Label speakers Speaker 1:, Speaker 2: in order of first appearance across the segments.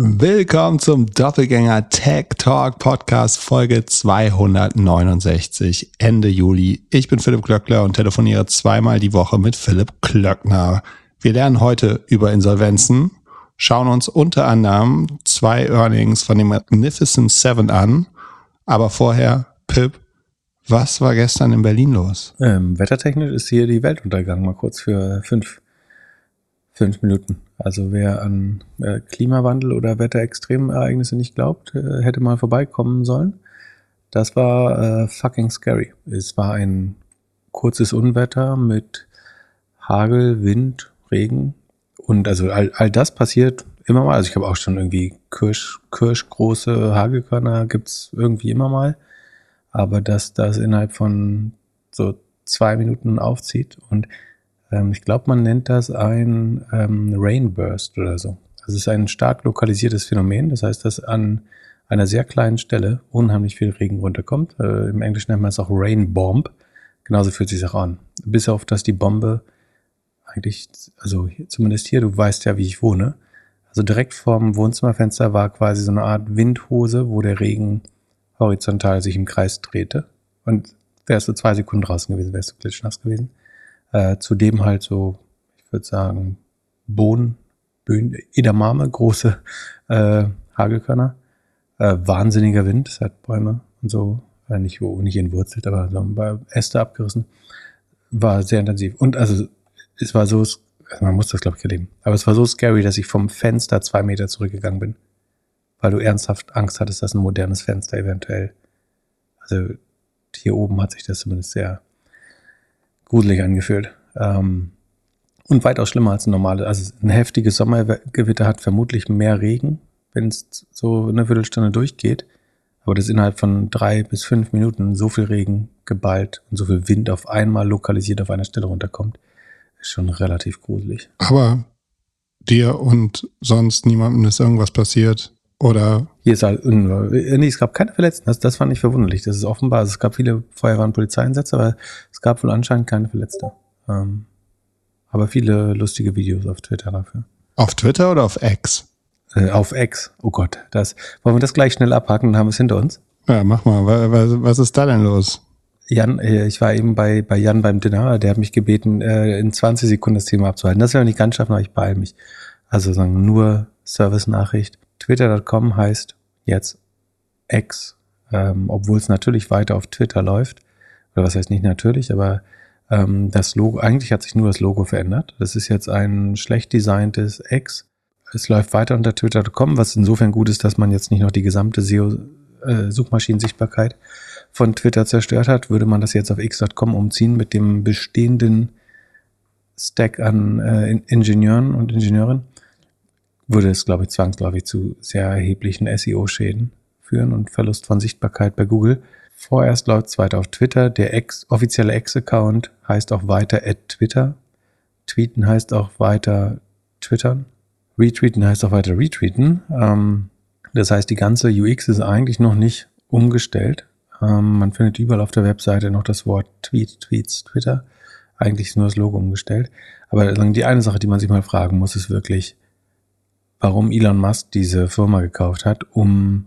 Speaker 1: Willkommen zum Doppelgänger Tech Talk Podcast Folge 269 Ende Juli. Ich bin Philipp Klöckler und telefoniere zweimal die Woche mit Philipp Klöckner. Wir lernen heute über Insolvenzen, schauen uns unter anderem zwei Earnings von dem Magnificent Seven an. Aber vorher, Pip, was war gestern in Berlin los?
Speaker 2: Ähm, wettertechnisch ist hier die Welt untergegangen, mal kurz für fünf, fünf Minuten. Also wer an äh, Klimawandel oder Wetterextremereignisse nicht glaubt, äh, hätte mal vorbeikommen sollen. Das war äh, fucking scary. Es war ein kurzes Unwetter mit Hagel, Wind, Regen und also all, all das passiert immer mal. Also ich habe auch schon irgendwie Kirsch, Kirschgroße Hagelkörner gibt's irgendwie immer mal. Aber dass das innerhalb von so zwei Minuten aufzieht und ähm, ich glaube, man nennt das ein ähm, Rainburst oder so. Das ist ein stark lokalisiertes Phänomen. Das heißt, dass an einer sehr kleinen Stelle unheimlich viel Regen runterkommt. Äh, Im Englischen nennt man es auch Rain Bomb. Genauso fühlt es sich auch an. Bis auf, dass die Bombe eigentlich, also zumindest hier, du weißt ja, wie ich wohne. Also direkt vorm Wohnzimmerfenster war quasi so eine Art Windhose, wo der Regen horizontal sich im Kreis drehte. Und wärst du zwei Sekunden draußen gewesen, wärst du klitschnass gewesen. Äh, zudem halt so, ich würde sagen, Bohnen, Böen, Edamame, große äh, Hagelkörner. Äh, wahnsinniger Wind, es hat Bäume und so, äh, nicht, nicht entwurzelt, aber so bei Äste abgerissen. War sehr intensiv. Und also es war so, also man muss das, glaube ich, erleben. Aber es war so scary, dass ich vom Fenster zwei Meter zurückgegangen bin. Weil du ernsthaft Angst hattest, dass ein modernes Fenster eventuell. Also hier oben hat sich das zumindest sehr gruselig angefühlt. Ähm, und weitaus schlimmer als ein normales. Also ein heftiges Sommergewitter hat vermutlich mehr Regen, wenn es so eine Viertelstunde durchgeht. Aber das innerhalb von drei bis fünf Minuten so viel Regen geballt und so viel Wind auf einmal lokalisiert auf einer Stelle runterkommt, ist schon relativ gruselig.
Speaker 1: Aber dir und sonst niemandem ist irgendwas passiert? Oder?
Speaker 2: Hier ist halt, nee, es gab keine Verletzten. Das, das fand ich verwunderlich. Das ist offenbar, also es gab viele Feuerwehr- und Polizeieinsätze, aber es gab wohl anscheinend keine Verletzte. Ähm, aber viele lustige Videos auf Twitter dafür.
Speaker 1: Auf Twitter oder auf X?
Speaker 2: Äh, auf X. Oh Gott, das, wollen wir das gleich schnell abhaken, dann haben wir es hinter uns?
Speaker 1: Ja, mach mal. Was, was ist da denn los?
Speaker 2: Jan, äh, ich war eben bei, bei Jan beim Dinner, der hat mich gebeten, äh, in 20 Sekunden das Thema abzuhalten. Das will ich nicht ganz schaffen, aber ich beeile mich. Also sagen nur Service-Nachricht. Twitter.com heißt jetzt X, ähm, obwohl es natürlich weiter auf Twitter läuft. Oder was heißt nicht natürlich, aber ähm, das Logo, eigentlich hat sich nur das Logo verändert. Das ist jetzt ein schlecht designtes X. Es läuft weiter unter Twitter.com, was insofern gut ist, dass man jetzt nicht noch die gesamte SEO äh, von Twitter zerstört hat, würde man das jetzt auf x.com umziehen mit dem bestehenden Stack an äh, Ingenieuren und Ingenieurinnen würde es, glaube ich, zwangsläufig zu sehr erheblichen SEO-Schäden führen und Verlust von Sichtbarkeit bei Google. Vorerst läuft es weiter auf Twitter. Der Ex, offizielle Ex-Account heißt auch weiter at Twitter. Tweeten heißt auch weiter Twittern. Retweeten heißt auch weiter Retweeten. Ähm, das heißt, die ganze UX ist eigentlich noch nicht umgestellt. Ähm, man findet überall auf der Webseite noch das Wort Tweet, Tweets, Twitter. Eigentlich ist nur das Logo umgestellt. Aber die eine Sache, die man sich mal fragen muss, ist wirklich, warum Elon Musk diese Firma gekauft hat, um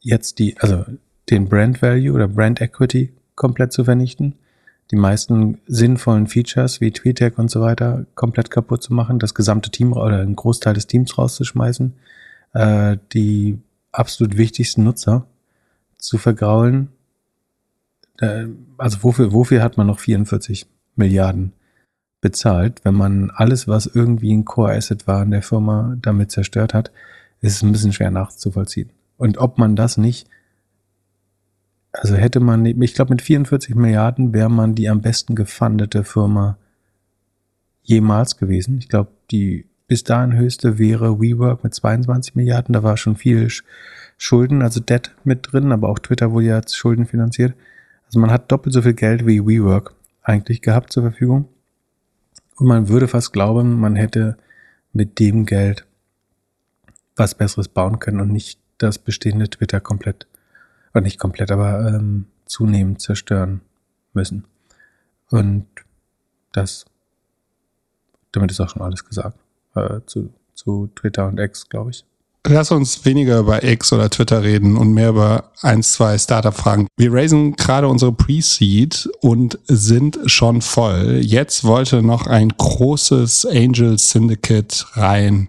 Speaker 2: jetzt die, also den Brand Value oder Brand Equity komplett zu vernichten, die meisten sinnvollen Features wie TweetDeck und so weiter komplett kaputt zu machen, das gesamte Team oder einen Großteil des Teams rauszuschmeißen, äh, die absolut wichtigsten Nutzer zu vergraulen. Äh, also wofür, wofür hat man noch 44 Milliarden bezahlt. Wenn man alles, was irgendwie ein Core Asset war in der Firma, damit zerstört hat, ist es ein bisschen schwer nachzuvollziehen. Und ob man das nicht, also hätte man, ich glaube, mit 44 Milliarden wäre man die am besten gefundete Firma jemals gewesen. Ich glaube, die bis dahin höchste wäre WeWork mit 22 Milliarden. Da war schon viel Schulden, also Debt mit drin, aber auch Twitter wurde ja als Schulden finanziert. Also man hat doppelt so viel Geld wie WeWork eigentlich gehabt zur Verfügung. Und man würde fast glauben, man hätte mit dem Geld was Besseres bauen können und nicht das bestehende Twitter komplett, oder nicht komplett, aber ähm, zunehmend zerstören müssen. Und das, damit ist auch schon alles gesagt äh, zu zu Twitter und X, glaube ich.
Speaker 1: Lass uns weniger über X oder Twitter reden und mehr über ein, zwei Startup-Fragen. Wir raisen gerade unsere Pre-Seed und sind schon voll. Jetzt wollte noch ein großes Angel Syndicate rein,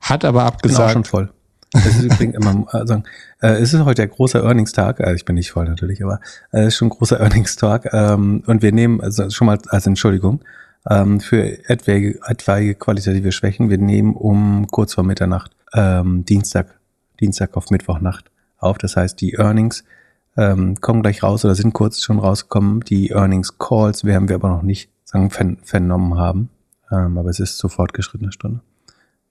Speaker 1: hat aber abgesagt.
Speaker 2: Bin auch schon voll. Das ist übrigens immer, also, äh, es ist heute der große Earnings-Tag, also ich bin nicht voll natürlich, aber äh, es ist schon ein großer Earnings-Tag ähm, und wir nehmen, also schon mal als Entschuldigung, ähm, für etwaige, etwaige qualitative Schwächen, wir nehmen um kurz vor Mitternacht ähm, Dienstag, Dienstag auf Mittwochnacht auf. Das heißt, die Earnings ähm, kommen gleich raus oder sind kurz schon rausgekommen. Die Earnings Calls werden wir aber noch nicht sagen, ver vernommen haben. Ähm, aber es ist zur fortgeschrittene Stunde.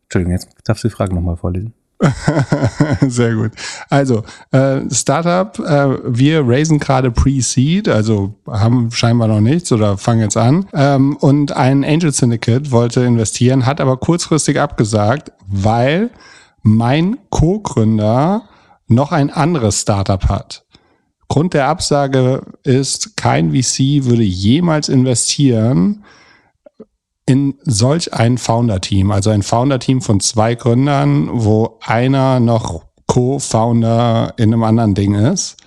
Speaker 2: Entschuldigung, jetzt darfst du die Frage nochmal vorlesen.
Speaker 1: Sehr gut. Also, äh, Startup, äh, wir raisen gerade Pre-Seed, also haben scheinbar noch nichts oder fangen jetzt an. Ähm, und ein Angel Syndicate wollte investieren, hat aber kurzfristig abgesagt, weil mein Co-Gründer noch ein anderes Startup hat. Grund der Absage ist, kein VC würde jemals investieren in solch ein Founder-Team, also ein Founder-Team von zwei Gründern, wo einer noch Co-Founder in einem anderen Ding ist.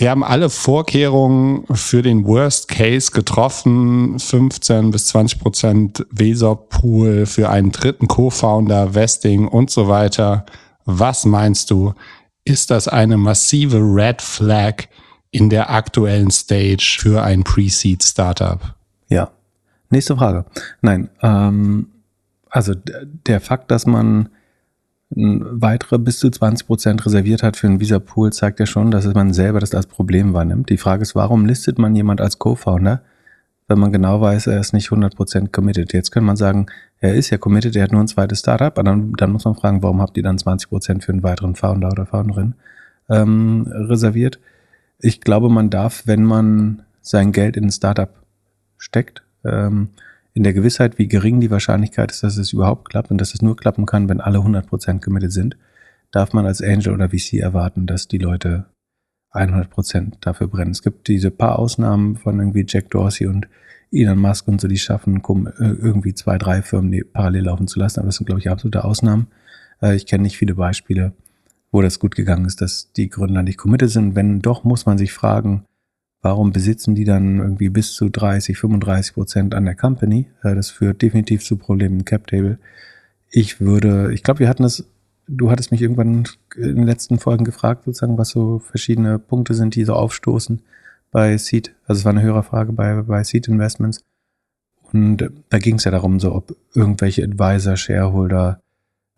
Speaker 1: Wir haben alle Vorkehrungen für den Worst Case getroffen. 15 bis 20 Prozent Weser-Pool für einen dritten Co-Founder, Vesting und so weiter. Was meinst du? Ist das eine massive Red Flag in der aktuellen Stage für ein Pre-Seed Startup?
Speaker 2: Ja. Nächste Frage. Nein, ähm, also der Fakt, dass man weitere bis zu 20 Prozent reserviert hat für einen Visa-Pool, zeigt ja schon, dass man selber das als Problem wahrnimmt. Die Frage ist, warum listet man jemand als Co-Founder, wenn man genau weiß, er ist nicht 100 Prozent committed? Jetzt könnte man sagen, er ist ja committed, er hat nur ein zweites Startup, aber dann, dann muss man fragen, warum habt ihr dann 20 Prozent für einen weiteren Founder oder Founderin ähm, reserviert? Ich glaube, man darf, wenn man sein Geld in ein Startup steckt, ähm, in der Gewissheit, wie gering die Wahrscheinlichkeit ist, dass es überhaupt klappt und dass es nur klappen kann, wenn alle 100% committed sind, darf man als Angel oder VC erwarten, dass die Leute 100% dafür brennen. Es gibt diese paar Ausnahmen von irgendwie Jack Dorsey und Elon Musk und so, die schaffen, irgendwie zwei, drei Firmen parallel laufen zu lassen, aber das sind, glaube ich, absolute Ausnahmen. Äh, ich kenne nicht viele Beispiele, wo das gut gegangen ist, dass die Gründer nicht committed sind. Wenn doch, muss man sich fragen, Warum besitzen die dann irgendwie bis zu 30, 35 Prozent an der Company? Äh, das führt definitiv zu Problemen im Cap Table. Ich würde, ich glaube, wir hatten das, du hattest mich irgendwann in den letzten Folgen gefragt, sozusagen, was so verschiedene Punkte sind, die so aufstoßen bei Seed. Also es war eine höhere Frage bei, bei Seed Investments. Und da ging es ja darum, so ob irgendwelche Advisor, Shareholder,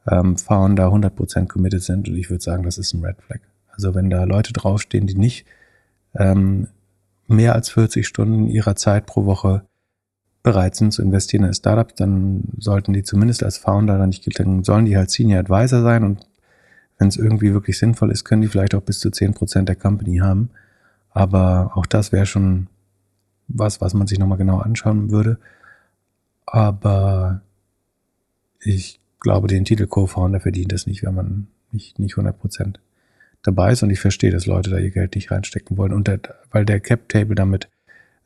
Speaker 2: ähm, Founder 100% committed sind. Und ich würde sagen, das ist ein Red Flag. Also wenn da Leute draufstehen, die nicht ähm, mehr als 40 Stunden ihrer Zeit pro Woche bereit sind zu investieren in Startups, dann sollten die zumindest als Founder dann nicht, dann sollen die halt Senior Advisor sein und wenn es irgendwie wirklich sinnvoll ist, können die vielleicht auch bis zu 10% der Company haben. Aber auch das wäre schon was, was man sich nochmal genau anschauen würde. Aber ich glaube, den Titel Co-Founder verdient es nicht, wenn man nicht, nicht 100% dabei ist und ich verstehe, dass Leute da ihr Geld nicht reinstecken wollen und der, weil der Cap Table damit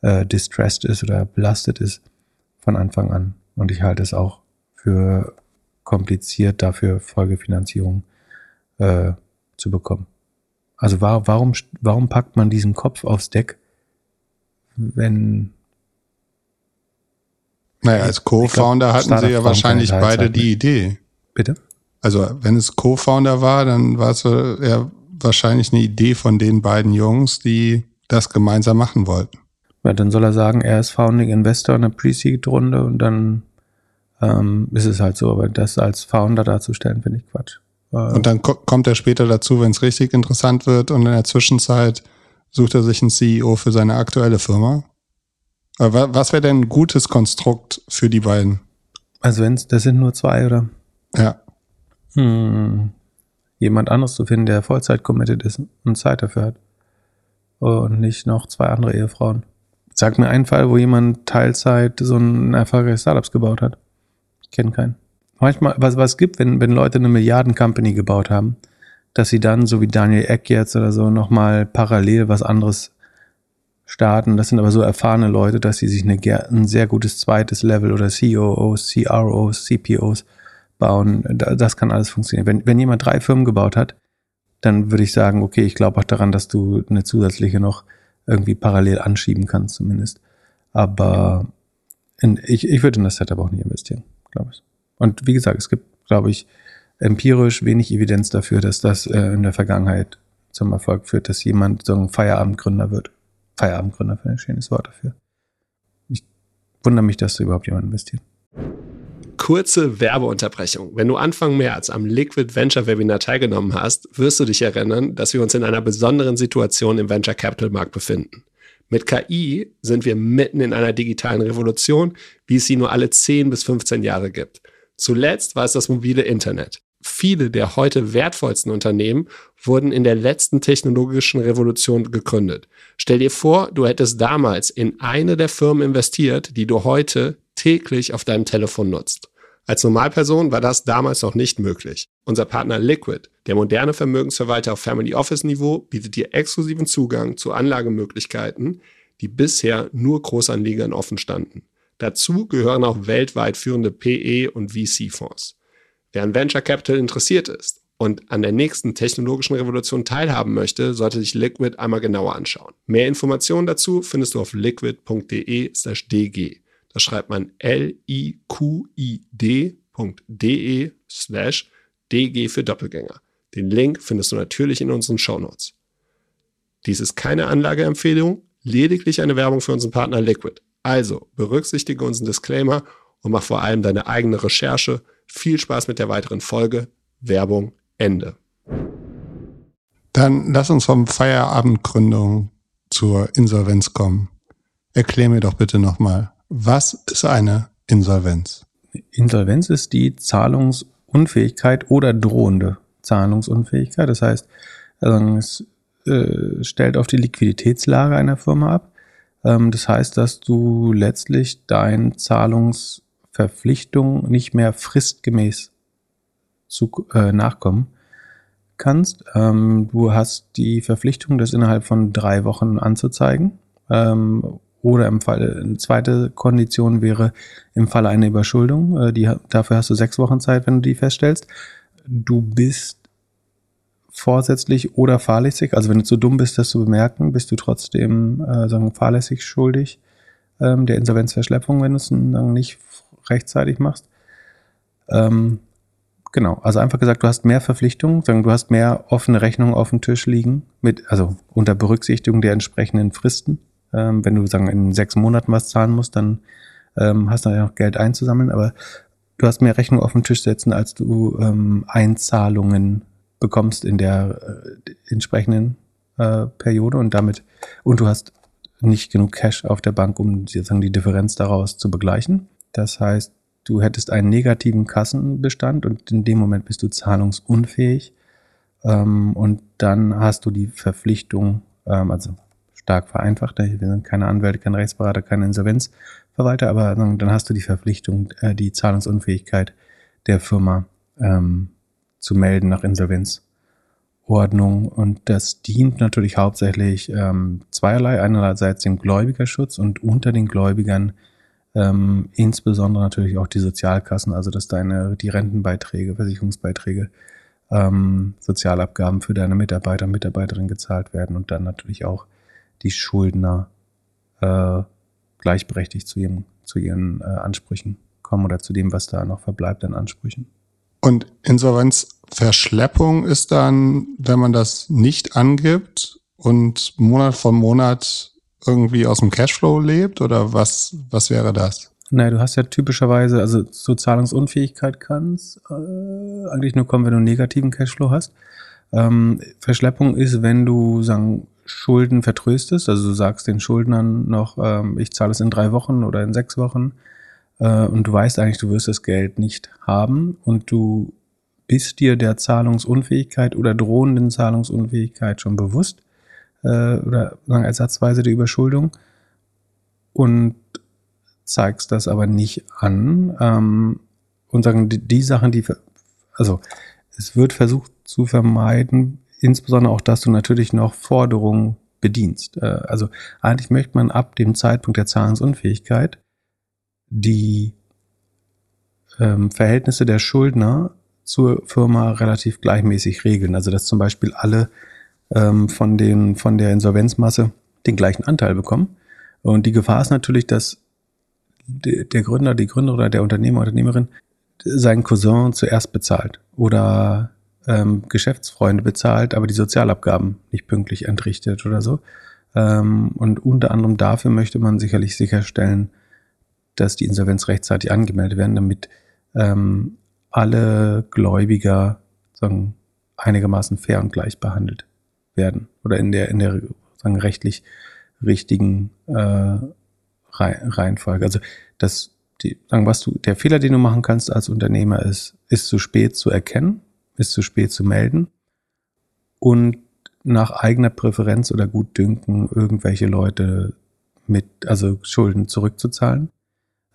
Speaker 2: äh, distressed ist oder belastet ist von Anfang an und ich halte es auch für kompliziert dafür Folgefinanzierung äh, zu bekommen. Also war, warum warum packt man diesen Kopf aufs Deck, wenn
Speaker 1: naja, als Co-Founder hatten sie ja wahrscheinlich beide die Idee.
Speaker 2: Bitte?
Speaker 1: Also, wenn es Co-Founder war, dann war es ja wahrscheinlich eine Idee von den beiden Jungs, die das gemeinsam machen wollten.
Speaker 2: Ja, dann soll er sagen, er ist Founding Investor in der Pre-Seed-Runde und dann ähm, ist es halt so. Aber das als Founder darzustellen, finde ich Quatsch.
Speaker 1: Äh, und dann ko kommt er später dazu, wenn es richtig interessant wird und in der Zwischenzeit sucht er sich einen CEO für seine aktuelle Firma. Aber was wäre denn ein gutes Konstrukt für die beiden?
Speaker 2: Also wenn es, das sind nur zwei, oder?
Speaker 1: Ja.
Speaker 2: Hm jemand anderes zu finden, der Vollzeit committed ist und Zeit dafür hat. Und nicht noch zwei andere Ehefrauen. Sag mir einen Fall, wo jemand Teilzeit so ein erfolgreiches Startups gebaut hat. Ich kenne keinen. Manchmal, was, was gibt, wenn, wenn Leute eine Milliarden-Company gebaut haben, dass sie dann, so wie Daniel Eck jetzt oder so, nochmal parallel was anderes starten. Das sind aber so erfahrene Leute, dass sie sich eine, ein sehr gutes zweites Level oder COOs, CROs, CPOs bauen. Das kann alles funktionieren. Wenn, wenn jemand drei Firmen gebaut hat, dann würde ich sagen, okay, ich glaube auch daran, dass du eine zusätzliche noch irgendwie parallel anschieben kannst, zumindest. Aber in, ich, ich würde in das Setup auch nicht investieren, glaube ich. Und wie gesagt, es gibt, glaube ich, empirisch wenig Evidenz dafür, dass das äh, in der Vergangenheit zum Erfolg führt, dass jemand so ein Feierabendgründer wird. Feierabendgründer finde ich ein schönes Wort dafür. Ich wundere mich, dass da überhaupt jemand investiert.
Speaker 3: Kurze Werbeunterbrechung. Wenn du Anfang März am Liquid Venture Webinar teilgenommen hast, wirst du dich erinnern, dass wir uns in einer besonderen Situation im Venture Capital Markt befinden. Mit KI sind wir mitten in einer digitalen Revolution, wie es sie nur alle 10 bis 15 Jahre gibt. Zuletzt war es das mobile Internet. Viele der heute wertvollsten Unternehmen wurden in der letzten technologischen Revolution gegründet. Stell dir vor, du hättest damals in eine der Firmen investiert, die du heute täglich auf deinem Telefon nutzt. Als Normalperson war das damals noch nicht möglich. Unser Partner Liquid, der moderne Vermögensverwalter auf Family Office Niveau, bietet dir exklusiven Zugang zu Anlagemöglichkeiten, die bisher nur Großanlegern offen standen. Dazu gehören auch weltweit führende PE und VC-Fonds. Wer an Venture Capital interessiert ist und an der nächsten technologischen Revolution teilhaben möchte, sollte sich Liquid einmal genauer anschauen. Mehr Informationen dazu findest du auf liquid.de/dg. Da schreibt man l-i-q-i-d.de slash dg für Doppelgänger. Den Link findest du natürlich in unseren Shownotes. Dies ist keine Anlageempfehlung, lediglich eine Werbung für unseren Partner Liquid. Also berücksichtige unseren Disclaimer und mach vor allem deine eigene Recherche. Viel Spaß mit der weiteren Folge. Werbung Ende.
Speaker 1: Dann lass uns vom Feierabendgründung zur Insolvenz kommen. Erklär mir doch bitte nochmal, was ist eine Insolvenz?
Speaker 2: Insolvenz ist die Zahlungsunfähigkeit oder drohende Zahlungsunfähigkeit. Das heißt, also es äh, stellt auf die Liquiditätslage einer Firma ab. Ähm, das heißt, dass du letztlich deinen Zahlungsverpflichtungen nicht mehr fristgemäß zu, äh, nachkommen kannst. Ähm, du hast die Verpflichtung, das innerhalb von drei Wochen anzuzeigen. Ähm, oder im Fall, eine zweite Kondition wäre im Falle einer Überschuldung. Äh, die, dafür hast du sechs Wochen Zeit, wenn du die feststellst. Du bist vorsätzlich oder fahrlässig. Also wenn du zu dumm bist, das zu bemerken, bist du trotzdem äh, sagen, fahrlässig schuldig ähm, der Insolvenzverschleppung, wenn du es dann nicht rechtzeitig machst. Ähm, genau, also einfach gesagt, du hast mehr Verpflichtungen, sagen, du hast mehr offene Rechnungen auf dem Tisch liegen, mit, also unter Berücksichtigung der entsprechenden Fristen. Ähm, wenn du sagen, in sechs Monaten was zahlen musst, dann ähm, hast du ja noch Geld einzusammeln, aber du hast mehr Rechnung auf den Tisch setzen, als du ähm, Einzahlungen bekommst in der äh, entsprechenden äh, Periode. Und damit und du hast nicht genug Cash auf der Bank, um sozusagen die Differenz daraus zu begleichen. Das heißt, du hättest einen negativen Kassenbestand und in dem Moment bist du zahlungsunfähig. Ähm, und dann hast du die Verpflichtung, ähm, also stark vereinfacht. Wir sind keine Anwälte, kein Rechtsberater, kein Insolvenzverwalter, aber dann hast du die Verpflichtung, äh, die Zahlungsunfähigkeit der Firma ähm, zu melden nach Insolvenzordnung. Und das dient natürlich hauptsächlich ähm, zweierlei. Einerseits dem Gläubigerschutz und unter den Gläubigern ähm, insbesondere natürlich auch die Sozialkassen, also dass deine die Rentenbeiträge, Versicherungsbeiträge, ähm, Sozialabgaben für deine Mitarbeiter und Mitarbeiterinnen gezahlt werden und dann natürlich auch die Schuldner äh, gleichberechtigt zu, ihrem, zu ihren äh, Ansprüchen kommen oder zu dem, was da noch verbleibt an Ansprüchen.
Speaker 1: Und Insolvenzverschleppung ist dann, wenn man das nicht angibt und Monat von Monat irgendwie aus dem Cashflow lebt oder was, was wäre das?
Speaker 2: Naja, du hast ja typischerweise, also zur Zahlungsunfähigkeit kannst äh, eigentlich nur kommen, wenn du einen negativen Cashflow hast. Ähm, Verschleppung ist, wenn du sagen, Schulden vertröstest, also du sagst den Schuldnern noch, ähm, ich zahle es in drei Wochen oder in sechs Wochen. Äh, und du weißt eigentlich, du wirst das Geld nicht haben. Und du bist dir der Zahlungsunfähigkeit oder drohenden Zahlungsunfähigkeit schon bewusst äh, oder sagen ersatzweise die Überschuldung. Und zeigst das aber nicht an ähm, und sagen die, die Sachen, die also es wird versucht zu vermeiden, insbesondere auch, dass du natürlich noch Forderungen bedienst. Äh, also eigentlich möchte man ab dem Zeitpunkt der Zahlungsunfähigkeit die ähm, Verhältnisse der Schuldner zur Firma relativ gleichmäßig regeln. Also dass zum Beispiel alle ähm, von, den, von der Insolvenzmasse den gleichen Anteil bekommen. Und die Gefahr ist natürlich, dass der Gründer, die Gründerin oder der Unternehmer, Unternehmerin seinen Cousin zuerst bezahlt oder ähm, Geschäftsfreunde bezahlt, aber die Sozialabgaben nicht pünktlich entrichtet oder so. Ähm, und unter anderem dafür möchte man sicherlich sicherstellen, dass die Insolvenz rechtzeitig angemeldet werden, damit ähm, alle Gläubiger sagen, einigermaßen fair und gleich behandelt werden oder in der in der sagen, rechtlich richtigen äh, Reihenfolge. Also das die, sagen, was du, der Fehler, den du machen kannst als Unternehmer ist, ist zu spät zu erkennen, ist zu spät zu melden und nach eigener Präferenz oder Gutdünken irgendwelche Leute mit, also Schulden zurückzuzahlen,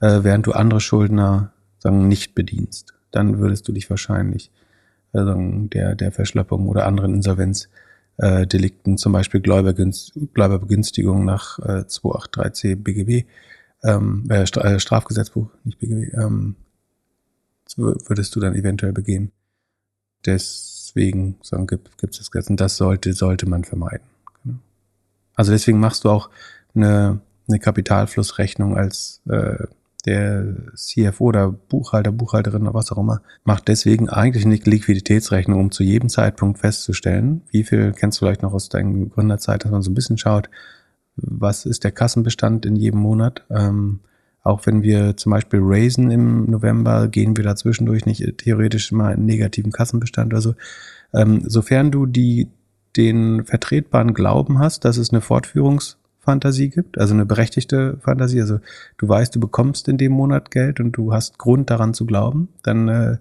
Speaker 2: äh, während du andere Schuldner sagen, nicht bedienst. Dann würdest du dich wahrscheinlich äh, der, der Verschleppung oder anderen Insolvenzdelikten, äh, zum Beispiel Gläuberbegünstigung nach äh, 283c BGB, ähm, äh, äh, Strafgesetzbuch, nicht BGB, ähm, würdest du dann eventuell begehen. Deswegen sagen, gibt es das Gesetz und das sollte, sollte man vermeiden. Genau. Also deswegen machst du auch eine, eine Kapitalflussrechnung als äh, der CFO oder Buchhalter, Buchhalterin oder was auch immer, macht deswegen eigentlich eine Liquiditätsrechnung, um zu jedem Zeitpunkt festzustellen, wie viel kennst du vielleicht noch aus deiner Gründerzeit, dass man so ein bisschen schaut, was ist der Kassenbestand in jedem Monat. Ähm, auch wenn wir zum Beispiel raisen im November, gehen wir da zwischendurch nicht theoretisch mal in negativen Kassenbestand oder so. Ähm, sofern du die, den vertretbaren Glauben hast, dass es eine Fortführungsfantasie gibt, also eine berechtigte Fantasie, also du weißt, du bekommst in dem Monat Geld und du hast Grund daran zu glauben, dann äh,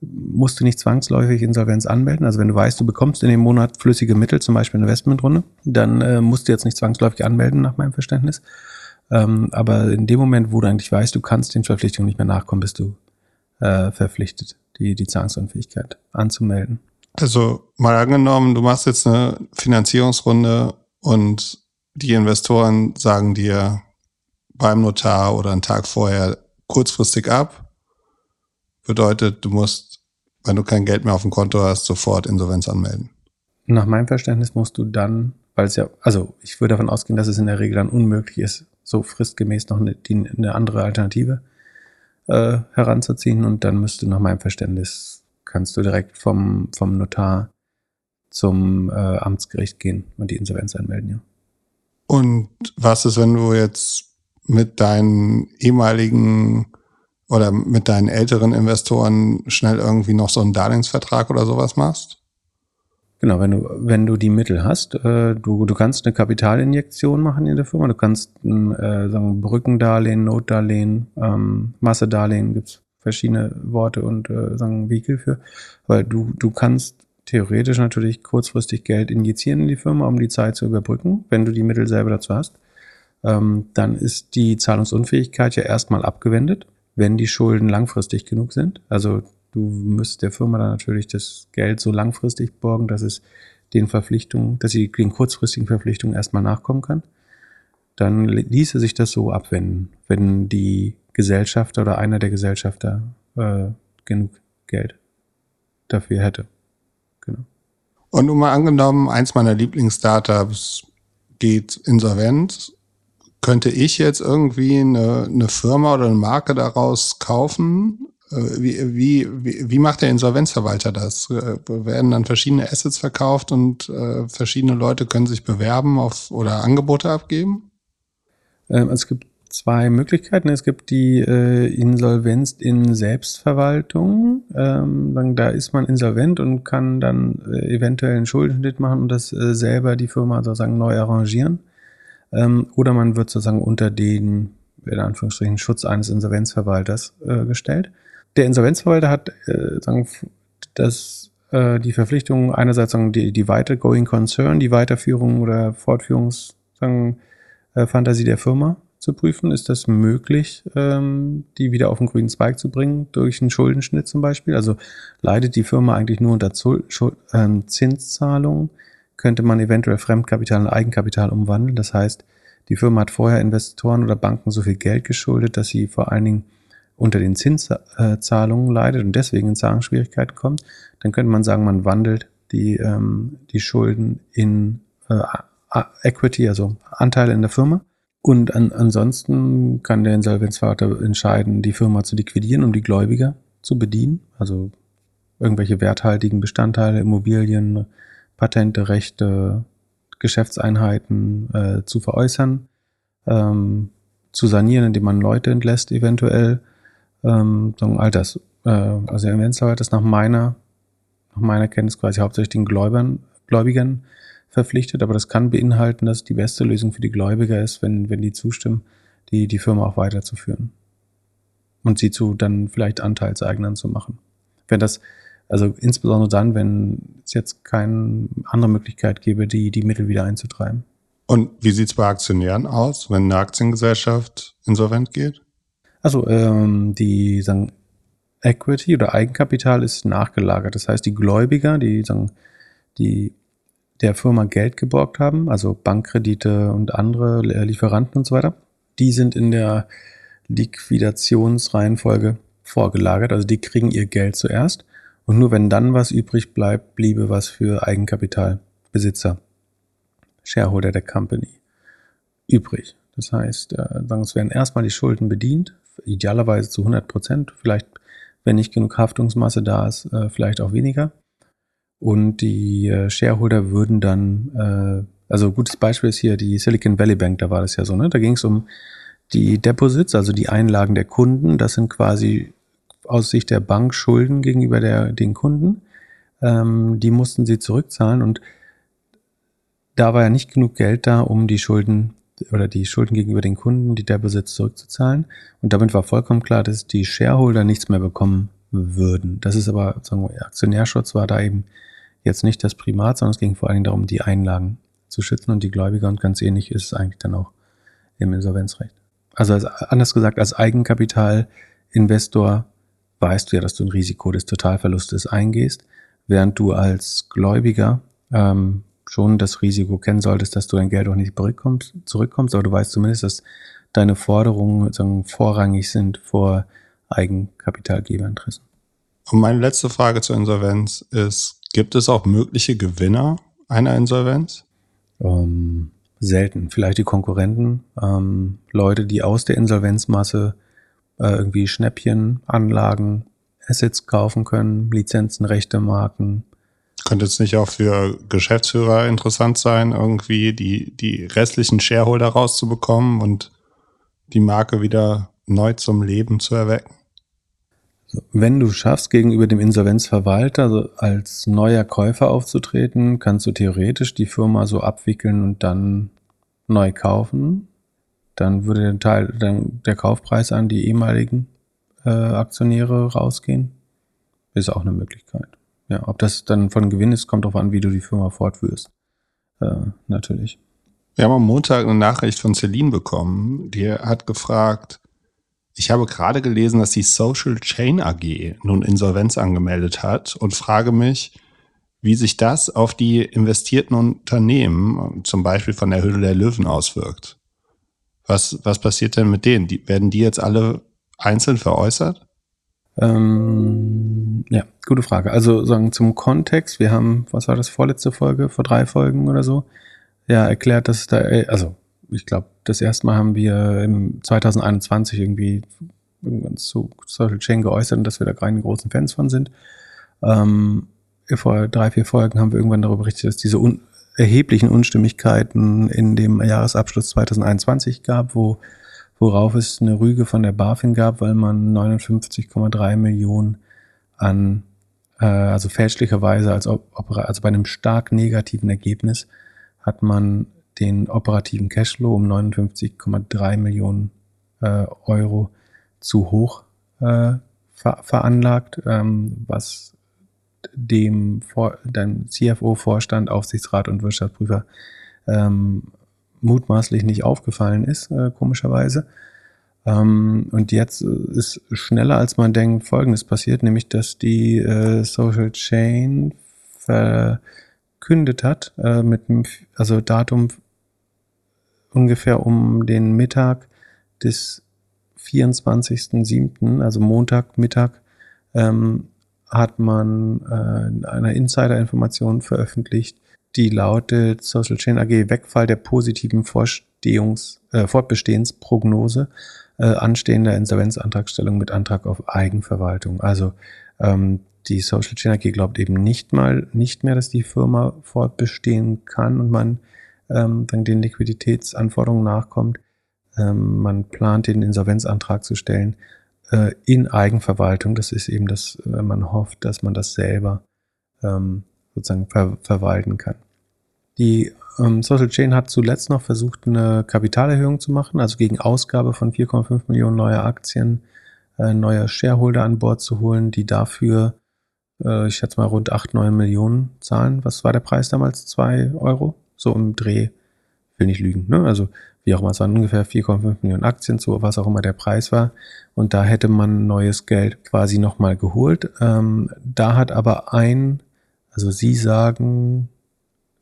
Speaker 2: musst du nicht zwangsläufig Insolvenz anmelden. Also wenn du weißt, du bekommst in dem Monat flüssige Mittel, zum Beispiel eine Investmentrunde, dann äh, musst du jetzt nicht zwangsläufig anmelden, nach meinem Verständnis. Ähm, aber in dem Moment, wo du eigentlich weißt, du kannst den Verpflichtungen nicht mehr nachkommen, bist du äh, verpflichtet, die, die Zahlungsunfähigkeit anzumelden.
Speaker 1: Also mal angenommen, du machst jetzt eine Finanzierungsrunde und die Investoren sagen dir beim Notar oder einen Tag vorher kurzfristig ab. Bedeutet, du musst, wenn du kein Geld mehr auf dem Konto hast, sofort Insolvenz anmelden.
Speaker 2: Nach meinem Verständnis musst du dann, weil es ja, also ich würde davon ausgehen, dass es in der Regel dann unmöglich ist, so fristgemäß noch eine, die, eine andere Alternative äh, heranzuziehen und dann müsste nach meinem Verständnis kannst du direkt vom, vom Notar zum äh, Amtsgericht gehen und die Insolvenz anmelden, ja.
Speaker 1: Und was ist, wenn du jetzt mit deinen ehemaligen oder mit deinen älteren Investoren schnell irgendwie noch so einen Darlehensvertrag oder sowas machst?
Speaker 2: Genau, wenn du, wenn du die Mittel hast, äh, du, du kannst eine Kapitalinjektion machen in der Firma, du kannst ein äh, sagen Brückendarlehen, Notdarlehen, ähm, Massedarlehen, gibt's verschiedene Worte und äh, sagen Vehikel für, weil du, du kannst theoretisch natürlich kurzfristig Geld injizieren in die Firma, um die Zeit zu überbrücken, wenn du die Mittel selber dazu hast. Ähm, dann ist die Zahlungsunfähigkeit ja erstmal abgewendet, wenn die Schulden langfristig genug sind. Also Du müsst der Firma dann natürlich das Geld so langfristig borgen, dass es den Verpflichtungen, dass sie den kurzfristigen Verpflichtungen erstmal nachkommen kann. Dann ließe sich das so abwenden, wenn die Gesellschafter oder einer der Gesellschafter äh, genug Geld dafür hätte. Genau.
Speaker 1: Und nun mal angenommen, eins meiner Lieblingsstartups geht insolvent. Könnte ich jetzt irgendwie eine, eine Firma oder eine Marke daraus kaufen wie, wie, wie, macht der Insolvenzverwalter das? Äh, werden dann verschiedene Assets verkauft und äh, verschiedene Leute können sich bewerben auf oder Angebote abgeben?
Speaker 2: Ähm, es gibt zwei Möglichkeiten. Es gibt die äh, Insolvenz in Selbstverwaltung. Ähm, da ist man insolvent und kann dann äh, eventuell einen Schuldenschnitt machen und das äh, selber die Firma sozusagen neu arrangieren. Ähm, oder man wird sozusagen unter den in Anführungsstrichen Schutz eines Insolvenzverwalters äh, gestellt. Der Insolvenzverwalter hat äh, sagen, das, äh, die Verpflichtung, einerseits sagen, die, die weiter Going Concern, die Weiterführung oder Fortführungsfantasie äh, der Firma zu prüfen. Ist das möglich, ähm, die wieder auf den grünen Zweig zu bringen, durch einen Schuldenschnitt zum Beispiel? Also leidet die Firma eigentlich nur unter Zul ähm, Zinszahlungen? Könnte man eventuell Fremdkapital in Eigenkapital umwandeln? Das heißt, die Firma hat vorher Investoren oder Banken so viel Geld geschuldet, dass sie vor allen Dingen unter den Zinszahlungen leidet und deswegen in Zahlungsschwierigkeiten kommt, dann könnte man sagen, man wandelt die, ähm, die Schulden in äh, Equity, also Anteile in der Firma. Und an, ansonsten kann der Insolvenzvater entscheiden, die Firma zu liquidieren, um die Gläubiger zu bedienen. Also irgendwelche werthaltigen Bestandteile, Immobilien, Patente, Rechte, Geschäftseinheiten äh, zu veräußern, ähm, zu sanieren, indem man Leute entlässt eventuell. Ähm, all das. Äh, also der Insolvenzverwalter ist nach meiner, nach meiner Kenntnis quasi hauptsächlich den Gläubern, Gläubigern verpflichtet, aber das kann beinhalten, dass die beste Lösung für die Gläubiger ist, wenn, wenn die zustimmen, die, die Firma auch weiterzuführen. Und sie zu dann vielleicht Anteilseignern zu machen. Wenn das, also insbesondere dann, wenn es jetzt keine andere Möglichkeit gäbe, die, die Mittel wieder einzutreiben.
Speaker 1: Und wie sieht es bei Aktionären aus, wenn eine Aktiengesellschaft insolvent geht?
Speaker 2: Also ähm, die sagen, Equity oder Eigenkapital ist nachgelagert. Das heißt, die Gläubiger, die sagen, die der Firma Geld geborgt haben, also Bankkredite und andere Lieferanten und so weiter, die sind in der Liquidationsreihenfolge vorgelagert. Also die kriegen ihr Geld zuerst und nur wenn dann was übrig bleibt, bliebe was für Eigenkapitalbesitzer, Shareholder der Company übrig. Das heißt, äh, es werden erstmal die Schulden bedient, idealerweise zu 100 Prozent, vielleicht wenn nicht genug Haftungsmasse da ist, äh, vielleicht auch weniger. Und die äh, Shareholder würden dann, äh, also gutes Beispiel ist hier die Silicon Valley Bank, da war das ja so, ne? Da ging es um die Deposits, also die Einlagen der Kunden. Das sind quasi aus Sicht der Bank Schulden gegenüber der, den Kunden. Ähm, die mussten sie zurückzahlen und da war ja nicht genug Geld da, um die Schulden oder die Schulden gegenüber den Kunden, die Deposits zurückzuzahlen. Und damit war vollkommen klar, dass die Shareholder nichts mehr bekommen würden. Das ist aber, sagen wir, Aktionärschutz war da eben jetzt nicht das Primat, sondern es ging vor allen Dingen darum, die Einlagen zu schützen und die Gläubiger und ganz ähnlich ist es eigentlich dann auch im Insolvenzrecht. Also als, anders gesagt, als Eigenkapitalinvestor weißt du ja, dass du ein Risiko des Totalverlustes eingehst, während du als Gläubiger ähm, schon das Risiko kennen solltest, dass du dein Geld auch nicht zurückkommst, zurückkommst aber du weißt zumindest, dass deine Forderungen sozusagen vorrangig sind vor Eigenkapitalgeberinteressen.
Speaker 1: Und meine letzte Frage zur Insolvenz ist, gibt es auch mögliche Gewinner einer Insolvenz?
Speaker 2: Ähm, selten. Vielleicht die Konkurrenten, ähm, Leute, die aus der Insolvenzmasse äh, irgendwie Schnäppchen, Anlagen, Assets kaufen können, Lizenzen, Rechte, Marken.
Speaker 1: Könnte es nicht auch für Geschäftsführer interessant sein, irgendwie die, die restlichen Shareholder rauszubekommen und die Marke wieder neu zum Leben zu erwecken?
Speaker 2: Wenn du schaffst, gegenüber dem Insolvenzverwalter als neuer Käufer aufzutreten, kannst du theoretisch die Firma so abwickeln und dann neu kaufen. Dann würde der Teil, dann der Kaufpreis an die ehemaligen äh, Aktionäre rausgehen. Ist auch eine Möglichkeit. Ja, ob das dann von Gewinn ist, kommt darauf an, wie du die Firma fortführst. Äh, natürlich.
Speaker 1: Wir haben am Montag eine Nachricht von Celine bekommen, die hat gefragt, ich habe gerade gelesen, dass die Social Chain AG nun Insolvenz angemeldet hat und frage mich, wie sich das auf die investierten Unternehmen, zum Beispiel von der Höhle der Löwen, auswirkt. Was, was passiert denn mit denen? Die, werden die jetzt alle einzeln veräußert?
Speaker 2: Ähm, ja, gute Frage. Also sagen zum Kontext, wir haben, was war das vorletzte Folge, vor drei Folgen oder so, ja, erklärt, dass da, also ich glaube, das erste Mal haben wir im 2021 irgendwie irgendwann zu Social Chain geäußert und dass wir da keine großen Fans von sind. Ähm, vor drei, vier Folgen haben wir irgendwann darüber berichtet, dass diese un erheblichen Unstimmigkeiten in dem Jahresabschluss 2021 gab, wo, worauf es eine Rüge von der BaFin gab, weil man 59,3 Millionen an, äh, also fälschlicherweise, als, also bei einem stark negativen Ergebnis, hat man den operativen Cashflow um 59,3 Millionen äh, Euro zu hoch äh, ver veranlagt, ähm, was dem, Vor dem CFO-Vorstand, Aufsichtsrat und Wirtschaftsprüfer ähm, mutmaßlich nicht aufgefallen ist, äh, komischerweise. Ähm, und jetzt ist schneller als man denkt Folgendes passiert, nämlich dass die äh, Social Chain verkündet hat, äh, mit dem also Datum ungefähr um den Mittag des 24.07., also Montag, Mittag, ähm, hat man äh, eine Insider-Information veröffentlicht, die lautet Social Chain AG Wegfall der positiven Vorstehungs, äh, Fortbestehensprognose äh, anstehender Insolvenzantragstellung mit Antrag auf Eigenverwaltung. Also ähm, die Social Chain AG glaubt eben nicht mal, nicht mehr, dass die Firma fortbestehen kann und man ähm, dann den Liquiditätsanforderungen nachkommt. Ähm, man plant den Insolvenzantrag zu stellen äh, in Eigenverwaltung. Das ist eben das, wenn man hofft, dass man das selber ähm, sozusagen ver verwalten kann. Die ähm, Social Chain hat zuletzt noch versucht, eine Kapitalerhöhung zu machen, also gegen Ausgabe von 4,5 Millionen neuer Aktien äh, neue Shareholder an Bord zu holen, die dafür, äh, ich schätze mal, rund 8, 9 Millionen zahlen. Was war der Preis damals? 2 Euro? So im Dreh. Will nicht lügen, ne? Also wie auch immer, es waren ungefähr 4,5 Millionen Aktien, so was auch immer der Preis war. Und da hätte man neues Geld quasi nochmal geholt. Ähm, da hat aber ein, also Sie sagen,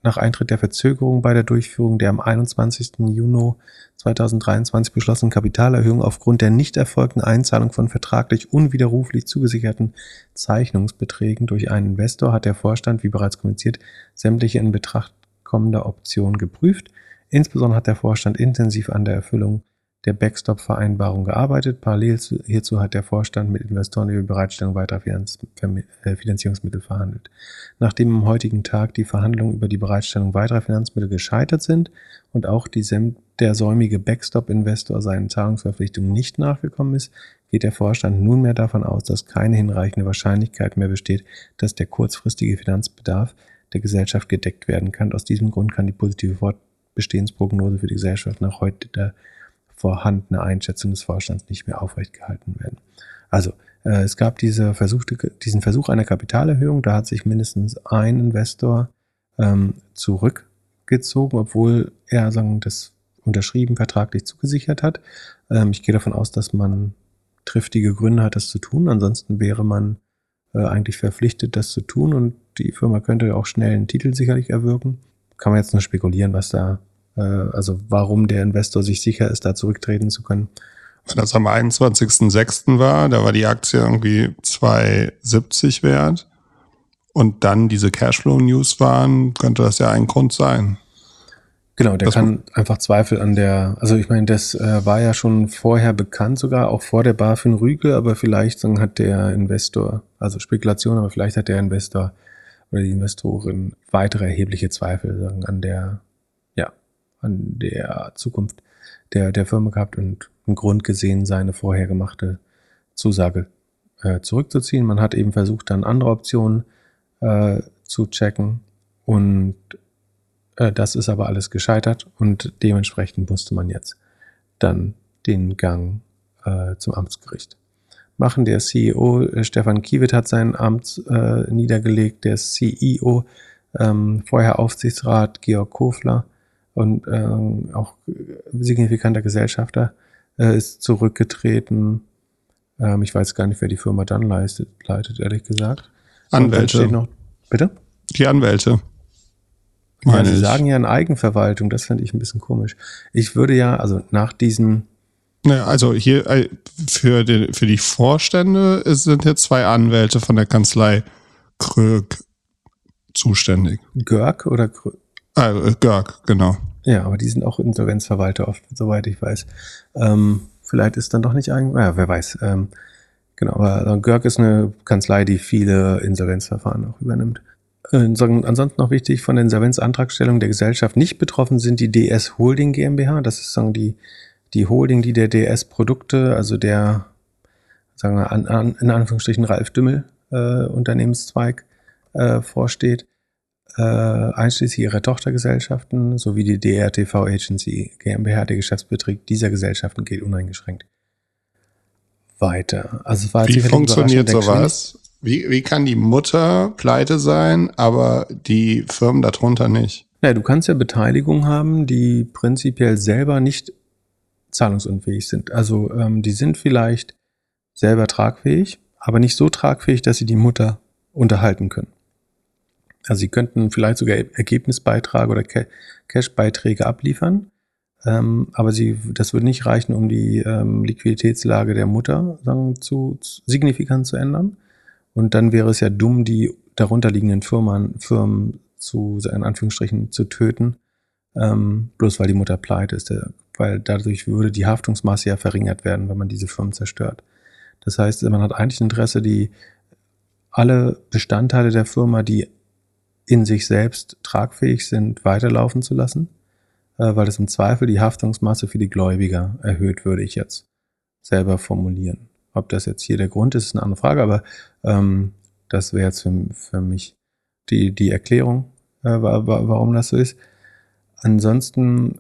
Speaker 2: nach Eintritt der Verzögerung bei der Durchführung der am 21. Juni 2023 beschlossenen Kapitalerhöhung aufgrund der nicht erfolgten Einzahlung von vertraglich unwiderruflich zugesicherten Zeichnungsbeträgen durch einen Investor hat der Vorstand, wie bereits kommuniziert, sämtliche in Betracht kommende Optionen geprüft. Insbesondere hat der Vorstand intensiv an der Erfüllung der Backstop-Vereinbarung gearbeitet. Parallel hierzu hat der Vorstand mit Investoren über Bereitstellung weiterer Finanz äh, Finanzierungsmittel verhandelt. Nachdem am heutigen Tag die Verhandlungen über die Bereitstellung weiterer Finanzmittel gescheitert sind und auch der säumige Backstop-Investor seinen Zahlungsverpflichtungen nicht nachgekommen ist, geht der Vorstand nunmehr davon aus, dass keine hinreichende Wahrscheinlichkeit mehr besteht, dass der kurzfristige Finanzbedarf der Gesellschaft gedeckt werden kann. Aus diesem Grund kann die positive Fortbestehensprognose für die Gesellschaft nach heute der vorhandene Einschätzung des Vorstands nicht mehr aufrechtgehalten werden. Also äh, es gab diese versuchte, diesen Versuch einer Kapitalerhöhung, da hat sich mindestens ein Investor ähm, zurückgezogen, obwohl er sagen, das unterschrieben vertraglich zugesichert hat. Ähm, ich gehe davon aus, dass man triftige Gründe hat, das zu tun. Ansonsten wäre man äh, eigentlich verpflichtet, das zu tun und die Firma könnte auch schnell einen Titel sicherlich erwirken. Kann man jetzt nur spekulieren, was da also warum der Investor sich sicher ist, da zurücktreten zu können.
Speaker 1: Wenn das am 21.06. war, da war die Aktie irgendwie 2,70 wert und dann diese Cashflow-News waren, könnte das ja ein Grund sein.
Speaker 2: Genau, der das kann einfach Zweifel an der, also ich meine, das äh, war ja schon vorher bekannt, sogar auch vor der BaFin Rüge, aber vielleicht sagen, hat der Investor, also Spekulation, aber vielleicht hat der Investor oder die Investorin weitere erhebliche Zweifel sagen, an der an der Zukunft der, der Firma gehabt und einen Grund gesehen, seine vorher gemachte Zusage äh, zurückzuziehen. Man hat eben versucht, dann andere Optionen äh, zu checken und äh, das ist aber alles gescheitert und dementsprechend musste man jetzt dann den Gang äh, zum Amtsgericht machen. Der CEO äh, Stefan Kiewit hat sein Amt äh, niedergelegt, der CEO, ähm, vorher Aufsichtsrat Georg Kofler und ähm, auch signifikanter Gesellschafter äh, ist zurückgetreten. Ähm, ich weiß gar nicht, wer die Firma dann leistet, leitet, ehrlich gesagt.
Speaker 1: Anwälte.
Speaker 2: Noch, bitte?
Speaker 1: Die Anwälte.
Speaker 2: Ja, Sie ich. sagen ja in Eigenverwaltung, das finde ich ein bisschen komisch. Ich würde ja, also nach diesen
Speaker 1: naja, also hier äh, für die, für die Vorstände sind jetzt zwei Anwälte von der Kanzlei Krög zuständig.
Speaker 2: Görg oder Krög?
Speaker 1: Ah, äh, Görg, genau.
Speaker 2: Ja, aber die sind auch Insolvenzverwalter oft, soweit ich weiß. Ähm, vielleicht ist dann doch nicht ein, ja, wer weiß. Ähm, genau, aber Görg ist eine Kanzlei, die viele Insolvenzverfahren auch übernimmt. Äh, ansonsten noch wichtig, von der Insolvenzantragstellung der Gesellschaft nicht betroffen sind die DS Holding GmbH. Das ist sagen die, die Holding, die der DS Produkte, also der, sagen wir, an, an, in Anführungsstrichen Ralf Dümmel äh, Unternehmenszweig äh, vorsteht äh, einschließlich ihrer Tochtergesellschaften sowie die DRTV Agency GmbH, der Geschäftsbetrieb dieser Gesellschaften geht uneingeschränkt weiter.
Speaker 1: Also war wie funktioniert sowas? Wie, wie kann die Mutter pleite sein, aber die Firmen darunter nicht?
Speaker 2: Ja, du kannst ja Beteiligungen haben, die prinzipiell selber nicht zahlungsunfähig sind. Also ähm, die sind vielleicht selber tragfähig, aber nicht so tragfähig, dass sie die Mutter unterhalten können. Also sie könnten vielleicht sogar Ergebnisbeiträge oder Cash-Beiträge abliefern, Ähm, aber sie, das würde nicht reichen, um die ähm, Liquiditätslage der Mutter sagen, zu, zu, signifikant zu ändern. Und dann wäre es ja dumm, die darunterliegenden Firmen, Firmen zu, in Anführungsstrichen, zu töten, ähm, bloß weil die Mutter pleite ist. Weil dadurch würde die Haftungsmasse ja verringert werden, wenn man diese Firmen zerstört. Das heißt, man hat eigentlich Interesse, die alle Bestandteile der Firma, die in sich selbst tragfähig sind, weiterlaufen zu lassen, äh, weil es im Zweifel die Haftungsmasse für die Gläubiger erhöht, würde ich jetzt selber formulieren. Ob das jetzt hier der Grund ist, ist eine andere Frage, aber ähm, das wäre jetzt für, für mich die, die Erklärung, äh, warum das so ist. Ansonsten,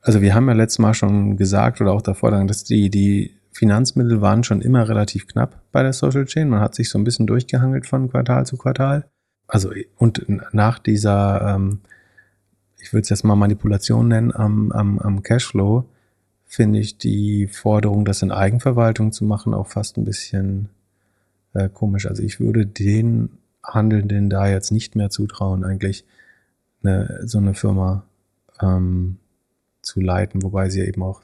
Speaker 2: also wir haben ja letztes Mal schon gesagt oder auch davor, dass die, die Finanzmittel waren schon immer relativ knapp bei der Social Chain. Man hat sich so ein bisschen durchgehangelt von Quartal zu Quartal. Also und nach dieser, ähm, ich würde es jetzt mal Manipulation nennen, am, am, am Cashflow, finde ich die Forderung, das in Eigenverwaltung zu machen, auch fast ein bisschen äh, komisch. Also ich würde den Handelnden da jetzt nicht mehr zutrauen, eigentlich eine, so eine Firma ähm, zu leiten, wobei sie eben auch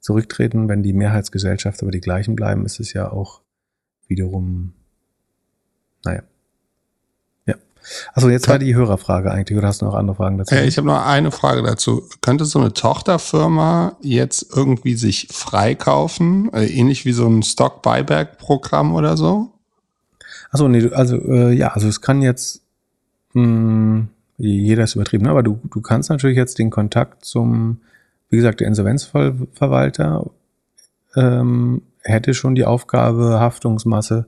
Speaker 2: zurücktreten. Wenn die Mehrheitsgesellschaft aber die gleichen bleiben, ist es ja auch wiederum, naja. Also jetzt war die Hörerfrage eigentlich, oder hast du noch andere Fragen dazu?
Speaker 1: ich habe noch eine Frage dazu. Könnte so eine Tochterfirma jetzt irgendwie sich freikaufen, äh, ähnlich wie so ein Stock-Buyback-Programm oder so?
Speaker 2: Achso, nee, also äh, ja, also es kann jetzt, mh, hm, jeder ist übertrieben, ne? aber du, du kannst natürlich jetzt den Kontakt zum, wie gesagt, der Insolvenzverwalter ähm, hätte schon die Aufgabe, Haftungsmasse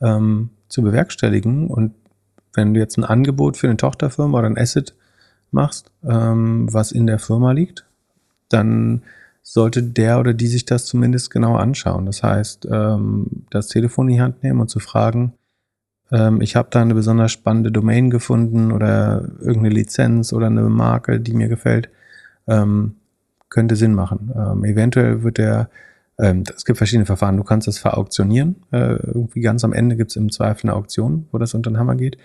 Speaker 2: ähm, zu bewerkstelligen. Und wenn du jetzt ein Angebot für eine Tochterfirma oder ein Asset machst, ähm, was in der Firma liegt, dann sollte der oder die sich das zumindest genau anschauen. Das heißt, ähm, das Telefon in die Hand nehmen und zu fragen, ähm, ich habe da eine besonders spannende Domain gefunden oder irgendeine Lizenz oder eine Marke, die mir gefällt, ähm, könnte Sinn machen. Ähm, eventuell wird der, ähm, es gibt verschiedene Verfahren, du kannst das verauktionieren. Äh, irgendwie ganz am Ende gibt es im Zweifel eine Auktion, wo das unter den Hammer geht.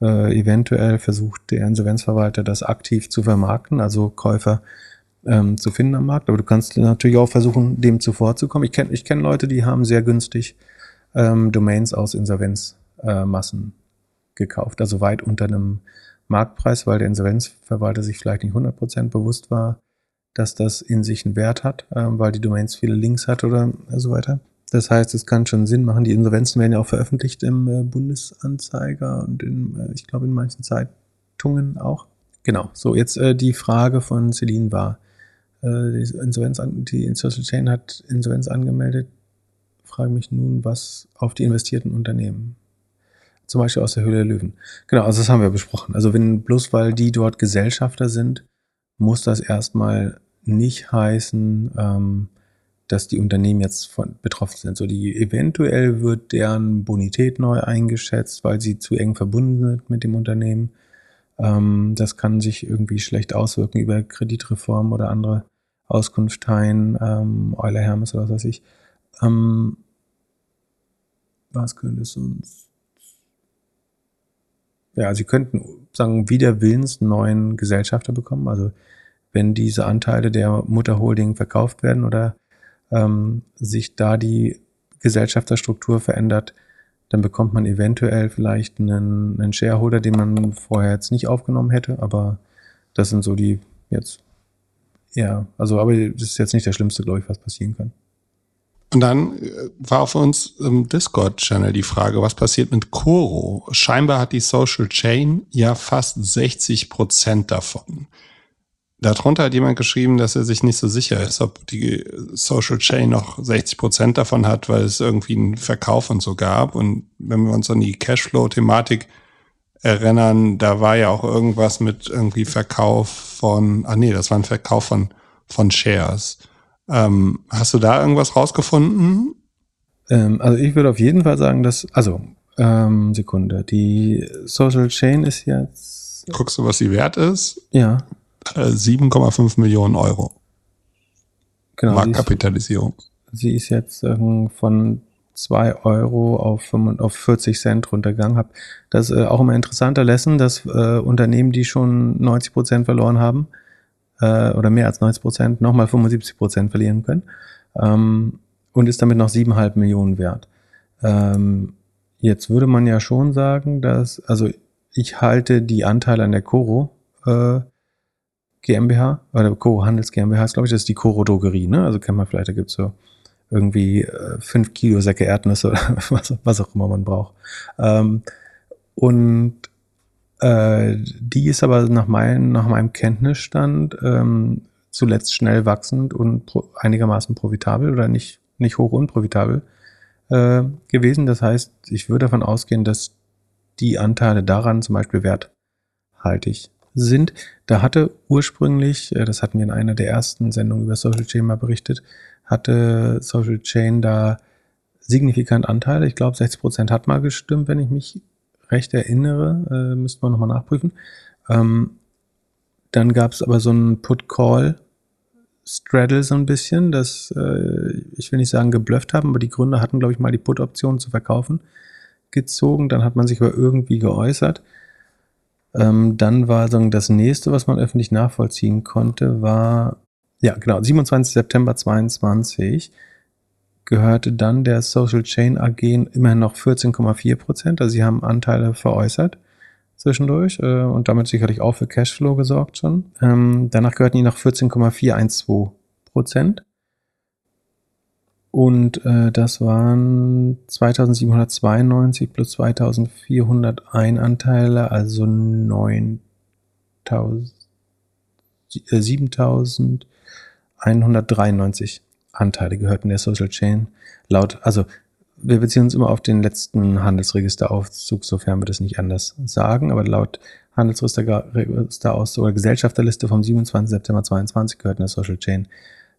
Speaker 2: Äh, eventuell versucht der Insolvenzverwalter das aktiv zu vermarkten, also Käufer ähm, zu finden am Markt. Aber du kannst natürlich auch versuchen, dem zuvorzukommen. Ich kenne ich kenn Leute, die haben sehr günstig ähm, Domains aus Insolvenz äh, gekauft, also weit unter einem Marktpreis, weil der Insolvenzverwalter sich vielleicht nicht 100% bewusst war, dass das in sich einen Wert hat, äh, weil die Domains viele Links hat oder so weiter. Das heißt, es kann schon Sinn machen. Die Insolvenzen werden ja auch veröffentlicht im äh, Bundesanzeiger und in, äh, ich glaube, in manchen Zeitungen auch. Genau. So, jetzt äh, die Frage von Celine war, äh, die Insolvenz, die Social Chain hat Insolvenz angemeldet. Frage mich nun, was auf die investierten Unternehmen zum Beispiel aus der Höhle der Löwen. Genau, also das haben wir besprochen. Also wenn bloß weil die dort Gesellschafter sind, muss das erstmal nicht heißen, ähm, dass die Unternehmen jetzt von, betroffen sind. So die eventuell wird deren Bonität neu eingeschätzt, weil sie zu eng verbunden sind mit dem Unternehmen. Ähm, das kann sich irgendwie schlecht auswirken über Kreditreform oder andere Auskunfteien, ähm, Euler Hermes oder was weiß ich. Ähm, was könnte es sonst? ja, sie könnten sagen, wieder Willens neuen Gesellschafter bekommen. Also wenn diese Anteile der Mutterholding verkauft werden oder ähm, sich da die Gesellschafterstruktur verändert, dann bekommt man eventuell vielleicht einen, einen Shareholder, den man vorher jetzt nicht aufgenommen hätte. Aber das sind so die jetzt, ja, also aber das ist jetzt nicht der Schlimmste, glaube ich, was passieren kann.
Speaker 1: Und dann äh, war auf uns im Discord-Channel die Frage, was passiert mit Koro? Scheinbar hat die Social Chain ja fast 60 Prozent davon. Darunter hat jemand geschrieben, dass er sich nicht so sicher ist, ob die Social Chain noch 60 Prozent davon hat, weil es irgendwie einen Verkauf und so gab. Und wenn wir uns an die Cashflow-Thematik erinnern, da war ja auch irgendwas mit irgendwie Verkauf von, ah nee, das war ein Verkauf von, von Shares. Ähm, hast du da irgendwas rausgefunden?
Speaker 2: Ähm, also ich würde auf jeden Fall sagen, dass, also, ähm, Sekunde, die Social Chain ist jetzt.
Speaker 1: Guckst du, was sie wert ist?
Speaker 2: Ja.
Speaker 1: Äh, 7,5 Millionen Euro. Genau. Marktkapitalisierung.
Speaker 2: Sie ist, sie ist jetzt ähm, von 2 Euro auf, 5, auf 40 Cent runtergegangen. Hab das äh, auch immer interessanter Lesson, dass äh, Unternehmen, die schon 90 Prozent verloren haben, äh, oder mehr als 90 Prozent nochmal 75 Prozent verlieren können ähm, und ist damit noch 7,5 Millionen wert. Ähm, jetzt würde man ja schon sagen, dass, also ich halte die Anteile an der Coro äh, GmbH oder Coro Handels GmbH ist, glaube ich, das ist die Coro Drogerie, ne? Also kennt man vielleicht, da gibt's so irgendwie äh, fünf Kilo Säcke Erdnüsse oder was, was auch immer man braucht. Ähm, und äh, die ist aber nach, mein, nach meinem Kenntnisstand ähm, zuletzt schnell wachsend und pro, einigermaßen profitabel oder nicht, nicht hoch unprofitabel äh, gewesen. Das heißt, ich würde davon ausgehen, dass die Anteile daran zum Beispiel werthaltig sind. Da hatte ursprünglich, äh, das hatten wir in einer der ersten Sendungen über Social Chain mal berichtet, hatte Social Chain da signifikant Anteile. Ich glaube, 60 Prozent hat mal gestimmt, wenn ich mich recht erinnere. Äh, müsste man nochmal nachprüfen. Ähm, dann gab es aber so ein Put-Call Straddle so ein bisschen, dass äh, ich will nicht sagen geblufft haben, aber die Gründer hatten, glaube ich, mal die Put-Option zu verkaufen gezogen. Dann hat man sich aber irgendwie geäußert. Ähm, dann war sagen, das nächste, was man öffentlich nachvollziehen konnte, war, ja genau, 27. September 22 gehörte dann der Social Chain AG immerhin noch 14,4 Prozent. Also sie haben Anteile veräußert zwischendurch äh, und damit sicherlich auch für Cashflow gesorgt schon. Ähm, danach gehörten die noch 14,412 Prozent. Und äh, das waren 2792 plus 2401 Anteile, also 9000, äh, 7193 Anteile gehörten der Social Chain. Laut, also wir beziehen uns immer auf den letzten Handelsregisteraufzug, sofern wir das nicht anders sagen, aber laut Handelsregisterauszug oder Gesellschafterliste vom 27. September 22 gehörten der Social Chain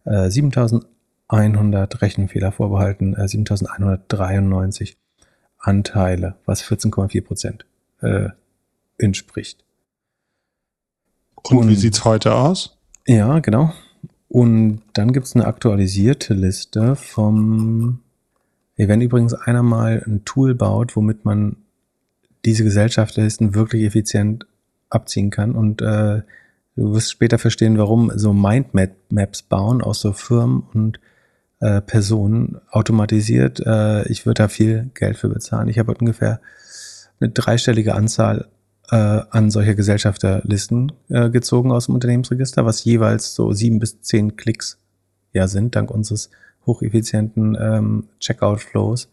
Speaker 2: äh, 7000 100 Rechenfehler vorbehalten, äh, 7193 Anteile, was 14,4 Prozent äh, entspricht.
Speaker 1: Und, Und wie sieht's heute aus?
Speaker 2: Ja, genau. Und dann gibt's eine aktualisierte Liste vom, wenn übrigens einer mal ein Tool baut, womit man diese Gesellschafterlisten wirklich effizient abziehen kann und äh, du wirst später verstehen, warum so Mindmaps bauen aus so Firmen und äh, Personen automatisiert. Äh, ich würde da viel Geld für bezahlen. Ich habe ungefähr eine dreistellige Anzahl äh, an solcher Gesellschafterlisten äh, gezogen aus dem Unternehmensregister, was jeweils so sieben bis zehn Klicks ja sind, dank unseres hocheffizienten ähm, Checkout-Flows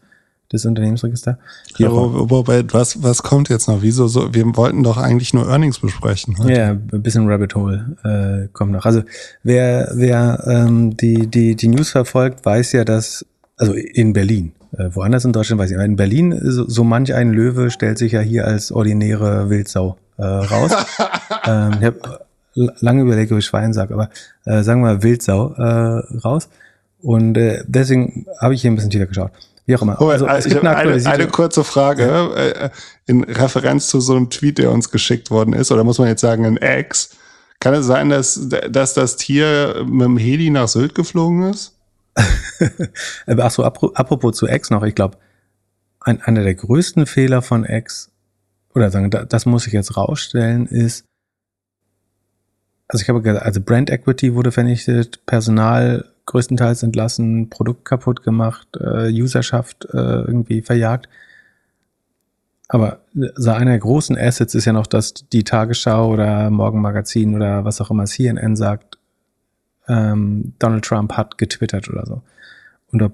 Speaker 2: des Unternehmensregisters.
Speaker 1: Ja, wobei, was, was kommt jetzt noch? Wieso so? Wir wollten doch eigentlich nur Earnings besprechen.
Speaker 2: Heute. Ja, ein bisschen Rabbit Hole äh, kommt noch. Also wer, wer ähm, die, die, die News verfolgt, weiß ja, dass, also in Berlin, äh, woanders in Deutschland weiß ich, aber in Berlin, so, so manch ein Löwe stellt sich ja hier als ordinäre Wildsau äh, raus. ähm, ich habe lange überlegt, ob ich Schwein sage, aber äh, sagen wir mal Wildsau äh, raus. Und äh, deswegen habe ich hier ein bisschen tiefer geschaut. Wie auch immer.
Speaker 1: Oh, also, es gibt eine, eine, eine, kurze Frage ja. Äh, in Referenz zu so einem Tweet, der uns geschickt worden ist, oder muss man jetzt sagen ein Ex. Kann es sein, dass, dass das Tier mit dem Heli nach Sylt geflogen ist?
Speaker 2: Ach so, apropos zu Ex noch, ich glaube, ein, einer der größten Fehler von Ex, oder sagen, das muss ich jetzt rausstellen, ist, also ich habe gesagt, also Brand Equity wurde vernichtet, Personal größtenteils entlassen, Produkt kaputt gemacht, äh, Userschaft äh, irgendwie verjagt. Aber so einer der großen Assets ist ja noch, dass die Tagesschau oder Morgenmagazin oder was auch immer CNN sagt, ähm, Donald Trump hat getwittert oder so. Und ob,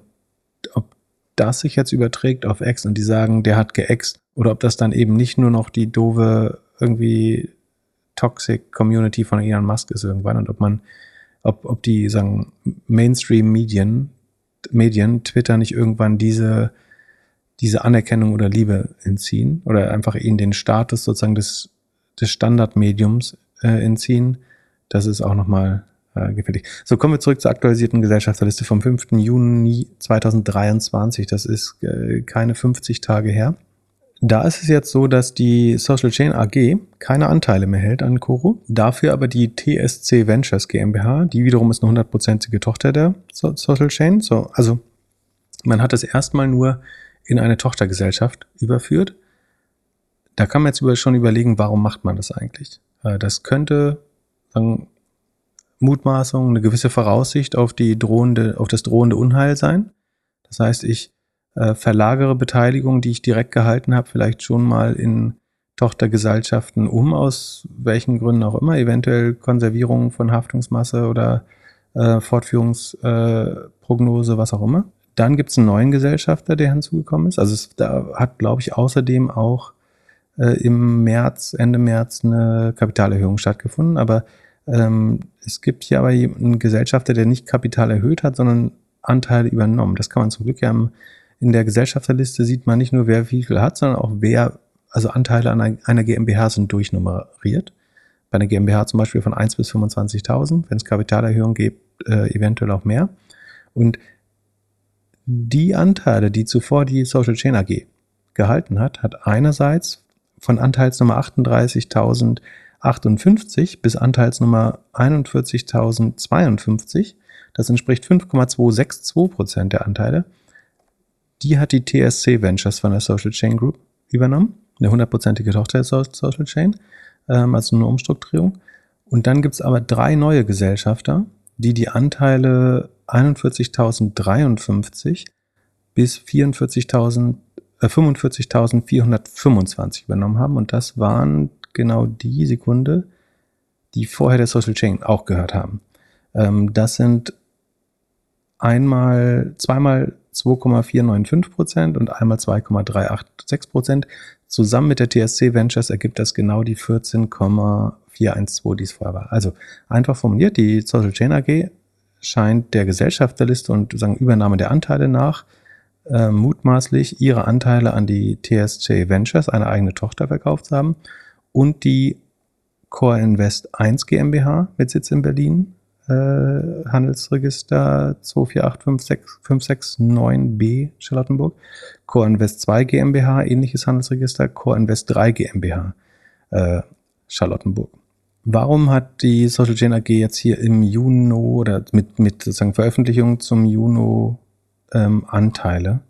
Speaker 2: ob das sich jetzt überträgt auf X und die sagen, der hat geext, oder ob das dann eben nicht nur noch die doofe irgendwie Toxic Community von Elon Musk ist irgendwann und ob man ob, ob die sagen Mainstream-Medien, Medien, Twitter nicht irgendwann diese, diese Anerkennung oder Liebe entziehen oder einfach ihnen den Status sozusagen des, des Standardmediums äh, entziehen, das ist auch nochmal äh, gefährlich. So, kommen wir zurück zur aktualisierten Gesellschafterliste vom 5. Juni 2023. Das ist äh, keine 50 Tage her. Da ist es jetzt so, dass die Social Chain AG keine Anteile mehr hält an Koro, dafür aber die TSC Ventures GmbH, die wiederum ist eine hundertprozentige Tochter der Social Chain. So, also man hat es erstmal nur in eine Tochtergesellschaft überführt. Da kann man jetzt schon überlegen, warum macht man das eigentlich? Äh, das könnte Mutmaßung, eine gewisse Voraussicht auf die drohende, auf das drohende Unheil sein. Das heißt, ich äh, verlagere Beteiligung, die ich direkt gehalten habe, vielleicht schon mal in Tochtergesellschaften um, aus welchen Gründen auch immer, eventuell Konservierung von Haftungsmasse oder äh, Fortführungsprognose, äh, was auch immer. Dann gibt es einen neuen Gesellschafter, der hinzugekommen ist. Also es, da hat, glaube ich, außerdem auch äh, im März, Ende März eine Kapitalerhöhung stattgefunden. Aber ähm, es gibt hier aber einen Gesellschafter, der nicht Kapital erhöht hat, sondern Anteile übernommen. Das kann man zum Glück ja im, in der Gesellschafterliste sieht man nicht nur, wer wie viel hat, sondern auch wer, also Anteile an einer GmbH sind durchnummeriert. Bei einer GmbH zum Beispiel von 1 bis 25.000, wenn es Kapitalerhöhung gibt, äh, eventuell auch mehr. Und die Anteile, die zuvor die Social Chain AG gehalten hat, hat einerseits von Anteilsnummer 38.058 bis Anteilsnummer 41.052, das entspricht 5,262 Prozent der Anteile, die hat die TSC Ventures von der Social Chain Group übernommen, eine hundertprozentige Tochter der Social Chain, ähm, also eine Umstrukturierung. Und dann gibt es aber drei neue Gesellschafter, die die Anteile 41.053 bis 44.000 äh, 45.425 übernommen haben. Und das waren genau die Sekunde, die vorher der Social Chain auch gehört haben. Ähm, das sind einmal, zweimal 2,495 Prozent und einmal 2,386 Prozent. Zusammen mit der TSC Ventures ergibt das genau die 14,412, die es vorher war. Also einfach formuliert, die Social Chain AG scheint der Gesellschafterliste und sagen Übernahme der Anteile nach äh, mutmaßlich ihre Anteile an die TSJ Ventures, eine eigene Tochter, verkauft zu haben und die Core Invest 1 GmbH mit Sitz in Berlin, äh, Handelsregister 2485669b Charlottenburg, Core Invest 2 GmbH, ähnliches Handelsregister, Core Invest 3 GmbH, äh, Charlottenburg. Warum hat die Social Chain AG jetzt hier im Juni oder mit, mit sozusagen Veröffentlichung zum Juni ähm, Anteile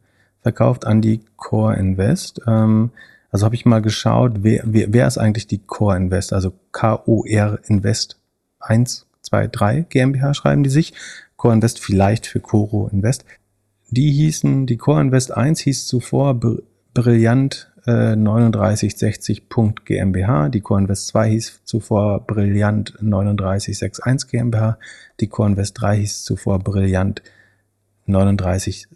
Speaker 2: verkauft an die Core Invest? Ähm, also habe ich mal geschaut, wer, wer, wer ist eigentlich die Core Invest? Also K-O-R Invest 1, 2, 3 GmbH schreiben die sich. Core Invest vielleicht für Coro Invest. Die hießen, die Core Invest 1 hieß zuvor Brillant 3960 GmbH. Die CoreInvest 2 hieß zuvor Brillant 3961 GmbH. Die CoreInvest 3 hieß zuvor Brillant 3962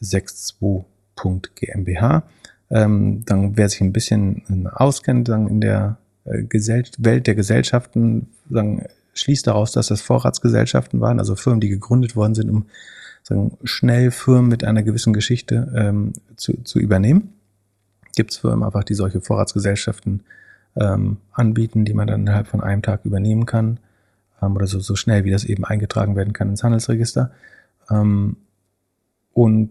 Speaker 2: GmbH. Ähm, dann, wer sich ein bisschen auskennt, dann in der äh, Welt der Gesellschaften, dann schließt daraus, dass das Vorratsgesellschaften waren, also Firmen, die gegründet worden sind, um sagen, schnell Firmen mit einer gewissen Geschichte ähm, zu, zu übernehmen gibt es Firmen einfach, die solche Vorratsgesellschaften ähm, anbieten, die man dann innerhalb von einem Tag übernehmen kann ähm, oder so, so schnell, wie das eben eingetragen werden kann ins Handelsregister. Ähm, und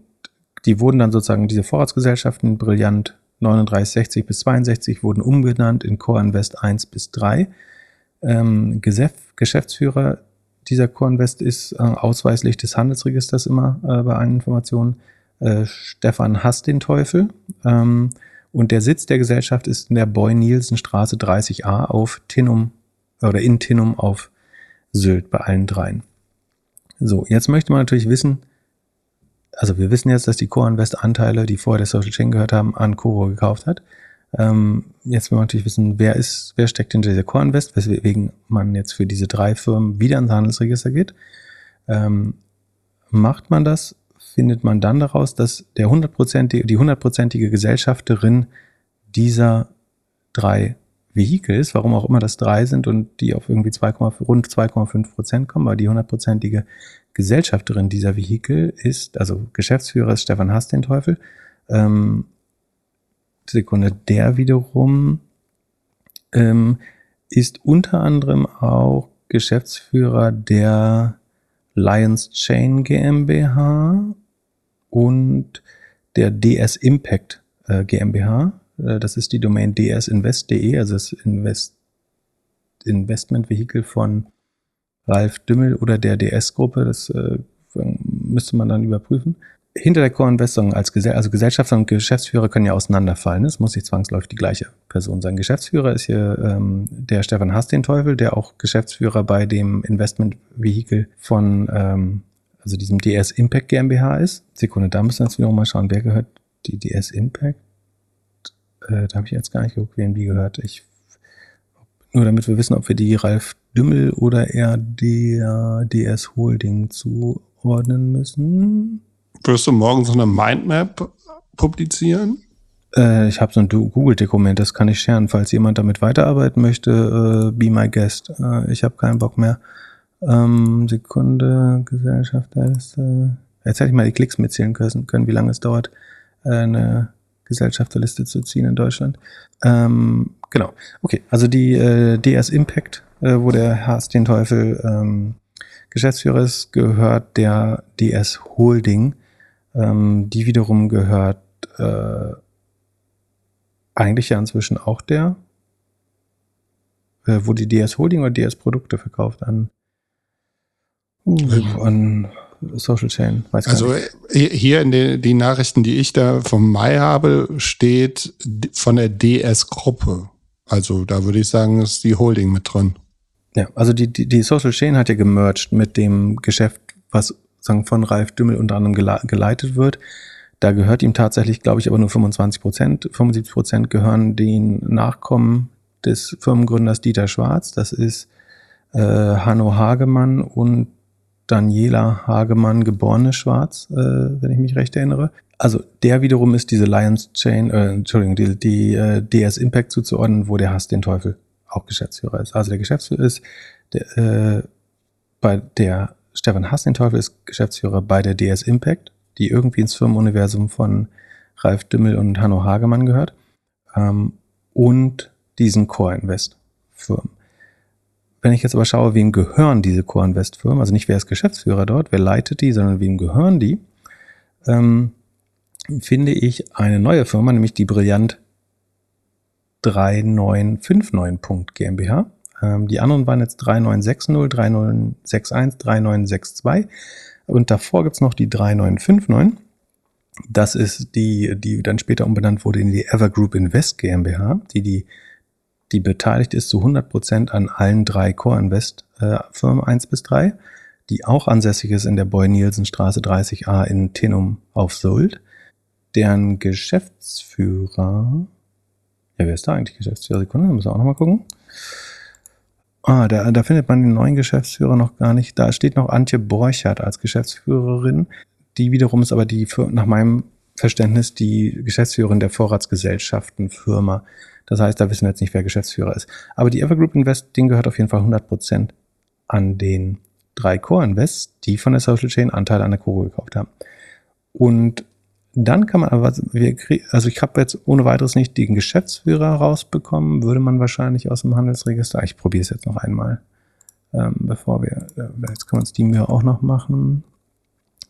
Speaker 2: die wurden dann sozusagen, diese Vorratsgesellschaften, Brillant 3960 bis 62, wurden umgenannt in Core Invest 1 bis 3. Ähm, Geschäftsführer dieser Core Invest ist äh, ausweislich des Handelsregisters immer äh, bei allen Informationen äh, Stefan Hass den Teufel. Ähm, und der Sitz der Gesellschaft ist in der Boy-Nielsen-Straße 30a auf Tinnum oder in Tinnum auf Sylt bei allen dreien. So, jetzt möchte man natürlich wissen, also wir wissen jetzt, dass die Core Invest Anteile, die vorher der Social Chain gehört haben, an Coro gekauft hat. Ähm, jetzt will man natürlich wissen, wer ist, wer steckt hinter dieser Core Invest, weswegen man jetzt für diese drei Firmen wieder ins Handelsregister geht. Ähm, macht man das findet man dann daraus, dass der hundertprozentige, die hundertprozentige Gesellschafterin dieser drei Vehikel ist, warum auch immer das drei sind und die auf irgendwie 2, rund 2,5 Prozent kommen, aber die hundertprozentige Gesellschafterin dieser Vehikel ist, also Geschäftsführer ist Stefan Haas den Teufel. Ähm, Sekunde, der wiederum ähm, ist unter anderem auch Geschäftsführer der Lions Chain GmbH und der DS Impact äh, GmbH. Äh, das ist die Domain dsinvest.de, also das Invest Investmentvehikel von Ralf Dümmel oder der DS-Gruppe. Das äh, müsste man dann überprüfen. Hinter der Co-Investung als Gesell also Gesellschafter und Geschäftsführer können ja auseinanderfallen. Es muss nicht zwangsläufig die gleiche Person sein. Geschäftsführer ist hier ähm, der Stefan Hastenteufel, der auch Geschäftsführer bei dem Investmentvehikel von ähm, also diesem DS Impact GmbH ist. Sekunde, da müssen wir jetzt wieder mal schauen, wer gehört die DS Impact? Äh, da habe ich jetzt gar nicht geguckt, wem die gehört. Ich nur damit wir wissen, ob wir die Ralf Dümmel oder eher der DS Holding zuordnen müssen.
Speaker 1: Wirst du morgen so eine Mindmap publizieren?
Speaker 2: Äh, ich habe so ein Google-Dokument, das kann ich scheren. Falls jemand damit weiterarbeiten möchte, äh, be my guest. Äh, ich habe keinen Bock mehr. Ähm, Sekunde, Gesellschaft, da ist, äh, jetzt hätte ich mal die Klicks mitzählen können, können wie lange es dauert, äh, eine Gesellschafterliste zu ziehen in Deutschland. Ähm, genau. Okay, also die äh, DS Impact, wo der Haas den Teufel ähm, Geschäftsführer ist, gehört der DS Holding. Ähm, die wiederum gehört äh, eigentlich ja inzwischen auch der, äh, wo die DS Holding oder DS Produkte verkauft an, uh, an Social Chain.
Speaker 1: Weiß also hier in den die Nachrichten, die ich da vom Mai habe, steht von der DS-Gruppe. Also da würde ich sagen, ist die Holding mit drin.
Speaker 2: Ja, also die, die, die Social Chain hat ja gemerged mit dem Geschäft, was sagen, von Ralf Dümmel unter anderem geleitet wird. Da gehört ihm tatsächlich, glaube ich, aber nur 25 Prozent. 75 Prozent gehören den Nachkommen des Firmengründers Dieter Schwarz. Das ist äh, Hanno Hagemann und Daniela Hagemann, geborene Schwarz, äh, wenn ich mich recht erinnere. Also der wiederum ist diese Lions Chain, äh, Entschuldigung, die, die äh, DS Impact zuzuordnen, wo der Hass den Teufel auch Geschäftsführer ist. Also der Geschäftsführer ist der, äh, bei der Stefan Hass den Teufel ist Geschäftsführer bei der DS Impact, die irgendwie ins Firmenuniversum von Ralf Dümmel und Hanno Hagemann gehört. Ähm, und diesen Core Invest Firmen. Wenn ich jetzt aber schaue, wem gehören diese Core Invest Firmen, also nicht wer ist Geschäftsführer dort, wer leitet die, sondern wem gehören die, ähm, finde ich eine neue Firma, nämlich die Brillant 3959. GmbH. Ähm, die anderen waren jetzt 3960, 3961, 3962 und davor gibt's noch die 3959. Das ist die, die dann später umbenannt wurde in die Evergroup Invest GmbH, die die die beteiligt ist zu 100 Prozent an allen drei Core Invest äh, Firmen 1 bis 3, die auch ansässig ist in der Boy-Nielsen-Straße 30a in Tenum auf Sylt. Deren Geschäftsführer, ja, wer ist da eigentlich Geschäftsführer? Sekunde, müssen wir auch nochmal gucken. Ah, da, da findet man den neuen Geschäftsführer noch gar nicht. Da steht noch Antje Borchardt als Geschäftsführerin. Die wiederum ist aber die, nach meinem Verständnis, die Geschäftsführerin der Vorratsgesellschaftenfirma. Das heißt, da wissen wir jetzt nicht, wer Geschäftsführer ist. Aber die Evergroup Invest, Ding gehört auf jeden Fall 100% an den drei Core Invests, die von der Social Chain Anteile an der Kuro gekauft haben. Und dann kann man aber, also ich habe jetzt ohne weiteres nicht den Geschäftsführer rausbekommen, würde man wahrscheinlich aus dem Handelsregister. Ich probiere es jetzt noch einmal, ähm, bevor wir, äh, jetzt können wir uns die Mühe auch noch machen.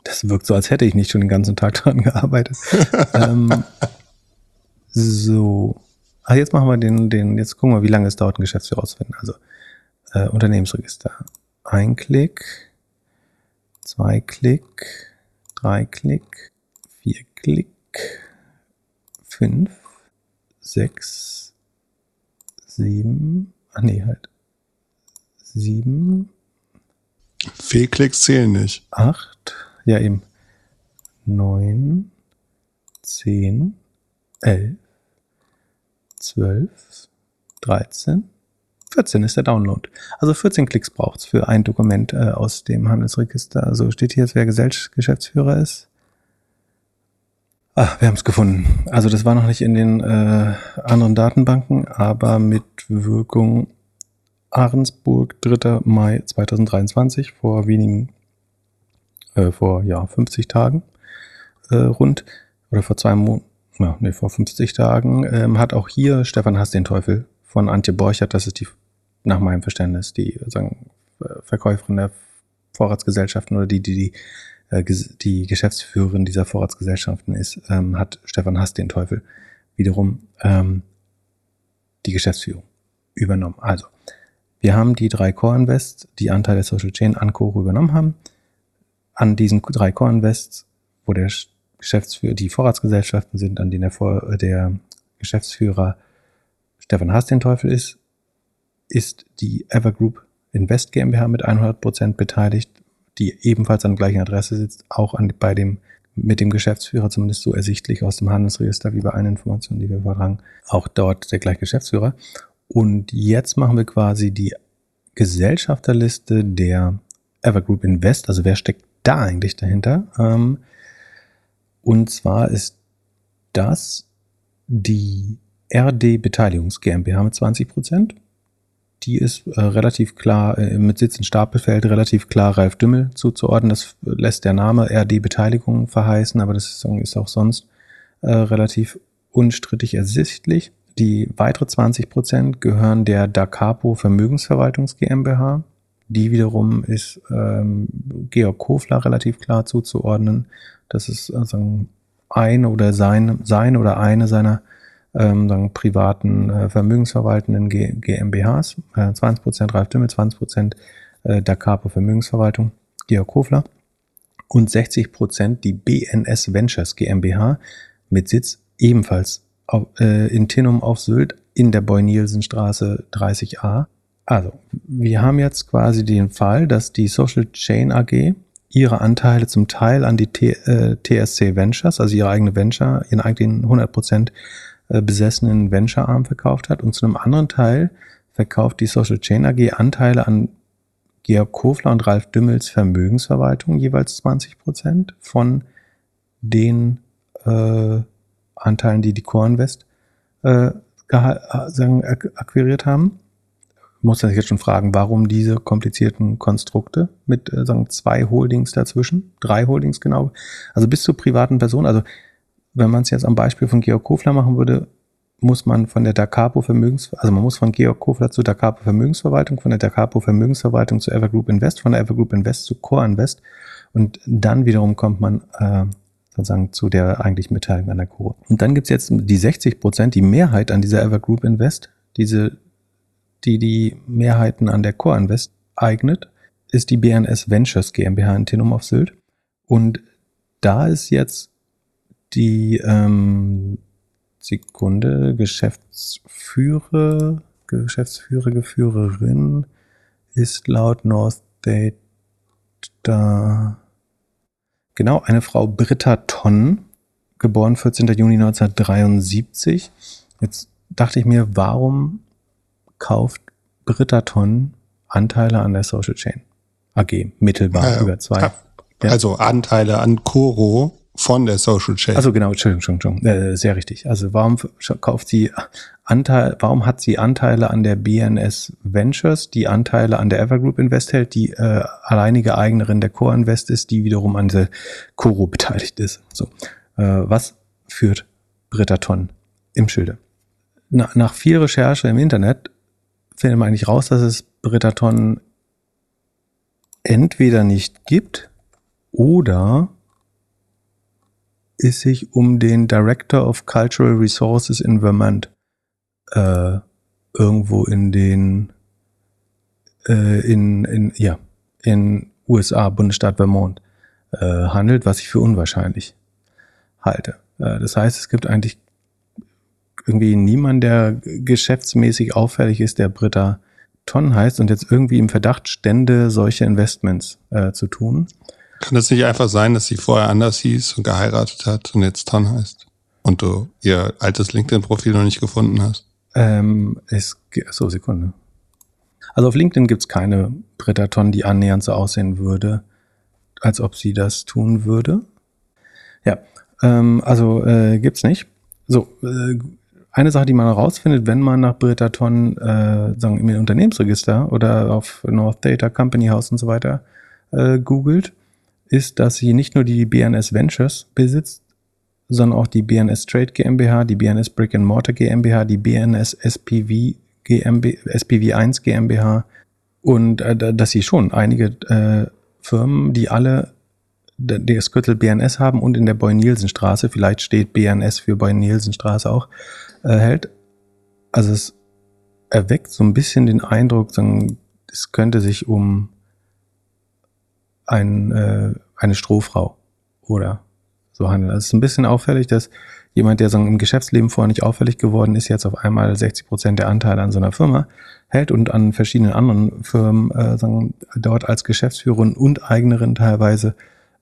Speaker 2: Das wirkt so, als hätte ich nicht schon den ganzen Tag daran gearbeitet. ähm, so, Ah, jetzt machen wir den, den, jetzt gucken wir, wie lange es dauert, ein Geschäftsführer auszufinden. Also äh, Unternehmensregister. Ein Klick, zwei Klick, drei Klick, Klick, fünf, sechs, sieben, ach nee, halt. Sieben.
Speaker 1: Fehlklicks zählen nicht.
Speaker 2: Acht, ja eben. Neun, zehn, elf, 12, 13, 14 ist der Download. Also 14 Klicks braucht's für ein Dokument äh, aus dem Handelsregister. Also steht hier jetzt, wer Geschäftsführer ist. Ah, wir haben es gefunden. Also das war noch nicht in den äh, anderen Datenbanken, aber mit Wirkung Ahrensburg, 3. Mai 2023, vor wenigen, äh, vor ja 50 Tagen äh, rund oder vor zwei Monaten ja, nee, vor 50 Tagen, ähm, hat auch hier Stefan Hass den Teufel von Antje Borchert, das ist die, nach meinem Verständnis, die sagen, Verkäuferin der Vorratsgesellschaften oder die, die, die, äh, die Geschäftsführerin dieser Vorratsgesellschaften ist, ähm, hat Stefan Hass den Teufel wiederum ähm, die Geschäftsführung übernommen. Also, wir haben die drei Core Invests, die Anteile der Social Chain an Core übernommen haben. An diesen drei Core Invests, wo der Geschäftsführer, die Vorratsgesellschaften sind, an denen der, Vor der Geschäftsführer Stefan Haas den Teufel ist, ist die Evergroup Invest GmbH mit 100 Prozent beteiligt, die ebenfalls an der gleichen Adresse sitzt, auch an, bei dem mit dem Geschäftsführer, zumindest so ersichtlich aus dem Handelsregister wie bei allen Informationen, die wir vortragen, auch dort der gleiche Geschäftsführer. Und jetzt machen wir quasi die Gesellschafterliste der Evergroup Invest, also wer steckt da eigentlich dahinter? Ähm, und zwar ist das die RD Beteiligungs GmbH mit 20 Prozent. Die ist äh, relativ klar äh, mit Sitz in Stapelfeld relativ klar Ralf Dümmel zuzuordnen. Das lässt der Name RD Beteiligung verheißen, aber das ist, auch sonst äh, relativ unstrittig ersichtlich. Die weitere 20 Prozent gehören der Dacapo Vermögensverwaltungs GmbH. Die wiederum ist ähm, Georg Kofler relativ klar zuzuordnen. Das ist also eine oder sein, sein oder eine seiner ähm, sagen, privaten äh, vermögensverwaltenden G GmbHs. Äh, 20% Ralf Dümmel, 20% äh, Dacapo Vermögensverwaltung, Georg Kofler und 60% die BNS Ventures GmbH mit Sitz ebenfalls auf, äh, in Tinnum auf Sylt in der Boy-Nielsen-Straße 30a. Also, wir haben jetzt quasi den Fall, dass die Social Chain AG ihre Anteile zum Teil an die T, äh, TSC Ventures, also ihre eigene Venture, ihren eigenen 100% äh, besessenen Venture-Arm verkauft hat und zu einem anderen Teil verkauft die Social Chain AG Anteile an Georg Kofler und Ralf Dümmels Vermögensverwaltung, jeweils 20% von den äh, Anteilen, die die Core Invest äh, sagen, akquiriert haben. Muss man sich jetzt schon fragen, warum diese komplizierten Konstrukte mit äh, sagen zwei Holdings dazwischen, drei Holdings genau, also bis zu privaten Personen. Also wenn man es jetzt am Beispiel von Georg Kofler machen würde, muss man von der Dacapo Vermögens, also man muss von Georg Kofler zu Dacapo Vermögensverwaltung, von der Dacapo Vermögensverwaltung zu Evergroup Invest, von der Evergroup Invest zu Core Invest und dann wiederum kommt man äh, sozusagen zu der eigentlichen Beteiligung an der Core. Und dann gibt's jetzt die 60 Prozent, die Mehrheit an dieser Evergroup Invest, diese, die die Mehrheiten an der Core Invest eignet, ist die BNS Ventures GmbH in Tinum auf Sylt. Und da ist jetzt die ähm, Sekunde Geschäftsführer, Geschäftsführer, Geführerin ist laut North Date da genau eine Frau Britta Tonn, geboren 14. Juni 1973. Jetzt dachte ich mir, warum kauft Britta Tonn Anteile an der Social Chain AG mittelbar ja, über zwei?
Speaker 1: Also Anteile an Coro von der Social Chain.
Speaker 2: Also genau, Entschuldigung, Entschuldigung, äh, sehr richtig. Also warum kauft sie Anteil, warum hat sie Anteile an der BNS Ventures, die Anteile an der Evergroup Invest hält, die äh, alleinige Eignerin der Core Invest ist, die wiederum an der Coro beteiligt ist. So, äh, was führt Britta Tonn im Schilde? Na, nach viel Recherche im Internet findet man eigentlich raus, dass es Britta Tonn entweder nicht gibt oder es sich um den Director of Cultural Resources in Vermont äh, irgendwo in den äh, in, in ja in USA Bundesstaat Vermont äh, handelt, was ich für unwahrscheinlich halte. Äh, das heißt, es gibt eigentlich irgendwie niemand, der geschäftsmäßig auffällig ist, der Britta Ton heißt und jetzt irgendwie im Verdacht stände, solche Investments äh, zu tun.
Speaker 1: Kann es nicht einfach sein, dass sie vorher anders hieß und geheiratet hat und jetzt Ton heißt? Und du ihr altes LinkedIn-Profil noch nicht gefunden hast?
Speaker 2: Ähm, es, so, Sekunde. Also auf LinkedIn gibt's keine Britta Ton, die annähernd so aussehen würde, als ob sie das tun würde. Ja, ähm, also äh, gibt's nicht. So, äh, eine Sache, die man herausfindet, wenn man nach Britta Ton äh, sagen, im Unternehmensregister oder auf North Data Company House und so weiter äh, googelt, ist, dass sie nicht nur die BNS Ventures besitzt, sondern auch die BNS Trade GmbH, die BNS Brick and Mortar GmbH, die BNS SPV GmbH, SPV1 GmbH und äh, dass sie schon einige äh, Firmen, die alle das Gürtel BNS haben und in der Boy-Nielsen-Straße, vielleicht steht BNS für Boy-Nielsen-Straße auch, äh, hält. Also es erweckt so ein bisschen den Eindruck, es könnte sich um ein, äh, eine Strohfrau oder so handeln. Also es ist ein bisschen auffällig, dass jemand, der so im Geschäftsleben vorher nicht auffällig geworden ist, jetzt auf einmal 60 Prozent der Anteile an so einer Firma hält und an verschiedenen anderen Firmen äh, sagen, dort als Geschäftsführerin und Eignerin teilweise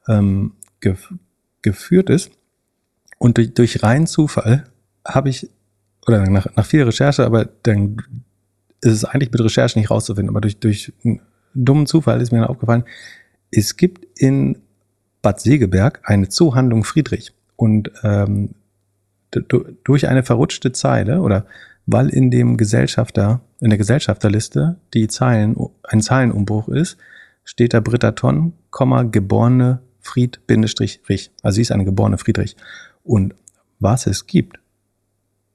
Speaker 2: ähm, gef geführt ist. Und durch, durch reinen Zufall habe ich, oder nach, nach viel Recherche, aber dann ist es eigentlich mit Recherche nicht rauszufinden, aber durch, durch einen dummen Zufall ist mir dann aufgefallen, es gibt in Bad Segeberg eine Zoohandlung Friedrich. Und ähm, durch eine verrutschte Zeile oder weil in dem Gesellschafter, in der Gesellschafterliste die Zeilen, ein Zeilenumbruch ist, steht da Britta Tonn, geborene Fried-Rich. Also sie ist eine geborene Friedrich. Und was es gibt,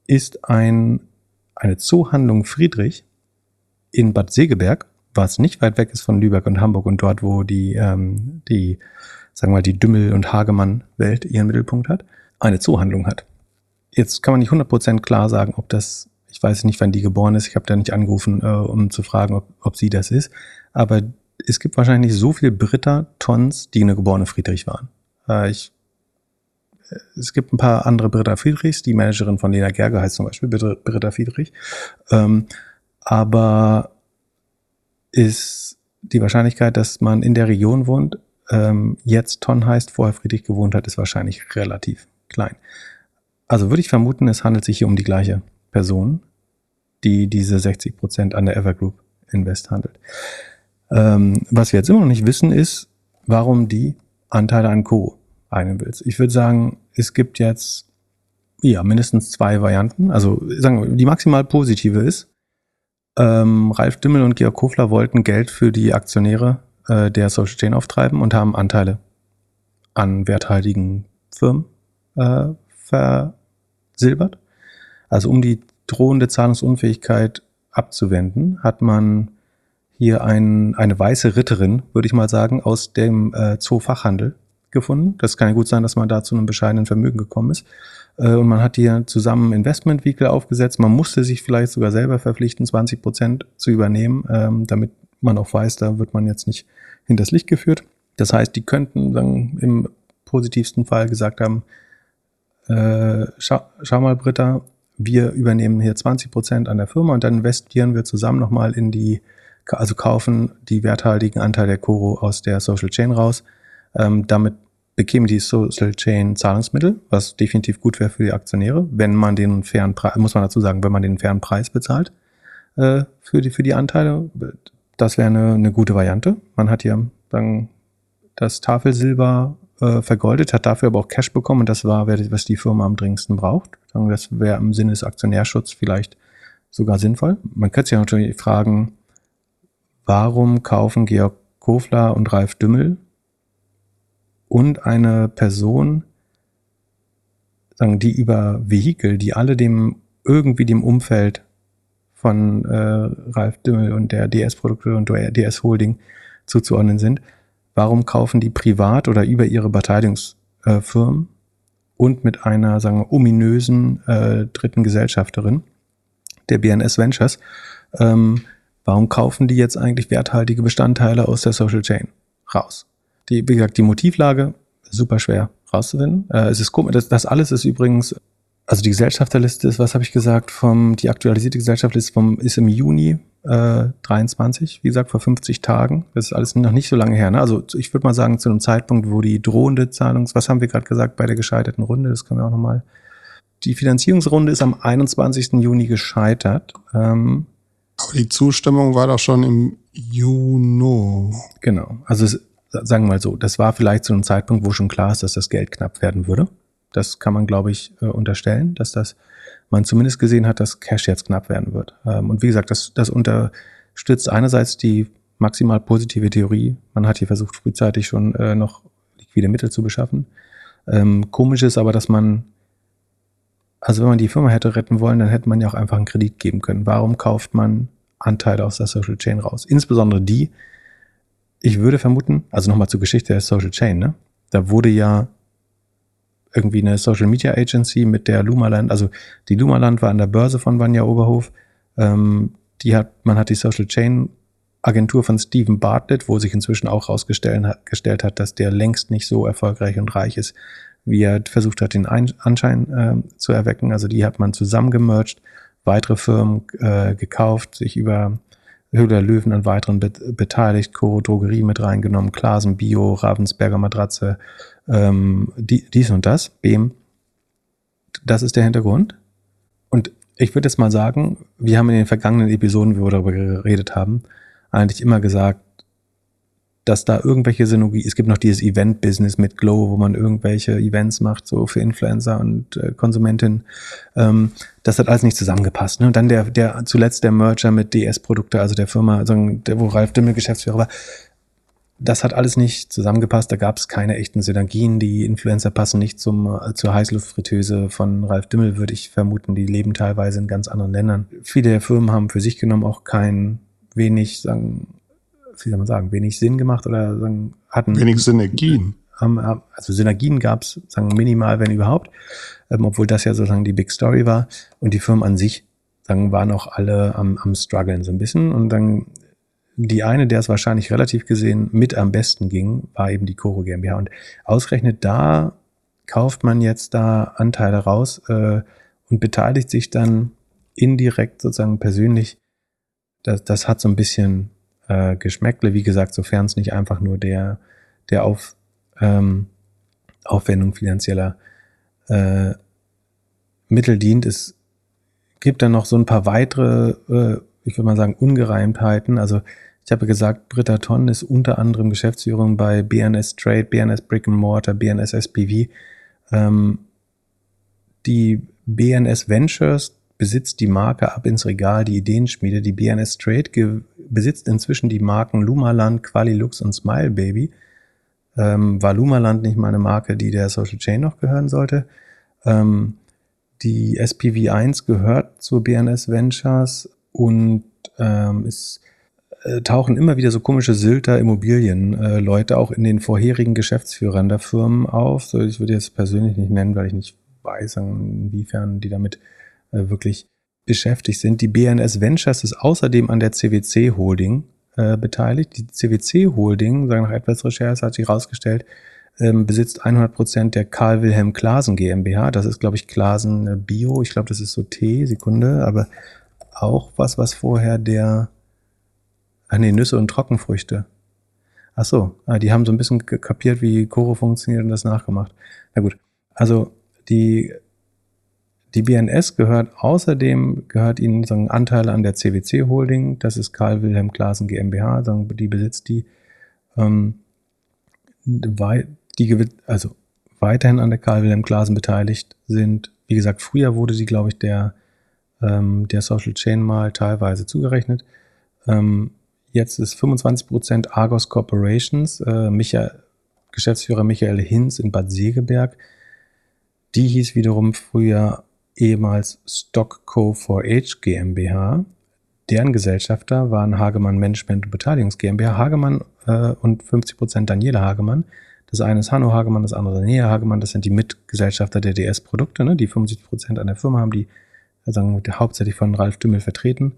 Speaker 2: ist ein, eine Zoohandlung Friedrich in Bad Segeberg, was nicht weit weg ist von Lübeck und Hamburg und dort, wo die, ähm, die sagen wir mal, die Dümmel- und Hagemann-Welt ihren Mittelpunkt hat, eine Zoohandlung hat. Jetzt kann man nicht 100% klar sagen, ob das, ich weiß nicht, wann die geboren ist, ich habe da nicht angerufen, äh, um zu fragen, ob, ob sie das ist, aber es gibt wahrscheinlich so viel Britta Tons, die eine geborene Friedrich waren. Äh, ich, äh, es gibt ein paar andere Britta Friedrichs, die Managerin von Lena Gerge heißt zum Beispiel Britta Friedrich, ähm, aber ist die Wahrscheinlichkeit, dass man in der Region wohnt, ähm, jetzt Ton heißt, vorher Friedrich gewohnt hat, ist wahrscheinlich relativ klein. Also würde ich vermuten, es handelt sich hier um die gleiche Person, die diese 60 Prozent an der Evergroup Invest handelt. Ähm, was wir jetzt immer noch nicht wissen, ist, warum die Anteile an Co. einen willst. Ich würde sagen, es gibt jetzt ja mindestens zwei Varianten. Also sagen wir, die maximal positive ist, ähm, Ralf Dimmel und Georg Kofler wollten Geld für die Aktionäre äh, der Social Chain auftreiben und haben Anteile an werthaltigen Firmen äh, versilbert. Also um die drohende Zahlungsunfähigkeit abzuwenden, hat man hier ein, eine weiße Ritterin, würde ich mal sagen, aus dem äh, Zoofachhandel gefunden. Das kann ja gut sein, dass man da zu einem bescheidenen Vermögen gekommen ist. Äh, und man hat hier zusammen Investment Vehicle aufgesetzt. Man musste sich vielleicht sogar selber verpflichten, 20 Prozent zu übernehmen, ähm, damit man auch weiß, da wird man jetzt nicht hinters Licht geführt. Das heißt, die könnten dann im positivsten Fall gesagt haben, äh, schau, schau mal, Britta, wir übernehmen hier 20 Prozent an der Firma und dann investieren wir zusammen nochmal in die, also kaufen die werthaltigen Anteile der Coro aus der Social Chain raus. Ähm, damit bekämen die Social Chain Zahlungsmittel, was definitiv gut wäre für die Aktionäre, wenn man den fairen Preis, muss man dazu sagen, wenn man den fairen Preis bezahlt äh, für, die, für die Anteile. Das wäre eine, eine gute Variante. Man hat hier dann das Tafelsilber äh, vergoldet, hat dafür aber auch Cash bekommen und das war, was die Firma am dringendsten braucht. Das wäre im Sinne des Aktionärschutzes vielleicht sogar sinnvoll. Man könnte sich ja natürlich fragen, warum kaufen Georg Kofler und Ralf Dümmel und eine Person, sagen, die über Vehikel, die alle dem irgendwie dem Umfeld von äh, Ralf Dümmel und der DS-Produkte und der DS-Holding zuzuordnen sind. Warum kaufen die privat oder über ihre Beteiligungsfirmen und mit einer, sagen wir, ominösen äh, dritten Gesellschafterin, der BNS Ventures, ähm, warum kaufen die jetzt eigentlich werthaltige Bestandteile aus der Social Chain raus? Die, wie gesagt, die Motivlage super schwer rauszufinden. Äh, es ist komisch, das, das alles ist übrigens also die Gesellschafterliste ist, was habe ich gesagt, vom, die aktualisierte Gesellschafterliste vom, ist im Juni äh, 23, wie gesagt, vor 50 Tagen. Das ist alles noch nicht so lange her. Ne? Also ich würde mal sagen, zu einem Zeitpunkt, wo die drohende Zahlungs, was haben wir gerade gesagt bei der gescheiterten Runde, das können wir auch nochmal. Die Finanzierungsrunde ist am 21. Juni gescheitert. Ähm,
Speaker 1: Aber die Zustimmung war doch schon im Juni.
Speaker 2: Genau. Also es, sagen wir mal so, das war vielleicht zu einem Zeitpunkt, wo schon klar ist, dass das Geld knapp werden würde. Das kann man, glaube ich, äh, unterstellen, dass das man zumindest gesehen hat, dass Cash jetzt knapp werden wird. Ähm, und wie gesagt, das, das unterstützt einerseits die maximal positive Theorie. Man hat hier versucht, frühzeitig schon äh, noch liquide Mittel zu beschaffen. Ähm, komisch ist aber, dass man, also wenn man die Firma hätte retten wollen, dann hätte man ja auch einfach einen Kredit geben können. Warum kauft man Anteile aus der Social Chain raus? Insbesondere die, ich würde vermuten, also nochmal zur Geschichte der Social Chain, ne? Da wurde ja irgendwie eine Social Media Agency mit der Lumaland, also die Lumaland war an der Börse von Vanja Oberhof. Ähm, die hat, man hat die Social Chain Agentur von Stephen Bartlett, wo sich inzwischen auch herausgestellt hat, dass der längst nicht so erfolgreich und reich ist, wie er versucht hat, den Ein Anschein äh, zu erwecken. Also die hat man zusammengemerged, weitere Firmen äh, gekauft, sich über Höhler Löwen an weiteren bet beteiligt, Coro Drogerie mit reingenommen, Klasen Bio, Ravensberger Matratze, ähm, die, dies und das, BEM. Das ist der Hintergrund. Und ich würde jetzt mal sagen, wir haben in den vergangenen Episoden, wo wir darüber geredet haben, eigentlich immer gesagt, dass da irgendwelche Synergie, es gibt noch dieses Event-Business mit Glow, wo man irgendwelche Events macht, so für Influencer und äh, Konsumentinnen. Ähm, das hat alles nicht zusammengepasst. Ne? Und dann der, der zuletzt der Merger mit DS-Produkte, also der Firma, also der, wo Ralf Dimmel Geschäftsführer war. Das hat alles nicht zusammengepasst. Da gab es keine echten Synergien. Die Influencer passen nicht zum, äh, zur Heißluftfritteuse von Ralf Dimmel, würde ich vermuten. Die leben teilweise in ganz anderen Ländern. Viele der Firmen haben für sich genommen auch kein wenig, sagen, wie soll man sagen, wenig Sinn gemacht oder sagen, hatten.
Speaker 1: Wenig Synergien.
Speaker 2: also Synergien gab es, sagen, minimal, wenn überhaupt, ähm, obwohl das ja sozusagen die Big Story war. Und die Firmen an sich, sagen, waren auch alle am, am struggeln so ein bisschen. Und dann die eine, der es wahrscheinlich relativ gesehen mit am besten ging, war eben die Coro GmbH. Und ausgerechnet da kauft man jetzt da Anteile raus äh, und beteiligt sich dann indirekt sozusagen persönlich. Das, das hat so ein bisschen äh, Geschmäckle. Wie gesagt, sofern es nicht einfach nur der, der Auf, ähm, Aufwendung finanzieller äh, Mittel dient. Es gibt dann noch so ein paar weitere, äh, ich würde mal sagen, Ungereimtheiten. Also ich habe gesagt, Britta Tonn ist unter anderem Geschäftsführerin bei BNS Trade, BNS Brick and Mortar, BNS SPV. Ähm, die BNS Ventures besitzt die Marke ab ins Regal, die Ideenschmiede. Die BNS Trade besitzt inzwischen die Marken Lumaland, Qualilux und Smile Baby. Ähm, war Lumaland nicht mal eine Marke, die der Social Chain noch gehören sollte? Ähm, die SPV1 gehört zur BNS Ventures und ähm, ist äh, tauchen immer wieder so komische Sylter Immobilien äh, auch in den vorherigen Geschäftsführern der Firmen auf. So, ich würde jetzt persönlich nicht nennen, weil ich nicht weiß, inwiefern die damit äh, wirklich beschäftigt sind. Die BNS Ventures ist außerdem an der CWC Holding äh, beteiligt. Die CWC Holding, sagen nach etwas Recherche, hat sich herausgestellt, ähm, besitzt 100 Prozent der Karl Wilhelm Klasen GmbH. Das ist, glaube ich, Klasen äh, Bio. Ich glaube, das ist so Tee, Sekunde, aber auch was, was vorher der, ach nee, Nüsse und Trockenfrüchte. Ach so, ah, die haben so ein bisschen kapiert, wie Koro funktioniert und das nachgemacht. Na gut, also die die BNS gehört außerdem, gehört ihnen so ein Anteil an der CWC Holding, das ist Karl Wilhelm Klaasen GmbH, die besitzt die, ähm, die, also weiterhin an der Karl Wilhelm Klaasen beteiligt sind. Wie gesagt, früher wurde sie, glaube ich, der, ähm, der Social Chain mal teilweise zugerechnet. Ähm, jetzt ist 25% Argos Corporations, äh, Michael, Geschäftsführer Michael Hinz in Bad Segeberg. Die hieß wiederum früher ehemals Stockco 4H GmbH. Deren Gesellschafter waren Hagemann Management und Beteiligungs GmbH. Hagemann äh, und 50 Prozent Daniela Hagemann. Das eine ist Hanno Hagemann, das andere Daniela Hagemann. Das sind die Mitgesellschafter der DS-Produkte, ne, die 75 Prozent an der Firma haben, die sagen, hauptsächlich von Ralf Dümmel vertreten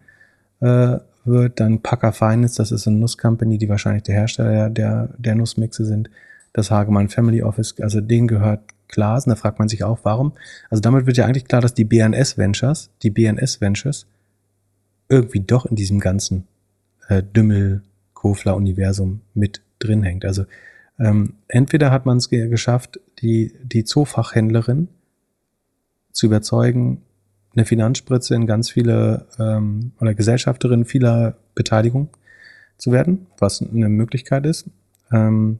Speaker 2: äh, wird. Dann Packer Finance, das ist eine Nusscompany, die wahrscheinlich der Hersteller der, der Nussmixe sind. Das Hagemann Family Office, also denen gehört Glasen. Da fragt man sich auch, warum. Also damit wird ja eigentlich klar, dass die BNS Ventures, die BNS Ventures, irgendwie doch in diesem ganzen äh, Dümmel-Kofler-Universum mit drin hängt. Also ähm, entweder hat man es geschafft, die, die Zoofachhändlerin zu überzeugen, eine Finanzspritze in ganz viele ähm, oder Gesellschafterin vieler Beteiligung zu werden, was eine Möglichkeit ist. Ähm,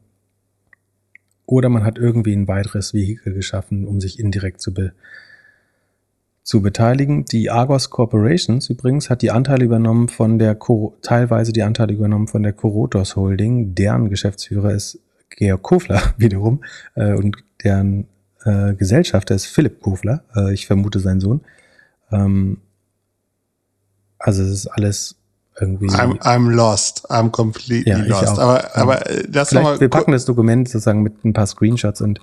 Speaker 2: oder man hat irgendwie ein weiteres Vehikel geschaffen, um sich indirekt zu, be zu beteiligen. Die Argos Corporations übrigens hat die Anteile übernommen von der, Co teilweise die Anteile übernommen von der Corotos Holding. Deren Geschäftsführer ist Georg Kofler wiederum äh, und deren äh, Gesellschafter ist Philipp Kofler. Äh, ich vermute sein Sohn. Ähm, also es ist alles irgendwie.
Speaker 1: I'm, I'm lost. I'm completely ja, lost. Aber, aber äh, das
Speaker 2: Vielleicht, Wir packen das Dokument sozusagen mit ein paar Screenshots und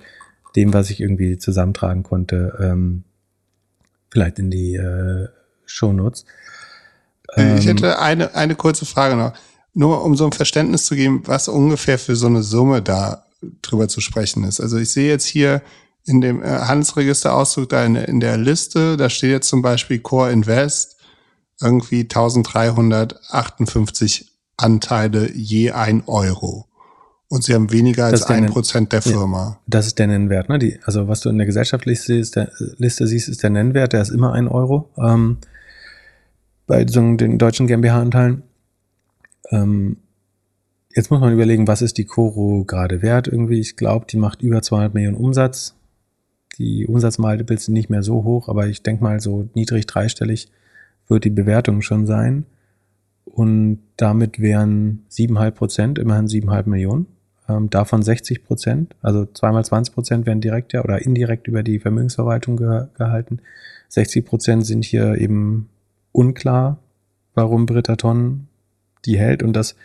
Speaker 2: dem, was ich irgendwie zusammentragen konnte, ähm, vielleicht in die äh, Show Notes.
Speaker 1: Ähm, ich hätte eine, eine kurze Frage noch. Nur um so ein Verständnis zu geben, was ungefähr für so eine Summe da drüber zu sprechen ist. Also ich sehe jetzt hier in dem äh, Handelsregisterauszug da in, in der Liste, da steht jetzt zum Beispiel Core Invest irgendwie 1358 Anteile je ein Euro. Und sie haben weniger als ein Prozent der Firma. Ja,
Speaker 2: das ist der Nennwert, ne? Die, also was du in der Gesellschaftsliste ist, der, Liste siehst, ist der Nennwert, der ist immer ein Euro. Ähm, bei so den deutschen GmbH-Anteilen. Ähm, jetzt muss man überlegen, was ist die Coro gerade wert irgendwie. Ich glaube, die macht über 200 Millionen Umsatz. Die Umsatzmultiples sind nicht mehr so hoch, aber ich denke mal, so niedrig dreistellig wird die Bewertung schon sein. Und damit wären 7,5 Prozent, immerhin 7,5 Millionen. Ähm, davon 60 Prozent, also zweimal 20 Prozent werden direkt ja oder indirekt über die Vermögensverwaltung ge gehalten. 60 Prozent sind hier eben unklar, warum Britta Tonn die hält und das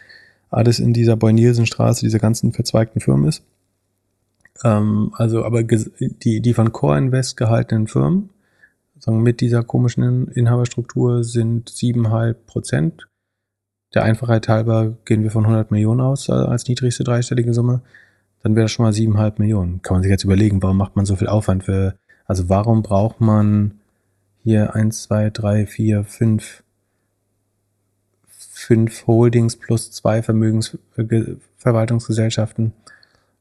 Speaker 2: alles in dieser Boy-Nielsen-Straße, dieser ganzen verzweigten Firmen ist. Ähm, also, aber die, die von Core Invest gehaltenen Firmen, sagen mit dieser komischen Inhaberstruktur sind 7,5 Prozent der Einfachheit halber gehen wir von 100 Millionen aus äh, als niedrigste dreistellige Summe. Dann wäre das schon mal 7,5 Millionen. Kann man sich jetzt überlegen, warum macht man so viel Aufwand für, also warum braucht man hier 1, 2, 3, 4, 5, 5 Holdings plus zwei Vermögensverwaltungsgesellschaften,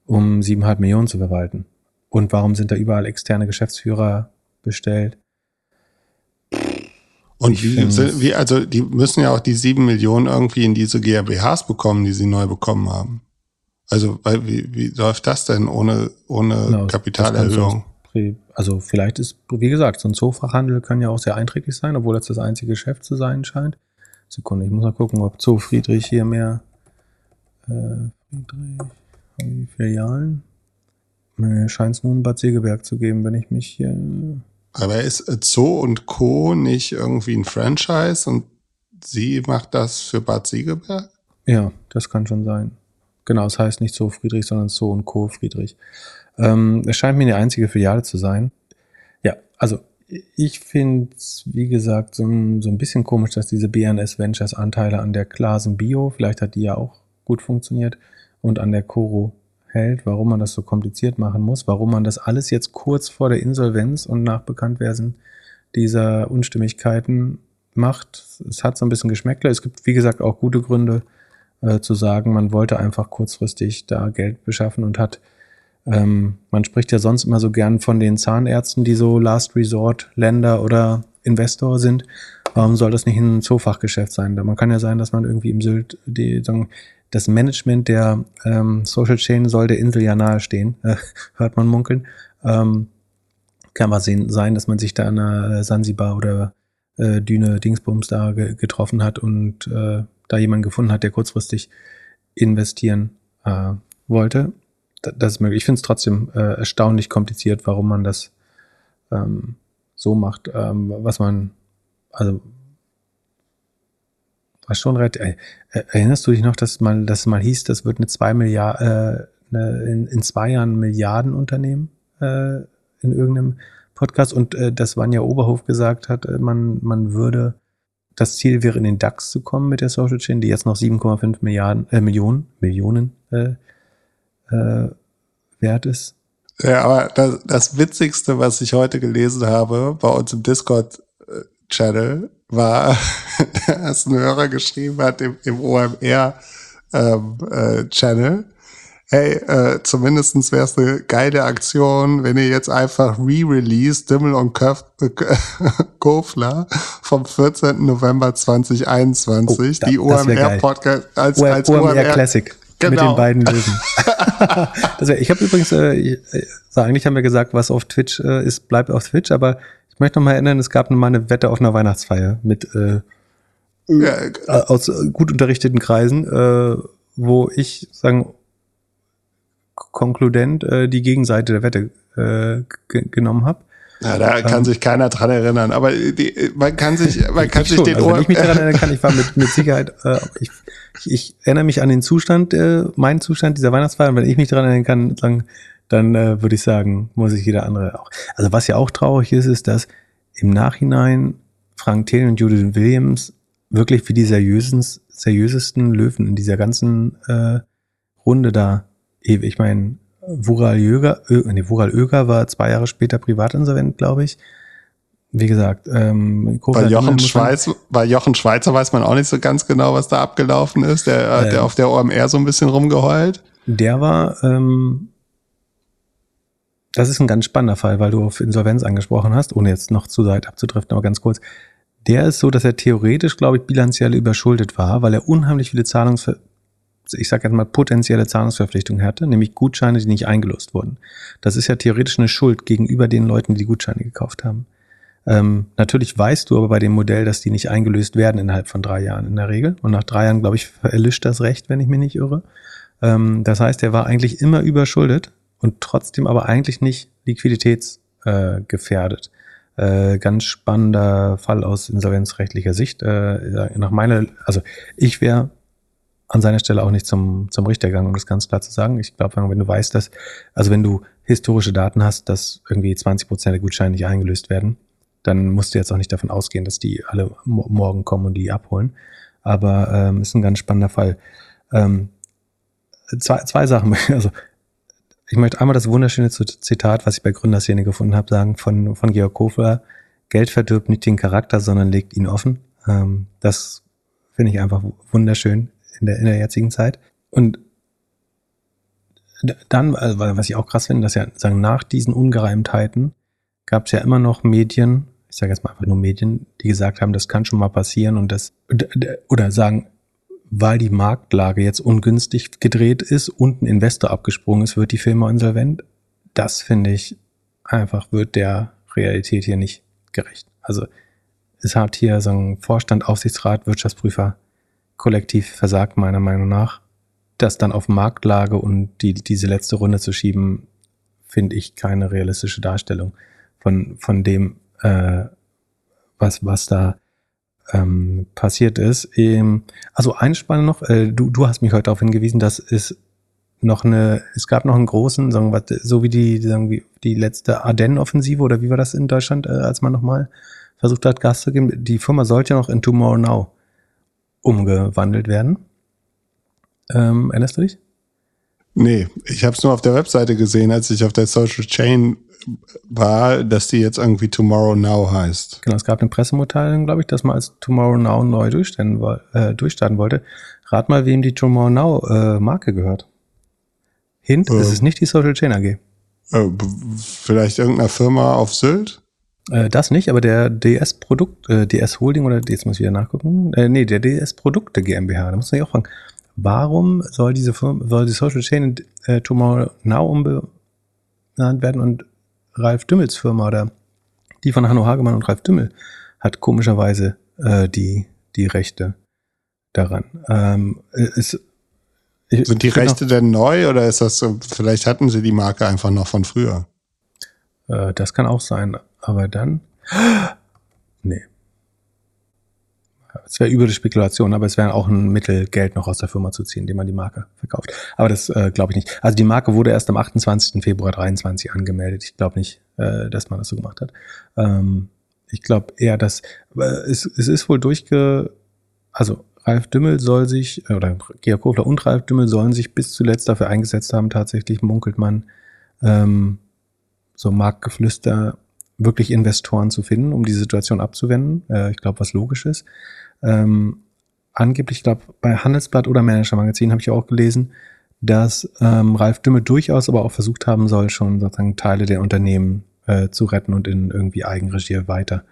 Speaker 2: um 7,5 Millionen zu verwalten? Und warum sind da überall externe Geschäftsführer bestellt?
Speaker 1: Und wie, wie, also die müssen ja auch die sieben Millionen irgendwie in diese GmbHs bekommen, die sie neu bekommen haben. Also weil, wie, wie läuft das denn ohne, ohne genau, Kapitalerhöhung?
Speaker 2: Also vielleicht ist, wie gesagt, so ein Zoofachhandel kann ja auch sehr einträglich sein, obwohl das das einzige Geschäft zu sein scheint. Sekunde, ich muss mal gucken, ob Zoo Friedrich hier mehr äh, Friedrich, haben die Filialen? Scheint es nur ein Bad Segeberg zu geben, wenn ich mich hier
Speaker 1: aber ist Zoo und Co. nicht irgendwie ein Franchise und sie macht das für Bad Siegeberg?
Speaker 2: Ja, das kann schon sein. Genau, es heißt nicht Zoo Friedrich, sondern Zoo und Co. Friedrich. Ähm, es scheint mir die einzige Filiale zu sein. Ja, also ich finde es, wie gesagt, so ein, so ein bisschen komisch, dass diese BNS Ventures Anteile an der Klasen Bio, vielleicht hat die ja auch gut funktioniert, und an der Coro hält, warum man das so kompliziert machen muss, warum man das alles jetzt kurz vor der Insolvenz und nach Bekanntwerden dieser Unstimmigkeiten macht. Es hat so ein bisschen Geschmäckle. Es gibt, wie gesagt, auch gute Gründe äh, zu sagen, man wollte einfach kurzfristig da Geld beschaffen und hat, ähm, man spricht ja sonst immer so gern von den Zahnärzten, die so Last Resort Länder oder Investor sind. Warum soll das nicht ein Zoofachgeschäft sein? Man kann ja sein, dass man irgendwie im Sylt die, sagen, das Management der ähm, Social Chain soll der Insel ja nahestehen, äh, hört man munkeln. Ähm, kann mal sehen, sein, dass man sich da an der Sansibar oder äh, Düne Dingsbums da ge getroffen hat und äh, da jemanden gefunden hat, der kurzfristig investieren äh, wollte. das ist möglich. Ich finde es trotzdem äh, erstaunlich kompliziert, warum man das ähm, so macht, ähm, was man, also war schon relativ. Äh, erinnerst du dich noch, dass mal, dass mal hieß, das wird eine zwei Milliarden, äh, eine, in, in zwei Jahren Milliardenunternehmen äh, in irgendeinem Podcast und äh, dass Vanja Oberhof gesagt hat, äh, man, man würde, das Ziel wäre in den DAX zu kommen mit der Social Chain, die jetzt noch 7,5 Milliarden, äh, Millionen, Millionen äh, äh, wert ist.
Speaker 1: Ja, aber das, das Witzigste, was ich heute gelesen habe bei uns im Discord-Channel, war, dass ein Hörer geschrieben hat im, im OMR ähm, äh, Channel. Hey, äh, zumindestens wäre es eine geile Aktion, wenn ihr jetzt einfach re-release Dimmel und Köf äh, Kofler vom 14. November 2021, oh, da, die OMR-Podcast
Speaker 2: als, als OMR, OMR Classic. Genau. Mit den beiden Löwen. also ich habe übrigens, äh, ich, also eigentlich haben wir gesagt, was auf Twitch äh, ist, bleibt auf Twitch, aber möchte noch mal erinnern, es gab mal eine Wette auf einer Weihnachtsfeier mit äh, ja, äh, aus gut unterrichteten Kreisen, äh, wo ich sagen konkludent äh, die Gegenseite der Wette äh, genommen habe.
Speaker 1: Ja, da kann ähm, sich keiner dran erinnern, aber die, man kann sich, man kann sich
Speaker 2: schon.
Speaker 1: den
Speaker 2: also, Ohr. Wenn ich mich daran erinnern kann, ich war mit, mit Sicherheit, äh, ich, ich, ich erinnere mich an den Zustand, äh, meinen Zustand dieser Weihnachtsfeier, und wenn ich mich daran erinnern kann, sagen, dann äh, würde ich sagen, muss ich jeder andere auch. Also was ja auch traurig ist, ist, dass im Nachhinein Frank Thelen und Judith Williams wirklich wie die seriösesten Löwen in dieser ganzen äh, Runde da, ich meine, Vural Jöger, Ö, nee, Vural Öger war zwei Jahre später privatinsolvent, glaube ich. Wie gesagt, ähm,
Speaker 1: bei Jochen, Schweiz, bei Jochen Schweizer weiß man auch nicht so ganz genau, was da abgelaufen ist. Der, äh, der auf der OMR so ein bisschen rumgeheult.
Speaker 2: Der war, ähm, das ist ein ganz spannender Fall, weil du auf Insolvenz angesprochen hast, ohne jetzt noch zu weit abzudriften, aber ganz kurz. Der ist so, dass er theoretisch, glaube ich, bilanziell überschuldet war, weil er unheimlich viele Zahlungs ich sage jetzt mal, potenzielle Zahlungsverpflichtungen hatte, nämlich Gutscheine, die nicht eingelöst wurden. Das ist ja theoretisch eine Schuld gegenüber den Leuten, die die Gutscheine gekauft haben. Ähm, natürlich weißt du aber bei dem Modell, dass die nicht eingelöst werden innerhalb von drei Jahren in der Regel. Und nach drei Jahren, glaube ich, erlischt das Recht, wenn ich mich nicht irre. Ähm, das heißt, er war eigentlich immer überschuldet und trotzdem aber eigentlich nicht liquiditätsgefährdet. Äh, äh, ganz spannender Fall aus insolvenzrechtlicher Sicht. Äh, nach meiner, also ich wäre an seiner Stelle auch nicht zum, zum Richter gegangen, um das ganz klar zu sagen. Ich glaube, wenn du weißt, dass, also wenn du historische Daten hast, dass irgendwie 20 Prozent der Gutscheine nicht eingelöst werden, dann musst du jetzt auch nicht davon ausgehen, dass die alle morgen kommen und die abholen. Aber ähm, ist ein ganz spannender Fall. Ähm, zwei, zwei Sachen. Also ich möchte einmal das wunderschöne Zitat, was ich bei Gründerszene gefunden habe, sagen von, von Georg Kofler. Geld verdirbt nicht den Charakter, sondern legt ihn offen. Ähm, das finde ich einfach wunderschön in der, in der jetzigen Zeit. Und dann, also was ich auch krass finde, dass ja sagen, nach diesen Ungereimtheiten gab es ja immer noch Medien, ich sage jetzt mal einfach nur Medien, die gesagt haben, das kann schon mal passieren und das oder sagen, weil die Marktlage jetzt ungünstig gedreht ist und ein Investor abgesprungen ist, wird die Firma insolvent. Das finde ich einfach wird der Realität hier nicht gerecht. Also es hat hier so ein Vorstand, Aufsichtsrat, Wirtschaftsprüfer kollektiv versagt, meiner Meinung nach. Das dann auf Marktlage und die, diese letzte Runde zu schieben, finde ich keine realistische Darstellung von, von dem, äh, was, was da ähm, passiert ist. Ähm, also eine Spanne noch, äh, du, du hast mich heute darauf hingewiesen, dass es noch eine, es gab noch einen großen, sagen wir, so wie die, sagen wir, die letzte Ardennen-Offensive oder wie war das in Deutschland, äh, als man nochmal versucht hat, Gas zu geben. Die Firma sollte ja noch in Tomorrow Now umgewandelt werden. Ähm, erinnerst du dich?
Speaker 1: Nee, ich habe es nur auf der Webseite gesehen, als ich auf der Social Chain war, dass die jetzt irgendwie Tomorrow Now heißt.
Speaker 2: Genau, es gab eine Pressemitteilung, glaube ich, dass man als Tomorrow Now neu durchstarten, äh, durchstarten wollte. Rat mal, wem die Tomorrow Now äh, Marke gehört. Hint, äh, es ist nicht die Social Chain AG.
Speaker 1: Äh, vielleicht irgendeiner Firma auf Sylt?
Speaker 2: Äh, das nicht, aber der DS Produkt, äh, DS Holding oder jetzt muss ich wieder nachgucken. Äh, nee, der DS Produkte GmbH. Da muss man sich auch fragen, warum soll diese Firma, soll die Social Chain äh, Tomorrow Now umbenannt werden und Ralf Dümmels Firma oder die von Hanno Hagemann und Ralf Dümmel hat komischerweise äh, die, die Rechte daran. Ähm, es,
Speaker 1: ich, Sind die Rechte noch, denn neu oder ist das so, vielleicht hatten sie die Marke einfach noch von früher?
Speaker 2: Äh, das kann auch sein, aber dann. Nee. Es wäre üble Spekulation, aber es wäre auch ein Mittel, Geld noch aus der Firma zu ziehen, indem man die Marke verkauft. Aber das äh, glaube ich nicht. Also die Marke wurde erst am 28. Februar 23 angemeldet. Ich glaube nicht, äh, dass man das so gemacht hat. Ähm, ich glaube eher, dass äh, es, es ist wohl durchge... Also Ralf Dümmel soll sich, äh, oder Georg Kofler und Ralf Dümmel sollen sich bis zuletzt dafür eingesetzt haben, tatsächlich munkelt man, ähm, so Marktgeflüster, wirklich Investoren zu finden, um die Situation abzuwenden. Äh, ich glaube, was logisch ist. Ähm, angeblich, ich glaube, bei Handelsblatt oder Manager Magazin habe ich auch gelesen, dass ähm, Ralf Dümmel durchaus aber auch versucht haben soll, schon sozusagen Teile der Unternehmen äh, zu retten und in irgendwie Eigenregie weiter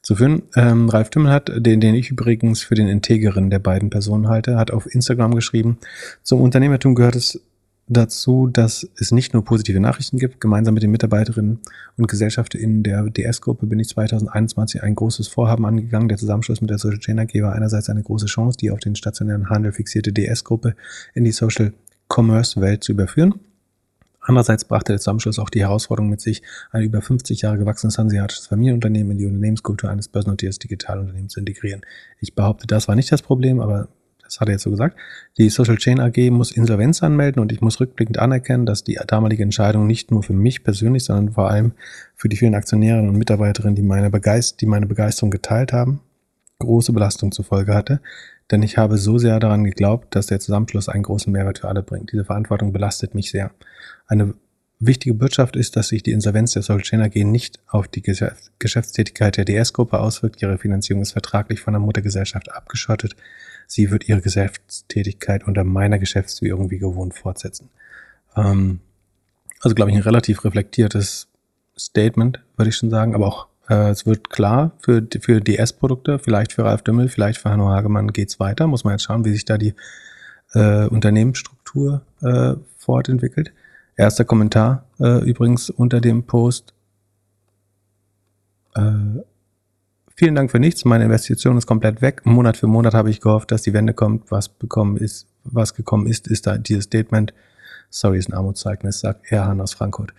Speaker 2: zu führen. Ähm, Ralf Dümmel hat, den, den ich übrigens für den Integeren der beiden Personen halte, hat auf Instagram geschrieben, zum Unternehmertum gehört es dazu, dass es nicht nur positive Nachrichten gibt. Gemeinsam mit den Mitarbeiterinnen und Gesellschafterinnen der DS-Gruppe bin ich 2021 ein großes Vorhaben angegangen. Der Zusammenschluss mit der Social Chain AG war einerseits eine große Chance, die auf den stationären Handel fixierte DS-Gruppe in die Social Commerce-Welt zu überführen. Andererseits brachte der Zusammenschluss auch die Herausforderung mit sich, ein über 50 Jahre gewachsenes hanseatisches Familienunternehmen in die Unternehmenskultur eines börsennotierten Digitalunternehmens zu integrieren. Ich behaupte, das war nicht das Problem, aber das hat er jetzt so gesagt, die Social Chain AG muss Insolvenz anmelden und ich muss rückblickend anerkennen, dass die damalige Entscheidung nicht nur für mich persönlich, sondern vor allem für die vielen Aktionärinnen und Mitarbeiterinnen, die meine, Begeist die meine Begeisterung geteilt haben, große Belastung zur Folge hatte, denn ich habe so sehr daran geglaubt, dass der Zusammenschluss einen großen Mehrwert für alle bringt. Diese Verantwortung belastet mich sehr. Eine wichtige Botschaft ist, dass sich die Insolvenz der Social AG nicht auf die Geschäftstätigkeit der DS-Gruppe auswirkt. Ihre Finanzierung ist vertraglich von der Muttergesellschaft abgeschottet. Sie wird ihre Geschäftstätigkeit unter meiner Geschäftsführung wie gewohnt fortsetzen. Ähm, also glaube ich ein relativ reflektiertes Statement, würde ich schon sagen, aber auch äh, es wird klar für, für DS-Produkte, vielleicht für Ralf Dümmel, vielleicht für Hanno Hagemann geht's weiter. Muss man jetzt schauen, wie sich da die äh, Unternehmensstruktur äh, fortentwickelt. Erster Kommentar äh, übrigens unter dem Post. Äh, vielen Dank für nichts. Meine Investition ist komplett weg. Monat für Monat habe ich gehofft, dass die Wende kommt. Was bekommen ist, was gekommen ist, ist da dieses Statement. Sorry, ist ein Armutszeugnis, sagt Erhan aus Frankfurt.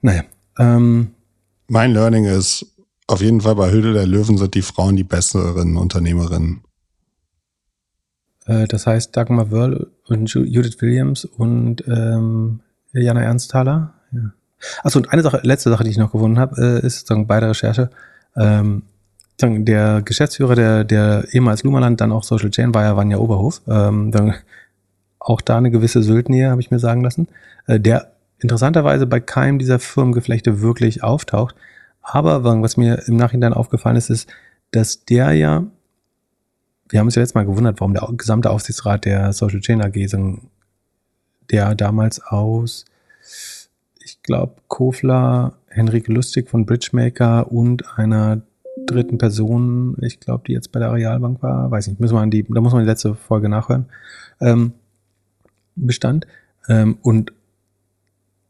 Speaker 2: Naja. Ähm,
Speaker 1: mein Learning ist, auf jeden Fall bei Höhle der Löwen sind die Frauen die besseren Unternehmerinnen.
Speaker 2: Äh, das heißt Dagmar Wörl und Judith Williams und ähm, Jana Ernsthaler. Ja. Achso, und eine Sache, letzte Sache, die ich noch gefunden habe, äh, ist sagen, bei der Recherche. Ähm, der Geschäftsführer der, der ehemals Lumaland, dann auch Social Chain, war ja Vanja Oberhof. Ähm, dann auch da eine gewisse Syltnähe, habe ich mir sagen lassen. Äh, der interessanterweise bei keinem dieser Firmengeflechte wirklich auftaucht. Aber was mir im Nachhinein aufgefallen ist, ist, dass der ja, wir haben uns ja letztes Mal gewundert, warum der gesamte Aufsichtsrat der Social Chain AG, der damals aus, ich glaube, Kofler, Henrike Lustig von Bridgemaker und einer dritten Person, ich glaube, die jetzt bei der Realbank war, weiß nicht, müssen wir an die, da muss man die letzte Folge nachhören, ähm, bestand. Ähm, und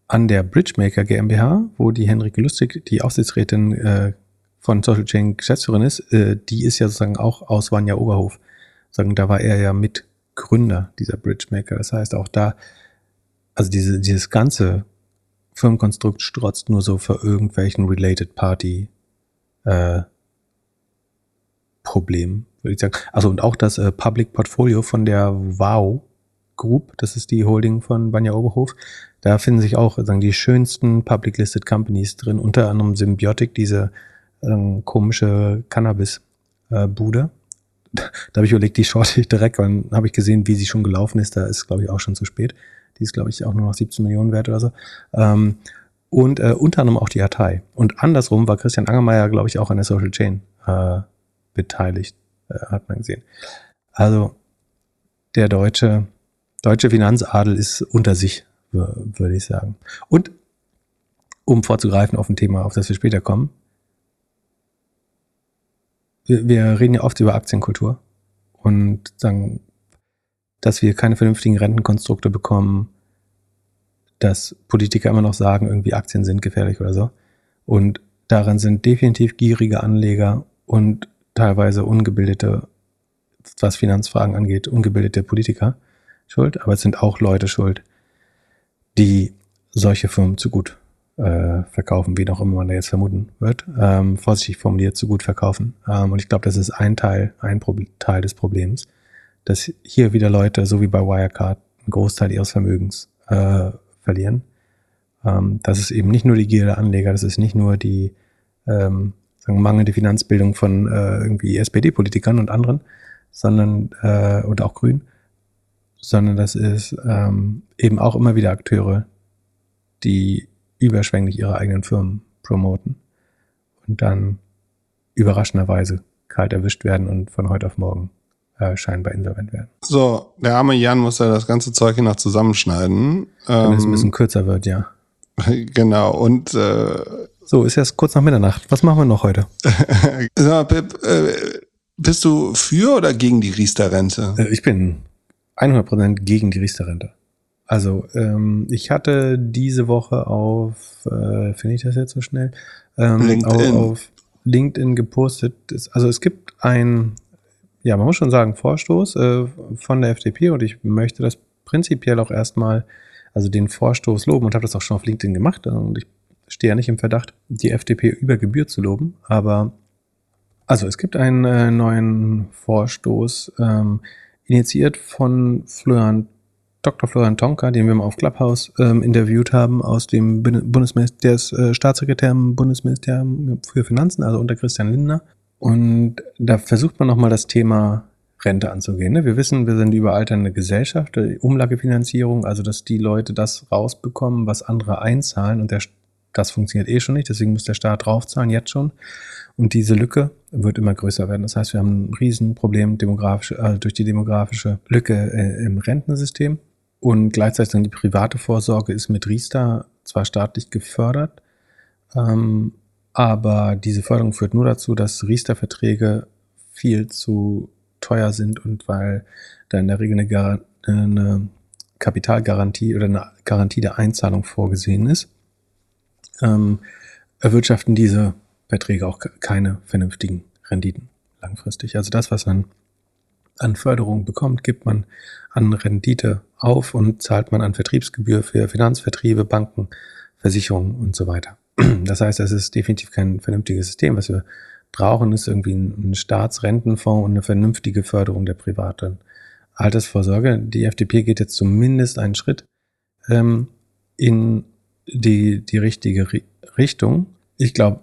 Speaker 2: an der Bridgemaker GmbH, wo die Henrike Lustig, die Aufsichtsrätin äh, von Social Chain Geschäftsführerin ist, äh, die ist ja sozusagen auch aus Vanja Oberhof. Sagen, da war er ja Mitgründer dieser Bridgemaker. Das heißt, auch da, also diese, dieses ganze Firmenkonstrukt strotzt nur so für irgendwelchen Related Party äh, Problemen, würde ich sagen. Also und auch das äh, Public Portfolio von der WOW Group, das ist die Holding von Banja Oberhof, da finden sich auch sagen, die schönsten Public Listed Companies drin, unter anderem Symbiotic, diese ähm, komische Cannabis-Bude. Äh, da habe ich überlegt, die shorte ich direkt, dann habe ich gesehen, wie sie schon gelaufen ist. Da ist, glaube ich, auch schon zu spät. Die ist, glaube ich, auch nur noch 17 Millionen wert oder so. Ähm, und äh, unter anderem auch die Datei. Und andersrum war Christian Angermeier, glaube ich, auch an der Social Chain äh, beteiligt, äh, hat man gesehen. Also der deutsche, deutsche Finanzadel ist unter sich würde ich sagen. Und um vorzugreifen auf ein Thema, auf das wir später kommen. Wir, wir reden ja oft über Aktienkultur und sagen, dass wir keine vernünftigen Rentenkonstrukte bekommen, dass Politiker immer noch sagen, irgendwie Aktien sind gefährlich oder so. Und daran sind definitiv gierige Anleger und teilweise ungebildete, was Finanzfragen angeht, ungebildete Politiker schuld, aber es sind auch Leute schuld, die solche Firmen zu gut äh, verkaufen, wie auch immer man da jetzt vermuten wird. Ähm, vorsichtig formuliert, zu gut verkaufen. Ähm, und ich glaube, das ist ein Teil, ein Pro Teil des Problems, dass hier wieder Leute, so wie bei Wirecard, einen Großteil ihres Vermögens äh, verlieren. Ähm, das ist eben nicht nur die Gier der Anleger, das ist nicht nur die ähm, sagen, mangelnde Finanzbildung von äh, irgendwie SPD-Politikern und anderen, sondern äh, und auch Grünen, sondern das ist ähm, eben auch immer wieder Akteure, die überschwänglich ihre eigenen Firmen promoten und dann überraschenderweise kalt erwischt werden und von heute auf morgen äh, scheinbar insolvent werden.
Speaker 1: So, der arme Jan muss ja das ganze Zeug hier noch zusammenschneiden.
Speaker 2: Damit es ein bisschen ähm, kürzer wird, ja.
Speaker 1: Genau, und äh,
Speaker 2: so, ist jetzt kurz nach Mitternacht. Was machen wir noch heute?
Speaker 1: ja, Pip, äh, bist du für oder gegen die Riester-Rente?
Speaker 2: Äh, ich bin 100% gegen die Riester-Rente. Also, ähm, ich hatte diese Woche auf, äh, finde ich das jetzt so schnell, ähm, LinkedIn. Auf, auf LinkedIn gepostet. Also es gibt ein, ja, man muss schon sagen, Vorstoß äh, von der FDP und ich möchte das prinzipiell auch erstmal, also den Vorstoß loben und habe das auch schon auf LinkedIn gemacht und ich stehe ja nicht im Verdacht, die FDP über Gebühr zu loben, aber also es gibt einen äh, neuen Vorstoß, ähm, initiiert von Florian, Dr. Florian Tonka, den wir mal auf Clubhouse ähm, interviewt haben, aus dem Bundesministerium, der ist äh, Staatssekretär im Bundesministerium für Finanzen, also unter Christian Lindner. Und da versucht man nochmal das Thema Rente anzugehen. Ne? Wir wissen, wir sind überalternde Gesellschaft, Umlagefinanzierung, also dass die Leute das rausbekommen, was andere einzahlen und der, das funktioniert eh schon nicht, deswegen muss der Staat draufzahlen, jetzt schon. Und diese Lücke wird immer größer werden. Das heißt, wir haben ein Riesenproblem demografisch, äh, durch die demografische Lücke äh, im Rentensystem. Und gleichzeitig dann die private Vorsorge ist mit Riester zwar staatlich gefördert, ähm, aber diese Förderung führt nur dazu, dass Riester-Verträge viel zu teuer sind und weil da in der Regel eine, Gar eine Kapitalgarantie oder eine Garantie der Einzahlung vorgesehen ist, ähm, erwirtschaften diese Verträge auch keine vernünftigen Renditen langfristig. Also das, was man an Förderung bekommt, gibt man an Rendite auf und zahlt man an Vertriebsgebühr für Finanzvertriebe, Banken, Versicherungen und so weiter. Das heißt, das ist definitiv kein vernünftiges System. Was wir brauchen, ist irgendwie ein Staatsrentenfonds und eine vernünftige Förderung der privaten Altersvorsorge. Die FDP geht jetzt zumindest einen Schritt ähm, in die, die richtige Richtung. Ich glaube,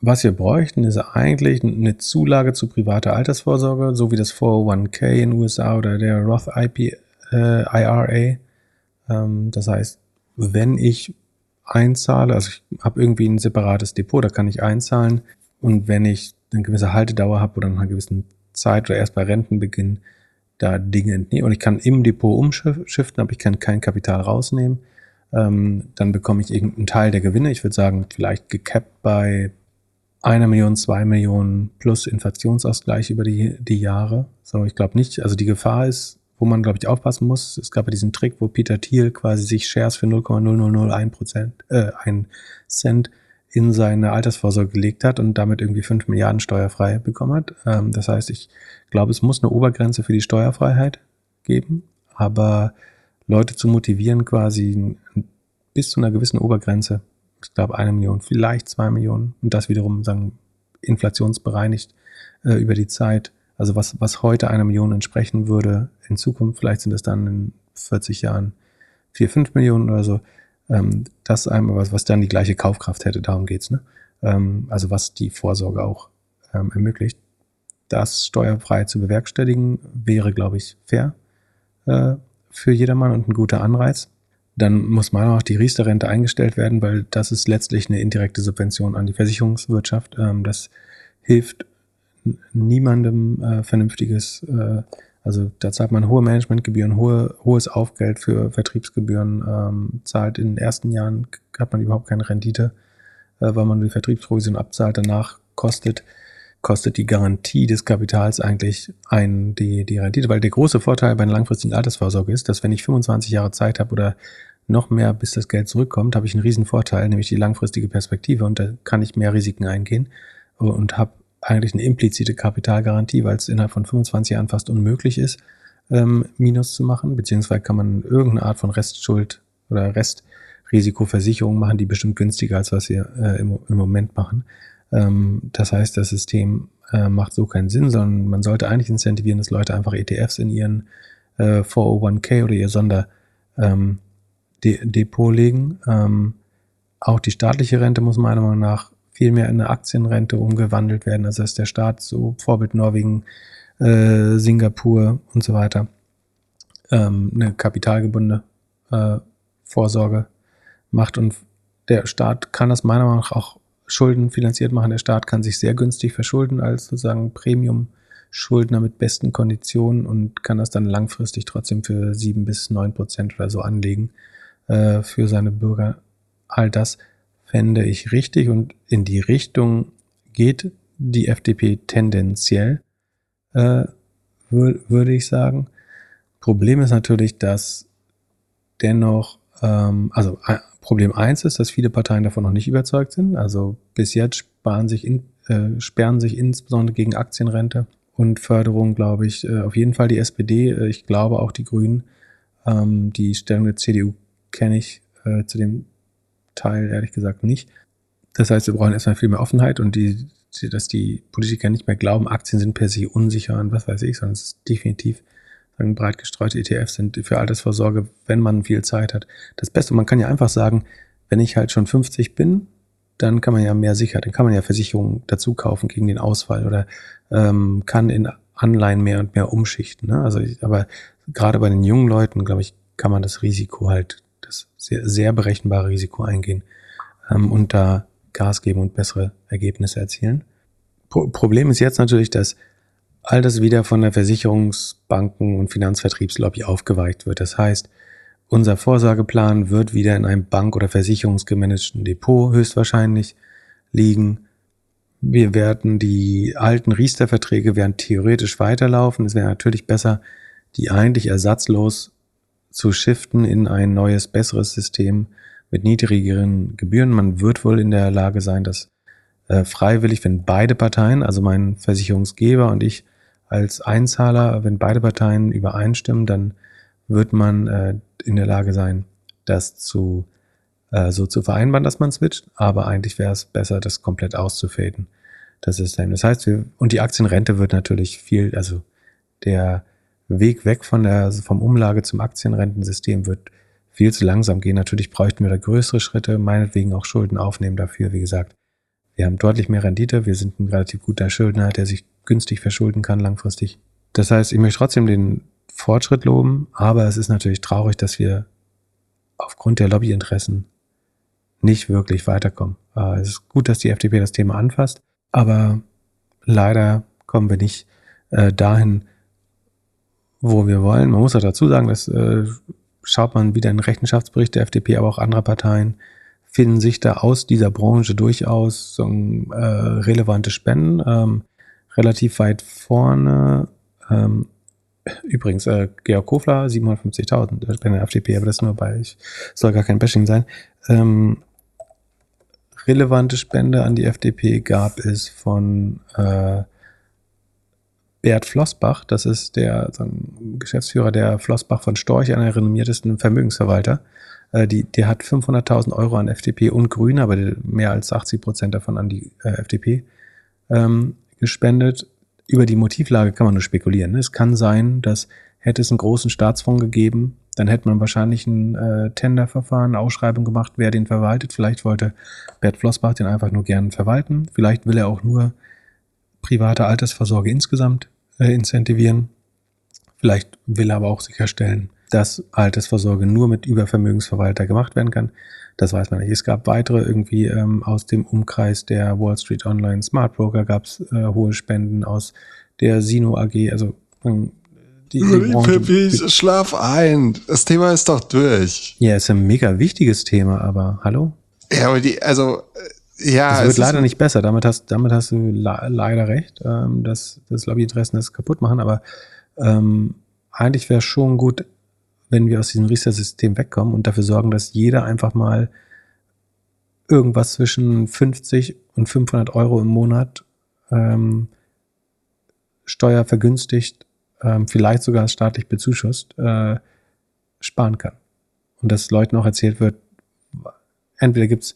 Speaker 2: was wir bräuchten, ist eigentlich eine Zulage zu privater Altersvorsorge, so wie das 401k in den USA oder der Roth IP, äh, IRA. Ähm, das heißt, wenn ich einzahle, also ich habe irgendwie ein separates Depot, da kann ich einzahlen und wenn ich eine gewisse Haltedauer habe oder nach einer gewissen Zeit oder erst bei Rentenbeginn da Dinge entnehme und ich kann im Depot umschiften, aber ich kann kein Kapital rausnehmen, ähm, dann bekomme ich irgendeinen Teil der Gewinne. Ich würde sagen, vielleicht gecapped bei einer Million, zwei Millionen plus Inflationsausgleich über die, die Jahre. So, ich glaube nicht. Also die Gefahr ist, wo man, glaube ich, aufpassen muss. Es gab ja diesen Trick, wo Peter Thiel quasi sich Shares für 0,0001 Prozent, äh, ein Cent in seine Altersvorsorge gelegt hat und damit irgendwie fünf Milliarden steuerfrei bekommen hat. Ähm, das heißt, ich glaube, es muss eine Obergrenze für die Steuerfreiheit geben, aber Leute zu motivieren, quasi bis zu einer gewissen Obergrenze ich glaube, eine Million, vielleicht zwei Millionen und das wiederum sagen inflationsbereinigt äh, über die Zeit. Also was, was heute einer Million entsprechen würde in Zukunft, vielleicht sind es dann in 40 Jahren vier, fünf Millionen oder so. Ähm, das einmal was, was dann die gleiche Kaufkraft hätte, darum geht's, ne? Ähm, also was die Vorsorge auch ähm, ermöglicht. Das steuerfrei zu bewerkstelligen, wäre, glaube ich, fair äh, für jedermann und ein guter Anreiz dann muss meiner auch die Riester-Rente eingestellt werden, weil das ist letztlich eine indirekte Subvention an die Versicherungswirtschaft. Ähm, das hilft niemandem äh, vernünftiges, äh, also da zahlt man hohe Managementgebühren, hohe, hohes Aufgeld für Vertriebsgebühren, ähm, zahlt in den ersten Jahren hat man überhaupt keine Rendite, äh, weil man die Vertriebsprovision abzahlt, danach kostet kostet die Garantie des Kapitals eigentlich ein, die, die Rendite, weil der große Vorteil bei einer langfristigen Altersvorsorge ist, dass wenn ich 25 Jahre Zeit habe oder noch mehr, bis das Geld zurückkommt, habe ich einen riesen Vorteil, nämlich die langfristige Perspektive und da kann ich mehr Risiken eingehen und habe eigentlich eine implizite Kapitalgarantie, weil es innerhalb von 25 Jahren fast unmöglich ist, ähm, Minus zu machen, beziehungsweise kann man irgendeine Art von Restschuld oder Restrisikoversicherung machen, die bestimmt günstiger als was wir äh, im, im Moment machen. Ähm, das heißt, das System äh, macht so keinen Sinn, sondern man sollte eigentlich incentivieren, dass Leute einfach ETFs in ihren äh, 401k oder ihr Sonderdepot ähm, legen. Ähm, auch die staatliche Rente muss meiner Meinung nach viel mehr in eine Aktienrente umgewandelt werden. Also dass der Staat so Vorbild Norwegen, äh, Singapur und so weiter ähm, eine kapitalgebundene äh, Vorsorge macht und der Staat kann das meiner Meinung nach auch Schulden finanziert machen. Der Staat kann sich sehr günstig verschulden als sozusagen Premium-Schuldner mit besten Konditionen und kann das dann langfristig trotzdem für sieben bis neun Prozent oder so anlegen äh, für seine Bürger. All das fände ich richtig und in die Richtung geht die FDP tendenziell, äh, wür würde ich sagen. Problem ist natürlich, dass dennoch, ähm, also Problem eins ist, dass viele Parteien davon noch nicht überzeugt sind. Also bis jetzt sparen sich in, äh, sperren sich insbesondere gegen Aktienrente und Förderung, glaube ich, äh, auf jeden Fall die SPD. Äh, ich glaube auch die Grünen. Ähm, die Stellung der CDU kenne ich äh, zu dem Teil ehrlich gesagt nicht. Das heißt, wir brauchen erstmal viel mehr Offenheit und die, dass die Politiker nicht mehr glauben, Aktien sind per se unsicher und was weiß ich, sondern es ist definitiv sagen, breit gestreute ETFs sind für Altersvorsorge, wenn man viel Zeit hat. Das Beste, man kann ja einfach sagen, wenn ich halt schon 50 bin dann kann man ja mehr Sicherheit, dann kann man ja Versicherungen dazu kaufen gegen den Ausfall oder ähm, kann in Anleihen mehr und mehr umschichten. Ne? Also, aber gerade bei den jungen Leuten, glaube ich, kann man das Risiko halt, das sehr, sehr berechenbare Risiko eingehen ähm, und da Gas geben und bessere Ergebnisse erzielen. Pro Problem ist jetzt natürlich, dass all das wieder von der Versicherungsbanken- und Finanzvertriebslobby aufgeweicht wird. Das heißt, unser Vorsorgeplan wird wieder in einem bank- oder versicherungsgemanagten Depot höchstwahrscheinlich liegen. Wir werden die alten Riester-Verträge werden theoretisch weiterlaufen. Es wäre natürlich besser, die eigentlich ersatzlos zu shiften in ein neues, besseres System mit niedrigeren Gebühren. Man wird wohl in der Lage sein, das äh, freiwillig, wenn beide Parteien, also mein Versicherungsgeber und ich als Einzahler, wenn beide Parteien übereinstimmen, dann wird man äh, in der Lage sein, das zu äh, so zu vereinbaren, dass man switcht. Aber eigentlich wäre es besser, das komplett auszufaden. Das dann. Das heißt, wir, und die Aktienrente wird natürlich viel, also der Weg weg von der, vom Umlage zum Aktienrentensystem wird viel zu langsam gehen. Natürlich bräuchten wir da größere Schritte, meinetwegen auch Schulden aufnehmen dafür. Wie gesagt, wir haben deutlich mehr Rendite. Wir sind ein relativ guter Schuldner, der sich günstig verschulden kann langfristig. Das heißt, ich möchte trotzdem den Fortschritt loben, aber es ist natürlich traurig, dass wir aufgrund der Lobbyinteressen nicht wirklich weiterkommen. Äh, es ist gut, dass die FDP das Thema anfasst, aber leider kommen wir nicht äh, dahin, wo wir wollen. Man muss auch dazu sagen, dass äh, schaut man wieder in den Rechenschaftsbericht der FDP, aber auch anderer Parteien, finden sich da aus dieser Branche durchaus so, äh, relevante Spenden. Ähm, relativ weit vorne, ähm, übrigens, äh, Georg Kofler, 750.000 bei der FDP, aber das nur bei, ich soll gar kein Bashing sein. Ähm, relevante Spende an die FDP gab es von äh, Bert Flossbach, das ist der Geschäftsführer der Flossbach von Storch, einer der renommiertesten Vermögensverwalter. Äh, die, der hat 500.000 Euro an FDP und Grüne, aber mehr als 80 Prozent davon an die äh, FDP ähm, gespendet. Über die Motivlage kann man nur spekulieren. Ne? Es kann sein, dass hätte es einen großen Staatsfonds gegeben, dann hätte man wahrscheinlich ein äh, Tenderverfahren, Ausschreibung gemacht, wer den verwaltet. Vielleicht wollte Bert Flossbach den einfach nur gern verwalten. Vielleicht will er auch nur private Altersvorsorge insgesamt äh, incentivieren. Vielleicht will er aber auch sicherstellen, dass Altersvorsorge nur mit Übervermögensverwalter gemacht werden kann. Das weiß man nicht. Es gab weitere irgendwie ähm, aus dem Umkreis der Wall Street Online Smart Broker gab es äh, hohe Spenden aus der Sino AG, also ähm,
Speaker 1: die, die Branche, schlaf ein. Das Thema ist doch durch.
Speaker 2: Ja, ist ein mega wichtiges Thema, aber hallo?
Speaker 1: Ja, aber die, also ja,
Speaker 2: es wird leider nicht besser. Damit hast, damit hast du leider recht, ähm, dass, dass Lobbyinteressen das kaputt machen. Aber ähm, eigentlich wäre schon gut, wenn wir aus diesem Riester-System wegkommen und dafür sorgen, dass jeder einfach mal irgendwas zwischen 50 und 500 Euro im Monat ähm, steuervergünstigt, ähm, vielleicht sogar staatlich bezuschusst, äh, sparen kann. Und dass Leuten auch erzählt wird, entweder gibt's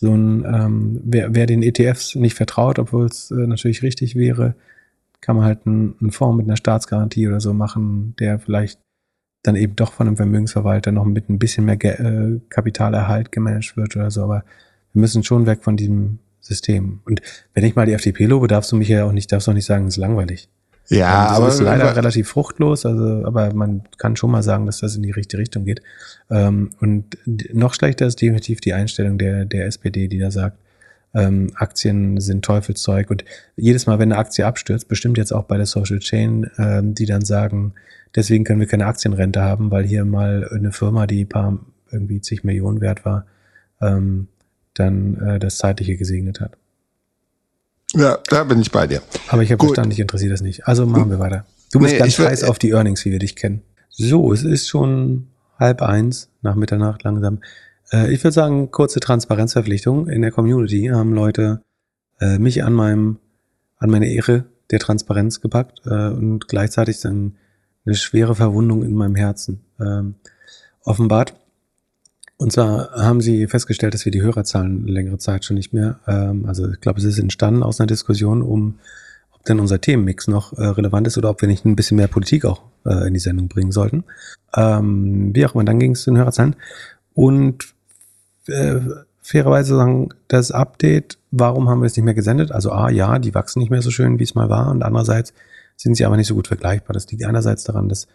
Speaker 2: so ein, ähm, wer, wer den ETFs nicht vertraut, obwohl es äh, natürlich richtig wäre, kann man halt einen, Fonds mit einer Staatsgarantie oder so machen, der vielleicht dann eben doch von einem Vermögensverwalter noch mit ein bisschen mehr Ge äh, Kapitalerhalt gemanagt wird oder so. Aber wir müssen schon weg von diesem System. Und wenn ich mal die FDP lobe, darfst du mich ja auch nicht, darfst auch nicht sagen, es ist langweilig.
Speaker 1: Ja,
Speaker 2: das
Speaker 1: aber
Speaker 2: ist leider relativ fruchtlos, also, aber man kann schon mal sagen, dass das in die richtige Richtung geht. Ähm, und noch schlechter ist definitiv die Einstellung der, der SPD, die da sagt, ähm, Aktien sind Teufelszeug. Und jedes Mal, wenn eine Aktie abstürzt, bestimmt jetzt auch bei der Social Chain, ähm, die dann sagen, deswegen können wir keine Aktienrente haben, weil hier mal eine Firma, die paar irgendwie zig Millionen wert war, ähm, dann äh, das Zeitliche gesegnet hat.
Speaker 1: Ja, da bin ich bei dir.
Speaker 2: Aber ich habe verstanden, dich interessiert das nicht. Also machen wir weiter. Du bist nee, ganz heiß auf die Earnings, wie wir dich kennen. So, es ist schon halb eins nach Mitternacht langsam. Äh, ich würde sagen, kurze Transparenzverpflichtung. In der Community haben Leute äh, mich an meinem, an meine Ehre der Transparenz gepackt äh, und gleichzeitig dann eine schwere Verwundung in meinem Herzen ähm, offenbart. Und zwar haben sie festgestellt, dass wir die Hörerzahlen längere Zeit schon nicht mehr, ähm, also ich glaube, es ist entstanden aus einer Diskussion um, ob denn unser Themenmix noch äh, relevant ist oder ob wir nicht ein bisschen mehr Politik auch äh, in die Sendung bringen sollten. Ähm, wie auch immer, dann ging es zu den Hörerzahlen. Und äh, fairerweise sagen, das Update, warum haben wir es nicht mehr gesendet? Also A, ja, die wachsen nicht mehr so schön, wie es mal war. Und andererseits sind sie aber nicht so gut vergleichbar. Das liegt einerseits daran, dass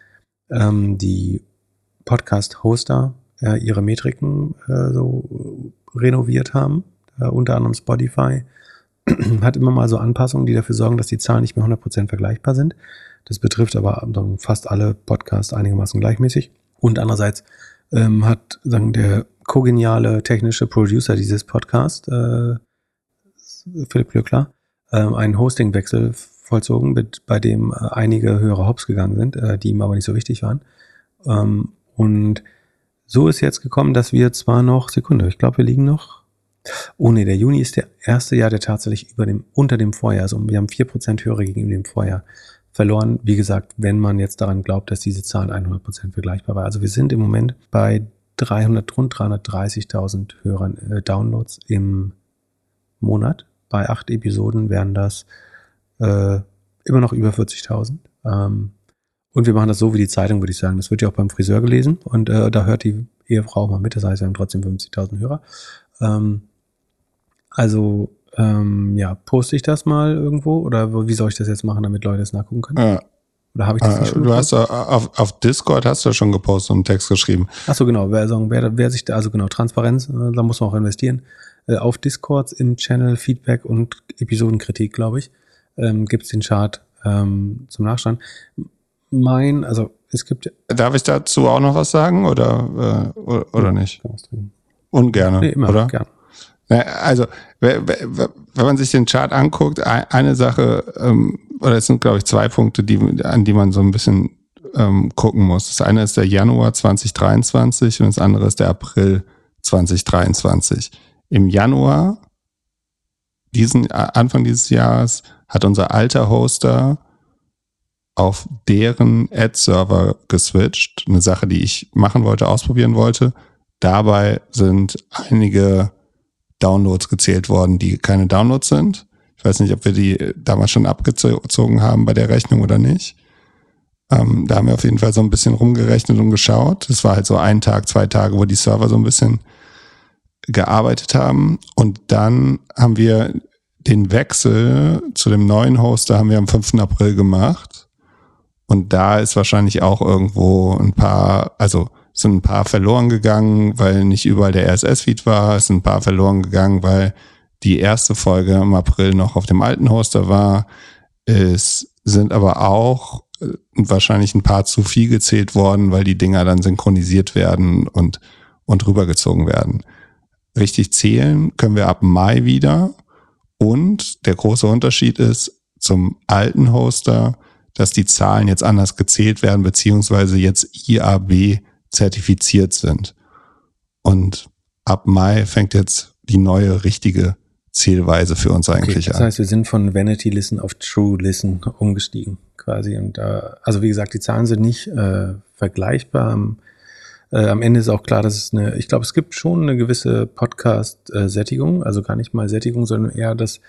Speaker 2: ähm, die Podcast-Hoster äh, ihre Metriken äh, so renoviert haben. Äh, unter anderem Spotify hat immer mal so Anpassungen, die dafür sorgen, dass die Zahlen nicht mehr 100% vergleichbar sind. Das betrifft aber fast alle Podcasts einigermaßen gleichmäßig. Und andererseits ähm, hat sagen, der kogeniale technische Producer dieses Podcasts, äh, Philipp Glückler, äh, einen Hostingwechsel vollzogen, mit, bei dem äh, einige Hörer hops gegangen sind, äh, die ihm aber nicht so wichtig waren. Ähm, und so ist jetzt gekommen, dass wir zwar noch, Sekunde, ich glaube, wir liegen noch. Oh nee, der Juni ist der erste Jahr, der tatsächlich über dem, unter dem Vorjahr, also wir haben vier Prozent Hörer gegenüber dem Vorjahr verloren. Wie gesagt, wenn man jetzt daran glaubt, dass diese Zahl 100 Prozent vergleichbar war. Also wir sind im Moment bei 300, rund 330.000 Hörern, äh, Downloads im Monat. Bei acht Episoden wären das äh, immer noch über 40.000. Ähm, und wir machen das so wie die Zeitung, würde ich sagen. Das wird ja auch beim Friseur gelesen und äh, da hört die Ehefrau auch mal mit. Das heißt, wir haben trotzdem 50.000 Hörer. Ähm, also, ähm, ja, poste ich das mal irgendwo oder wie soll ich das jetzt machen, damit Leute es nachgucken können?
Speaker 1: Ja.
Speaker 2: Oder habe ich das
Speaker 1: Äh,
Speaker 2: nicht schon
Speaker 1: du
Speaker 2: gepostet?
Speaker 1: hast äh, auf, auf Discord hast du schon gepostet und einen Text geschrieben.
Speaker 2: Ach so, genau. Wer, sagen, wer, wer sich da, also genau, Transparenz, äh, da muss man auch investieren. Äh, auf Discords im Channel Feedback und Episodenkritik, glaube ich, ähm, gibt es den Chart ähm, zum Nachschauen. Mein, also es gibt
Speaker 1: Darf ich dazu auch noch was sagen oder, äh, oder, oder nicht? Ungerne,
Speaker 2: Nee, immer,
Speaker 1: oder?
Speaker 2: gern.
Speaker 1: Also, we- we- we- wenn man sich den Chart anguckt, ein- eine Sache, ähm, oder es sind, glaube ich, zwei Punkte, die, an die man so ein bisschen ähm, gucken muss. Das eine ist der Januar 2023 und das andere ist der April 2023. Im Januar, diesen, Anfang dieses Jahres, hat unser alter Hoster auf deren Ad-Server geswitcht. Eine Sache, die ich machen wollte, ausprobieren wollte. Dabei sind einige Downloads gezählt worden, die keine Downloads sind. Ich weiß nicht, ob wir die damals schon abgezogen haben bei der Rechnung oder nicht. Ähm, da haben wir auf jeden Fall so ein bisschen rumgerechnet und geschaut. Das war halt so ein Tag, zwei Tage, wo die Server so ein bisschen gearbeitet haben. Und dann haben wir den Wechsel zu dem neuen Hoster haben wir am 5. April gemacht. Und da ist wahrscheinlich auch irgendwo ein paar, also sind ein paar verloren gegangen, weil nicht überall der RSS-Feed war. Es sind ein paar verloren gegangen, weil die erste Folge im April noch auf dem alten Hoster war. Es sind aber auch äh, wahrscheinlich ein paar zu viel gezählt worden, weil die Dinger dann synchronisiert werden und, und rübergezogen werden. Richtig zählen können wir ab Mai wieder. Und der große Unterschied ist zum alten Hoster, dass die Zahlen jetzt anders gezählt werden, beziehungsweise jetzt IAB zertifiziert sind. Und ab Mai fängt jetzt die neue richtige Zählweise für uns
Speaker 2: Okay,
Speaker 1: eigentlich
Speaker 2: das
Speaker 1: an.
Speaker 2: heißt, wir sind von Vanity Listen auf True Listen umgestiegen quasi. Und äh, also wie gesagt, die Zahlen sind nicht äh, vergleichbar. Am, äh, am Ende ist auch klar, dass es eine, ich glaube, es gibt schon eine gewisse Podcast-Sättigung, also gar nicht mal Sättigung, sondern eher, dass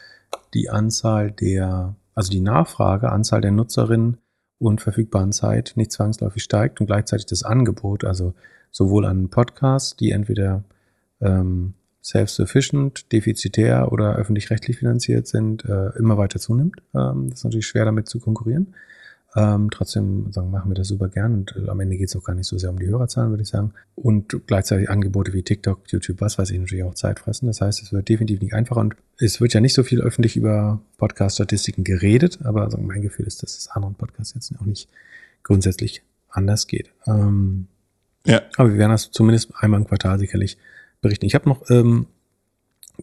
Speaker 2: die Anzahl der, also die Nachfrage, Anzahl der Nutzerinnen und verfügbaren Zeit nicht zwangsläufig steigt und gleichzeitig das Angebot, also sowohl an Podcasts, die entweder ähm, self-sufficient, defizitär oder öffentlich-rechtlich finanziert sind, äh, immer weiter zunimmt. Ähm, das ist natürlich schwer damit zu konkurrieren. Ähm, trotzdem sagen, machen wir das super gern und äh, am Ende geht es auch gar nicht so sehr um die Hörerzahlen, würde ich sagen. Und gleichzeitig Angebote wie TikTok, YouTube, was weiß ich, natürlich auch Zeit fressen. Das heißt, es wird definitiv nicht einfacher und es wird ja nicht so viel öffentlich über Podcast-Statistiken geredet, aber sagen, mein Gefühl ist, dass es anderen Podcasts jetzt auch nicht grundsätzlich anders geht. Ähm,
Speaker 1: Ja.
Speaker 2: aber wir werden das zumindest einmal im Quartal sicherlich berichten. Ich habe noch, ähm,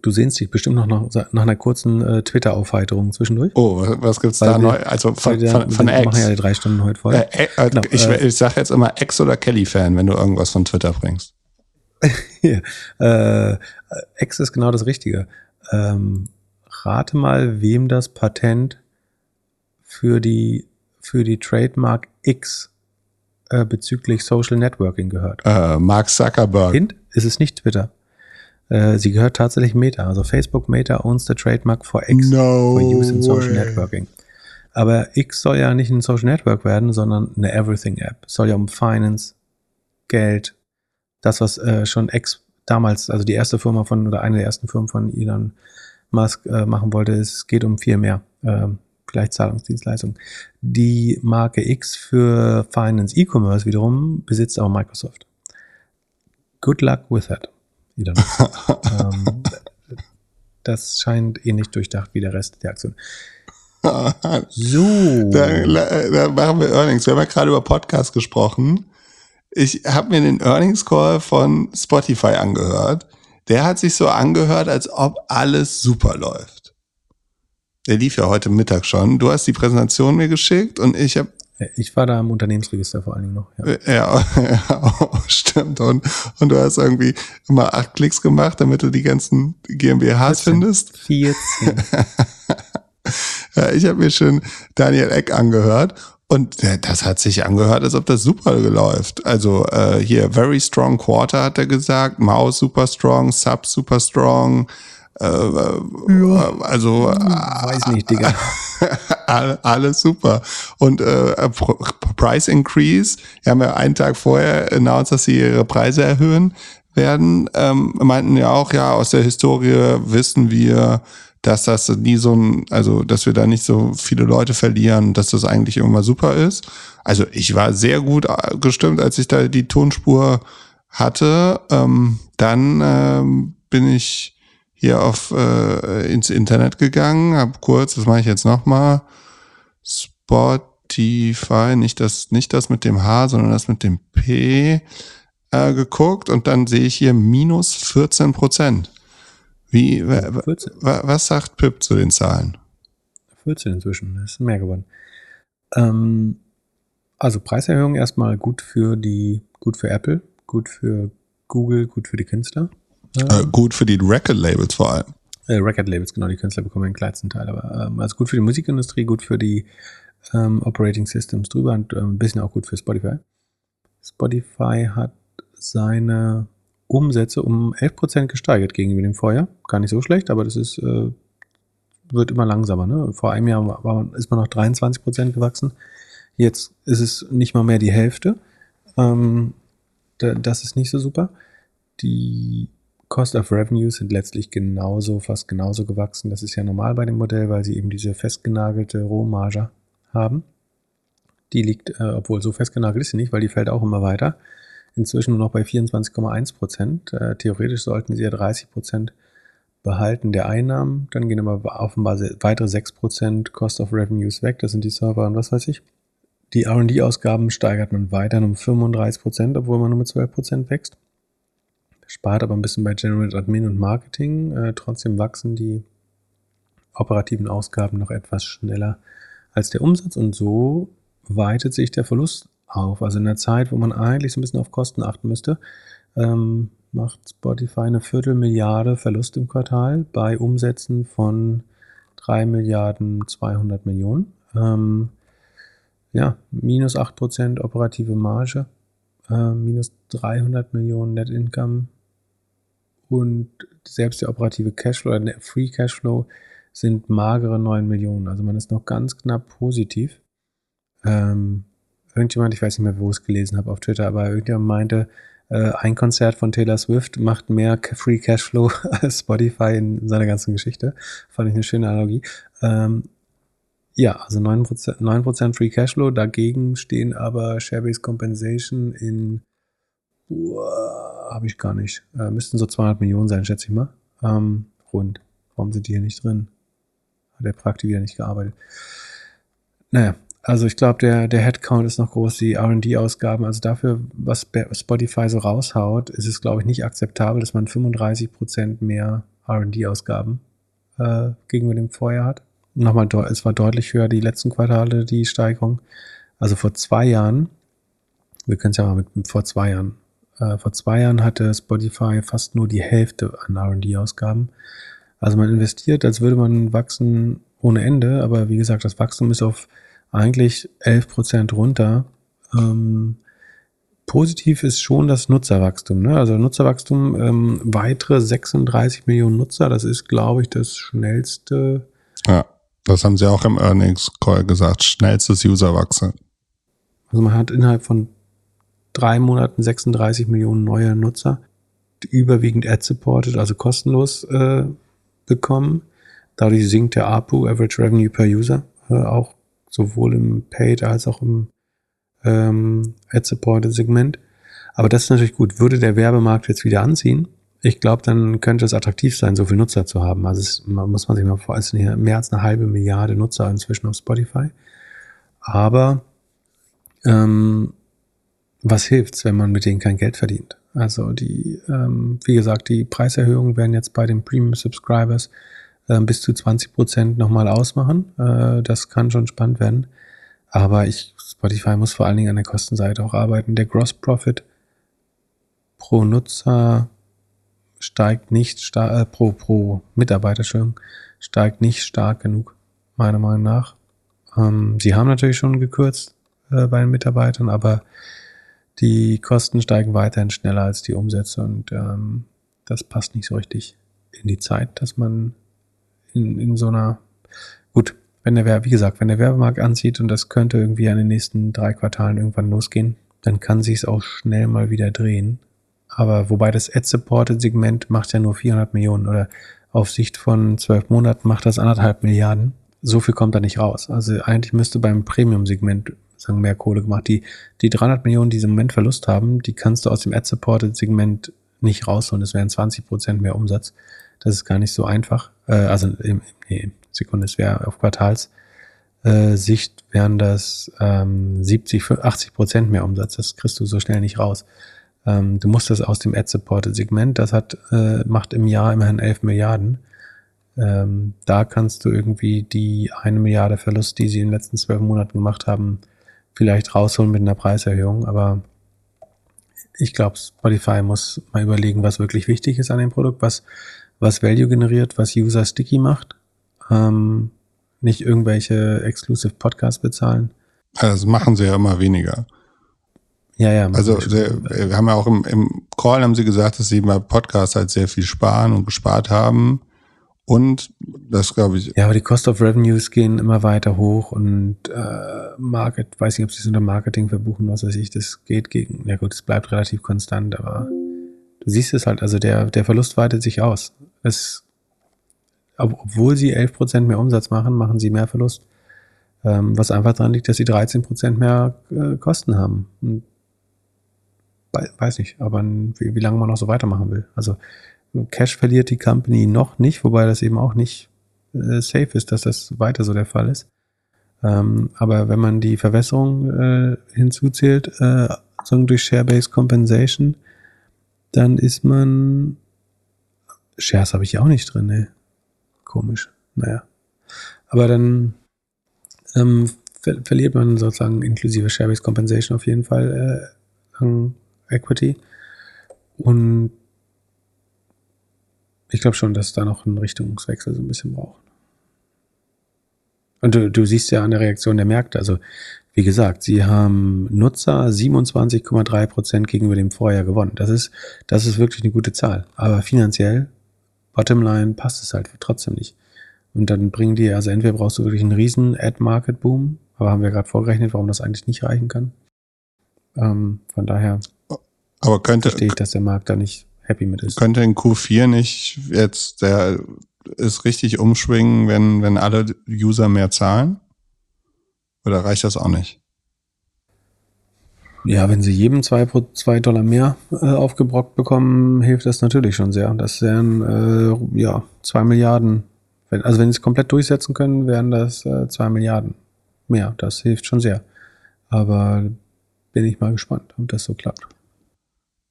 Speaker 2: du sehnst dich bestimmt noch nach, nach einer kurzen äh, Twitter-Aufheiterung zwischendurch.
Speaker 1: Oh, was- gibt's
Speaker 2: Weil
Speaker 1: da
Speaker 2: wir-
Speaker 1: neu? Also von,
Speaker 2: wir-
Speaker 1: von, von
Speaker 2: wir machen ja die drei Stunden heute voll.
Speaker 1: Äh, äh,
Speaker 2: Genau,
Speaker 1: ich
Speaker 2: äh,
Speaker 1: ich sage jetzt immer Ex- oder Kelly-Fan, wenn du irgendwas von Twitter bringst.
Speaker 2: Ja, äh, X ist genau das Richtige. Ähm, rate mal, wem das Patent für die, für die Trademark X äh, bezüglich Social Networking gehört.
Speaker 1: Äh, Mark Zuckerberg.
Speaker 2: Hint, ist es nicht Twitter. Äh, sie gehört tatsächlich Meta. Also Facebook Meta owns the trademark for X
Speaker 1: No
Speaker 2: for use in Social
Speaker 1: way.
Speaker 2: Networking. Aber X soll ja nicht ein Social Network werden, sondern eine Everything App. Es soll ja um Finance, Geld, das, was äh, schon X damals, also die erste Firma von oder eine der ersten Firmen von Elon Musk äh, machen wollte. Es geht um viel mehr. Ähm, vielleicht Zahlungsdienstleistungen. Die Marke X für Finance E-Commerce wiederum besitzt aber Microsoft. Good luck with that. Musk. ähm, das scheint ähnlich durchdacht wie der Rest der Aktion.
Speaker 1: So. Da, da machen wir Earnings. Wir haben ja gerade über Podcast gesprochen. Ich habe mir den Earnings Call von Spotify angehört. Der hat sich so angehört, als ob alles super läuft. Der lief ja heute Mittag schon. Du hast die Präsentation mir geschickt und ich habe
Speaker 2: ich war da im Unternehmensregister vor allen Dingen noch.
Speaker 1: Ja, ja, ja stimmt. Und, und du hast irgendwie immer acht Klicks gemacht, damit du die ganzen GmbHs 14, findest.
Speaker 2: 14.
Speaker 1: ja, ich habe mir schon Daniel Eck angehört und das hat sich angehört, als ob das super läuft. Also äh, hier, very strong quarter hat er gesagt, Maus super strong, Sub super strong. Äh, ja. Also
Speaker 2: hm, weiß nicht, Digga.
Speaker 1: alles super. Und äh, Price Increase, wir haben ja einen Tag vorher announced, dass sie ihre Preise erhöhen werden. Ähm, meinten ja auch, ja, aus der Historie wissen wir, dass das nie so ein, also dass wir da nicht so viele Leute verlieren, dass das eigentlich immer super ist. Also ich war sehr gut äh, gestimmt, als ich da die Tonspur hatte. Ähm, dann ähm, bin ich hier auf äh, ins Internet gegangen, habe kurz, das mache ich jetzt nochmal, Spotify, nicht das, nicht das mit dem H, sondern das mit dem P äh, geguckt und dann sehe ich hier minus 14 Prozent. Wie, was sagt Pip zu den Zahlen?
Speaker 2: 14 inzwischen, das ist mehr geworden. Ähm, also Preiserhöhung erstmal gut für die, gut für Apple, gut für Google, gut für die Künstler.
Speaker 1: Äh, gut für die Record-Labels vor allem.
Speaker 2: Äh, Record-Labels, genau, die Künstler bekommen den kleinsten Teil, aber ähm, also gut für die Musikindustrie, gut für die ähm, Operating Systems drüber und ähm, ein bisschen auch gut für Spotify. Spotify hat seine Umsätze um 11% gesteigert gegenüber dem Vorjahr. Gar nicht so schlecht, aber das ist, äh, wird immer langsamer. Ne? Vor einem Jahr war, war, ist man noch 23% gewachsen. Jetzt ist es nicht mal mehr die Hälfte. Ähm, da, das ist nicht so super. Die Cost of Revenues sind letztlich genauso, fast genauso gewachsen. Das ist ja normal bei dem Modell, weil sie eben diese festgenagelte Rohmarge haben. Die liegt, äh, obwohl so festgenagelt ist sie nicht, weil die fällt auch immer weiter inzwischen nur noch bei 24,1 Prozent. Äh, theoretisch sollten sie ja 30 Prozent behalten der Einnahmen. Dann gehen aber offenbar weitere 6 Prozent Cost of Revenues weg. Das sind die Server und was weiß ich. Die R&D-Ausgaben steigert man weiter um 35 Prozent, obwohl man nur mit 12 Prozent wächst. Spart aber ein bisschen bei General Admin und Marketing. Äh, trotzdem wachsen die operativen Ausgaben noch etwas schneller als der Umsatz und so weitet sich der Verlust auf. Also in der Zeit, wo man eigentlich so ein bisschen auf Kosten achten müsste, ähm, macht Spotify eine Viertelmilliarde Verlust im Quartal bei Umsätzen von 3 Milliarden 200 Millionen. Ähm, ja, minus 8% operative Marge, äh, minus 300 Millionen Net Income und selbst der operative Cashflow, oder der Free Cashflow sind magere 9 Millionen. Also man ist noch ganz knapp positiv. Ähm, irgendjemand, ich weiß nicht mehr, wo ich es gelesen habe auf Twitter, aber irgendjemand meinte, äh, ein Konzert von Taylor Swift macht mehr Free Cashflow als Spotify in seiner ganzen Geschichte. Fand ich eine schöne Analogie. Ähm, ja, also 9%, 9 Free Cashflow. Dagegen stehen aber Share-Based Compensation in, habe ich gar nicht, äh, müssten so 200 Millionen sein, schätze ich mal. Ähm, rund. Warum sind die hier nicht drin? Hat der Praktik wieder nicht gearbeitet. Naja, also ich glaube, der, der Headcount ist noch groß, die RD-Ausgaben. Also dafür, was Spotify so raushaut, ist es, glaube ich, nicht akzeptabel, dass man 35% mehr RD-Ausgaben äh, gegenüber dem Vorjahr hat. Nochmal, es war deutlich höher die letzten Quartale, die Steigerung. Also vor zwei Jahren, wir können es ja mal mit vor zwei Jahren, äh, vor zwei Jahren hatte Spotify fast nur die Hälfte an RD-Ausgaben. Also man investiert, als würde man wachsen ohne Ende, aber wie gesagt, das Wachstum ist auf eigentlich 11 Prozent runter. Ähm, positiv ist schon das Nutzerwachstum. Ne? Also Nutzerwachstum, ähm, weitere 36 Millionen Nutzer, das ist, glaube ich, das schnellste.
Speaker 1: Ja, das haben sie auch im Earnings Call gesagt, schnellstes Userwachstum.
Speaker 2: Also man hat innerhalb von drei Monaten 36 Millionen neue Nutzer. überwiegend ad-supported, also kostenlos äh, bekommen. Dadurch sinkt der APU, Average Revenue per User, äh, auch sowohl im Paid als auch im ähm, ad-supported Segment. Aber das ist natürlich gut. Würde der Werbemarkt jetzt wieder anziehen, ich glaube, dann könnte es attraktiv sein, so viele Nutzer zu haben. Also es, man muss man sich mal vor, es mehr als eine halbe Milliarde Nutzer inzwischen auf Spotify. Aber ähm, was hilft's, wenn man mit denen kein Geld verdient? Also die, ähm, wie gesagt, die Preiserhöhungen werden jetzt bei den Premium Subscribers äh, bis zu 20 Prozent nochmal ausmachen. Äh, das kann schon spannend werden. Aber ich, Spotify muss vor allen Dingen an der Kostenseite auch arbeiten. Der Gross Profit pro Nutzer steigt nicht stark, äh, pro, pro Mitarbeiter, Entschuldigung, steigt nicht stark genug, meiner Meinung nach. Ähm, sie haben natürlich schon gekürzt äh, bei den Mitarbeitern, aber die Kosten steigen weiterhin schneller als die Umsätze und ähm, das passt nicht so richtig in die Zeit, dass man in, in so einer, gut, wenn der, wie gesagt, wenn der Werbemarkt anzieht und das könnte irgendwie an den nächsten drei Quartalen irgendwann losgehen, dann kann sich es auch schnell mal wieder drehen. Aber wobei das Ad-Supported-Segment macht ja nur 400 Millionen oder auf Sicht von zwölf Monaten macht das anderthalb Milliarden. So viel kommt da nicht raus. Also eigentlich müsste beim Premium-Segment sagen mehr Kohle gemacht. Die, die 300 Millionen, die sie im Moment Verlust haben, die kannst du aus dem Ad-Supported-Segment nicht rausholen. Das wären 20 Prozent mehr Umsatz. Das ist gar nicht so einfach. Äh, also nee, Sekunde, es wäre auf Quartals. Sicht wären das ähm, 70, 80 Prozent mehr Umsatz. Das kriegst du so schnell nicht raus. Ähm, du musst das aus dem Ad-Supported-Segment, das hat, äh, macht im Jahr immerhin 11 Milliarden. Ähm, da kannst du irgendwie die eine Milliarde Verlust, die sie in den letzten zwölf Monaten gemacht haben, vielleicht rausholen mit einer Preiserhöhung. Aber ich glaube, Spotify muss mal überlegen, was wirklich wichtig ist an dem Produkt, was, was Value generiert, was User sticky macht. Ähm, nicht irgendwelche Exclusive Podcasts bezahlen.
Speaker 1: Also machen sie ja immer weniger.
Speaker 2: Ja, ja.
Speaker 1: Also wir haben ja auch im, im Call haben sie gesagt, dass sie bei Podcasts halt sehr viel sparen und gespart haben. Und das glaube ich.
Speaker 2: Ja, aber die Cost of Revenues gehen immer weiter hoch und äh, Market, weiß nicht, ob sie es unter Marketing verbuchen, was weiß ich, das geht gegen, ja gut, es bleibt relativ konstant, aber du siehst es halt, also der, der Verlust weitet sich aus. Es, ob, obwohl sie 11% mehr Umsatz machen, machen sie mehr Verlust. Ähm, was einfach daran liegt, dass sie 13% mehr äh, Kosten haben. Und weiß nicht, aber wie, wie lange man noch so weitermachen will. Also Cash verliert die Company noch nicht, wobei das eben auch nicht äh, safe ist, dass das weiter so der Fall ist. Ähm, aber wenn man die Verwässerung äh, hinzuzählt, äh, sagen durch Share-Based Compensation, dann ist man Shares habe ich ja auch nicht drin, ne? Komisch. Naja. Aber dann ähm, ver verliert man sozusagen inklusive Share-Based Compensation auf jeden Fall äh, Equity. Und ich glaube schon, dass da noch einen Richtungswechsel so ein bisschen braucht. Und du, du siehst ja an der Reaktion der Märkte, also wie gesagt, sie haben Nutzer 27,3 Prozent gegenüber dem Vorjahr gewonnen. Das ist, das ist wirklich eine gute Zahl. Aber finanziell, Bottomline, passt es halt trotzdem nicht. Und dann bringen die, also entweder brauchst du wirklich einen riesen Ad-Market-Boom, aber haben wir gerade vorgerechnet, warum das eigentlich nicht reichen kann. Ähm, von daher
Speaker 1: aber könnte,
Speaker 2: verstehe ich, dass der Markt da nicht happy mit ist.
Speaker 1: Könnte in Q4 nicht jetzt der ist richtig umschwingen, wenn, wenn alle User mehr zahlen? Oder reicht das auch nicht?
Speaker 2: Ja, wenn sie jedem zwei, zwei Dollar mehr äh, aufgebrockt bekommen, hilft das natürlich schon sehr. Das wären äh, ja zwei Milliarden. Wenn, also wenn sie es komplett durchsetzen können, wären das äh, zwei Milliarden mehr. Das hilft schon sehr. Aber bin ich mal gespannt, ob das so klappt.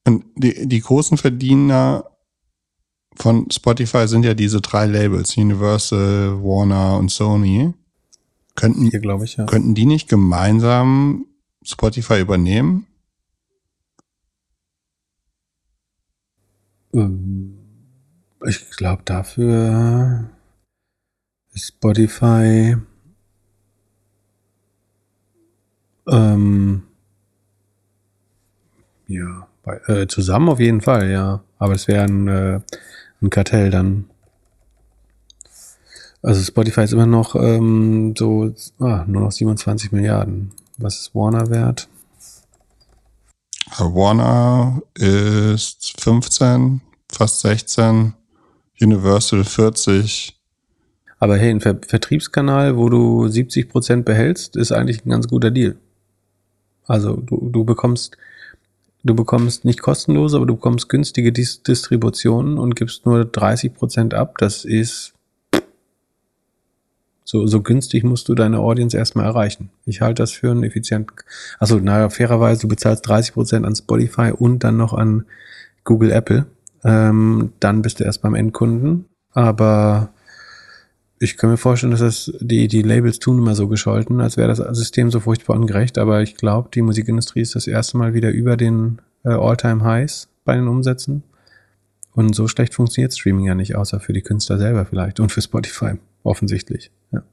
Speaker 1: Und die, die großen Verdiener von Spotify sind ja diese drei Labels, Universal, Warner und Sony. Könnten,
Speaker 2: Hier, glaube ich, ja.
Speaker 1: könnten die nicht gemeinsam Spotify übernehmen?
Speaker 2: Ähm, ich glaube, dafür ist Spotify ähm, ja äh, zusammen auf jeden Fall, ja. Aber es wäre ein, äh, ein Kartell dann. Also Spotify ist immer noch ähm, so ah, nur noch 27 Milliarden. Was ist Warner wert?
Speaker 1: Warner ist 15, fast 16, Universal 40.
Speaker 2: Aber hey, ein Ver Vertriebskanal, wo du 70 Prozent behältst, ist eigentlich ein ganz guter Deal. Also du, du bekommst, du bekommst nicht kostenlose, aber du bekommst günstige Dis Distributionen und gibst nur 30 Prozent ab. Das ist so, so günstig musst du deine Audience erstmal erreichen. Ich halte das für einen effizienten. Also, naja, fairerweise, du bezahlst 30 Prozent an Spotify und dann noch an Google, Apple. Ähm, dann bist du erst beim Endkunden. Aber ich kann mir vorstellen, dass das die, die Labels tun immer so gescholten, als wäre das System so furchtbar ungerecht. Aber ich glaube, die Musikindustrie ist das erste Mal wieder über den äh, All-Time-Highs bei den Umsätzen. Und so schlecht funktioniert Streaming ja nicht, außer für die Künstler selber vielleicht und für Spotify, offensichtlich. Ja.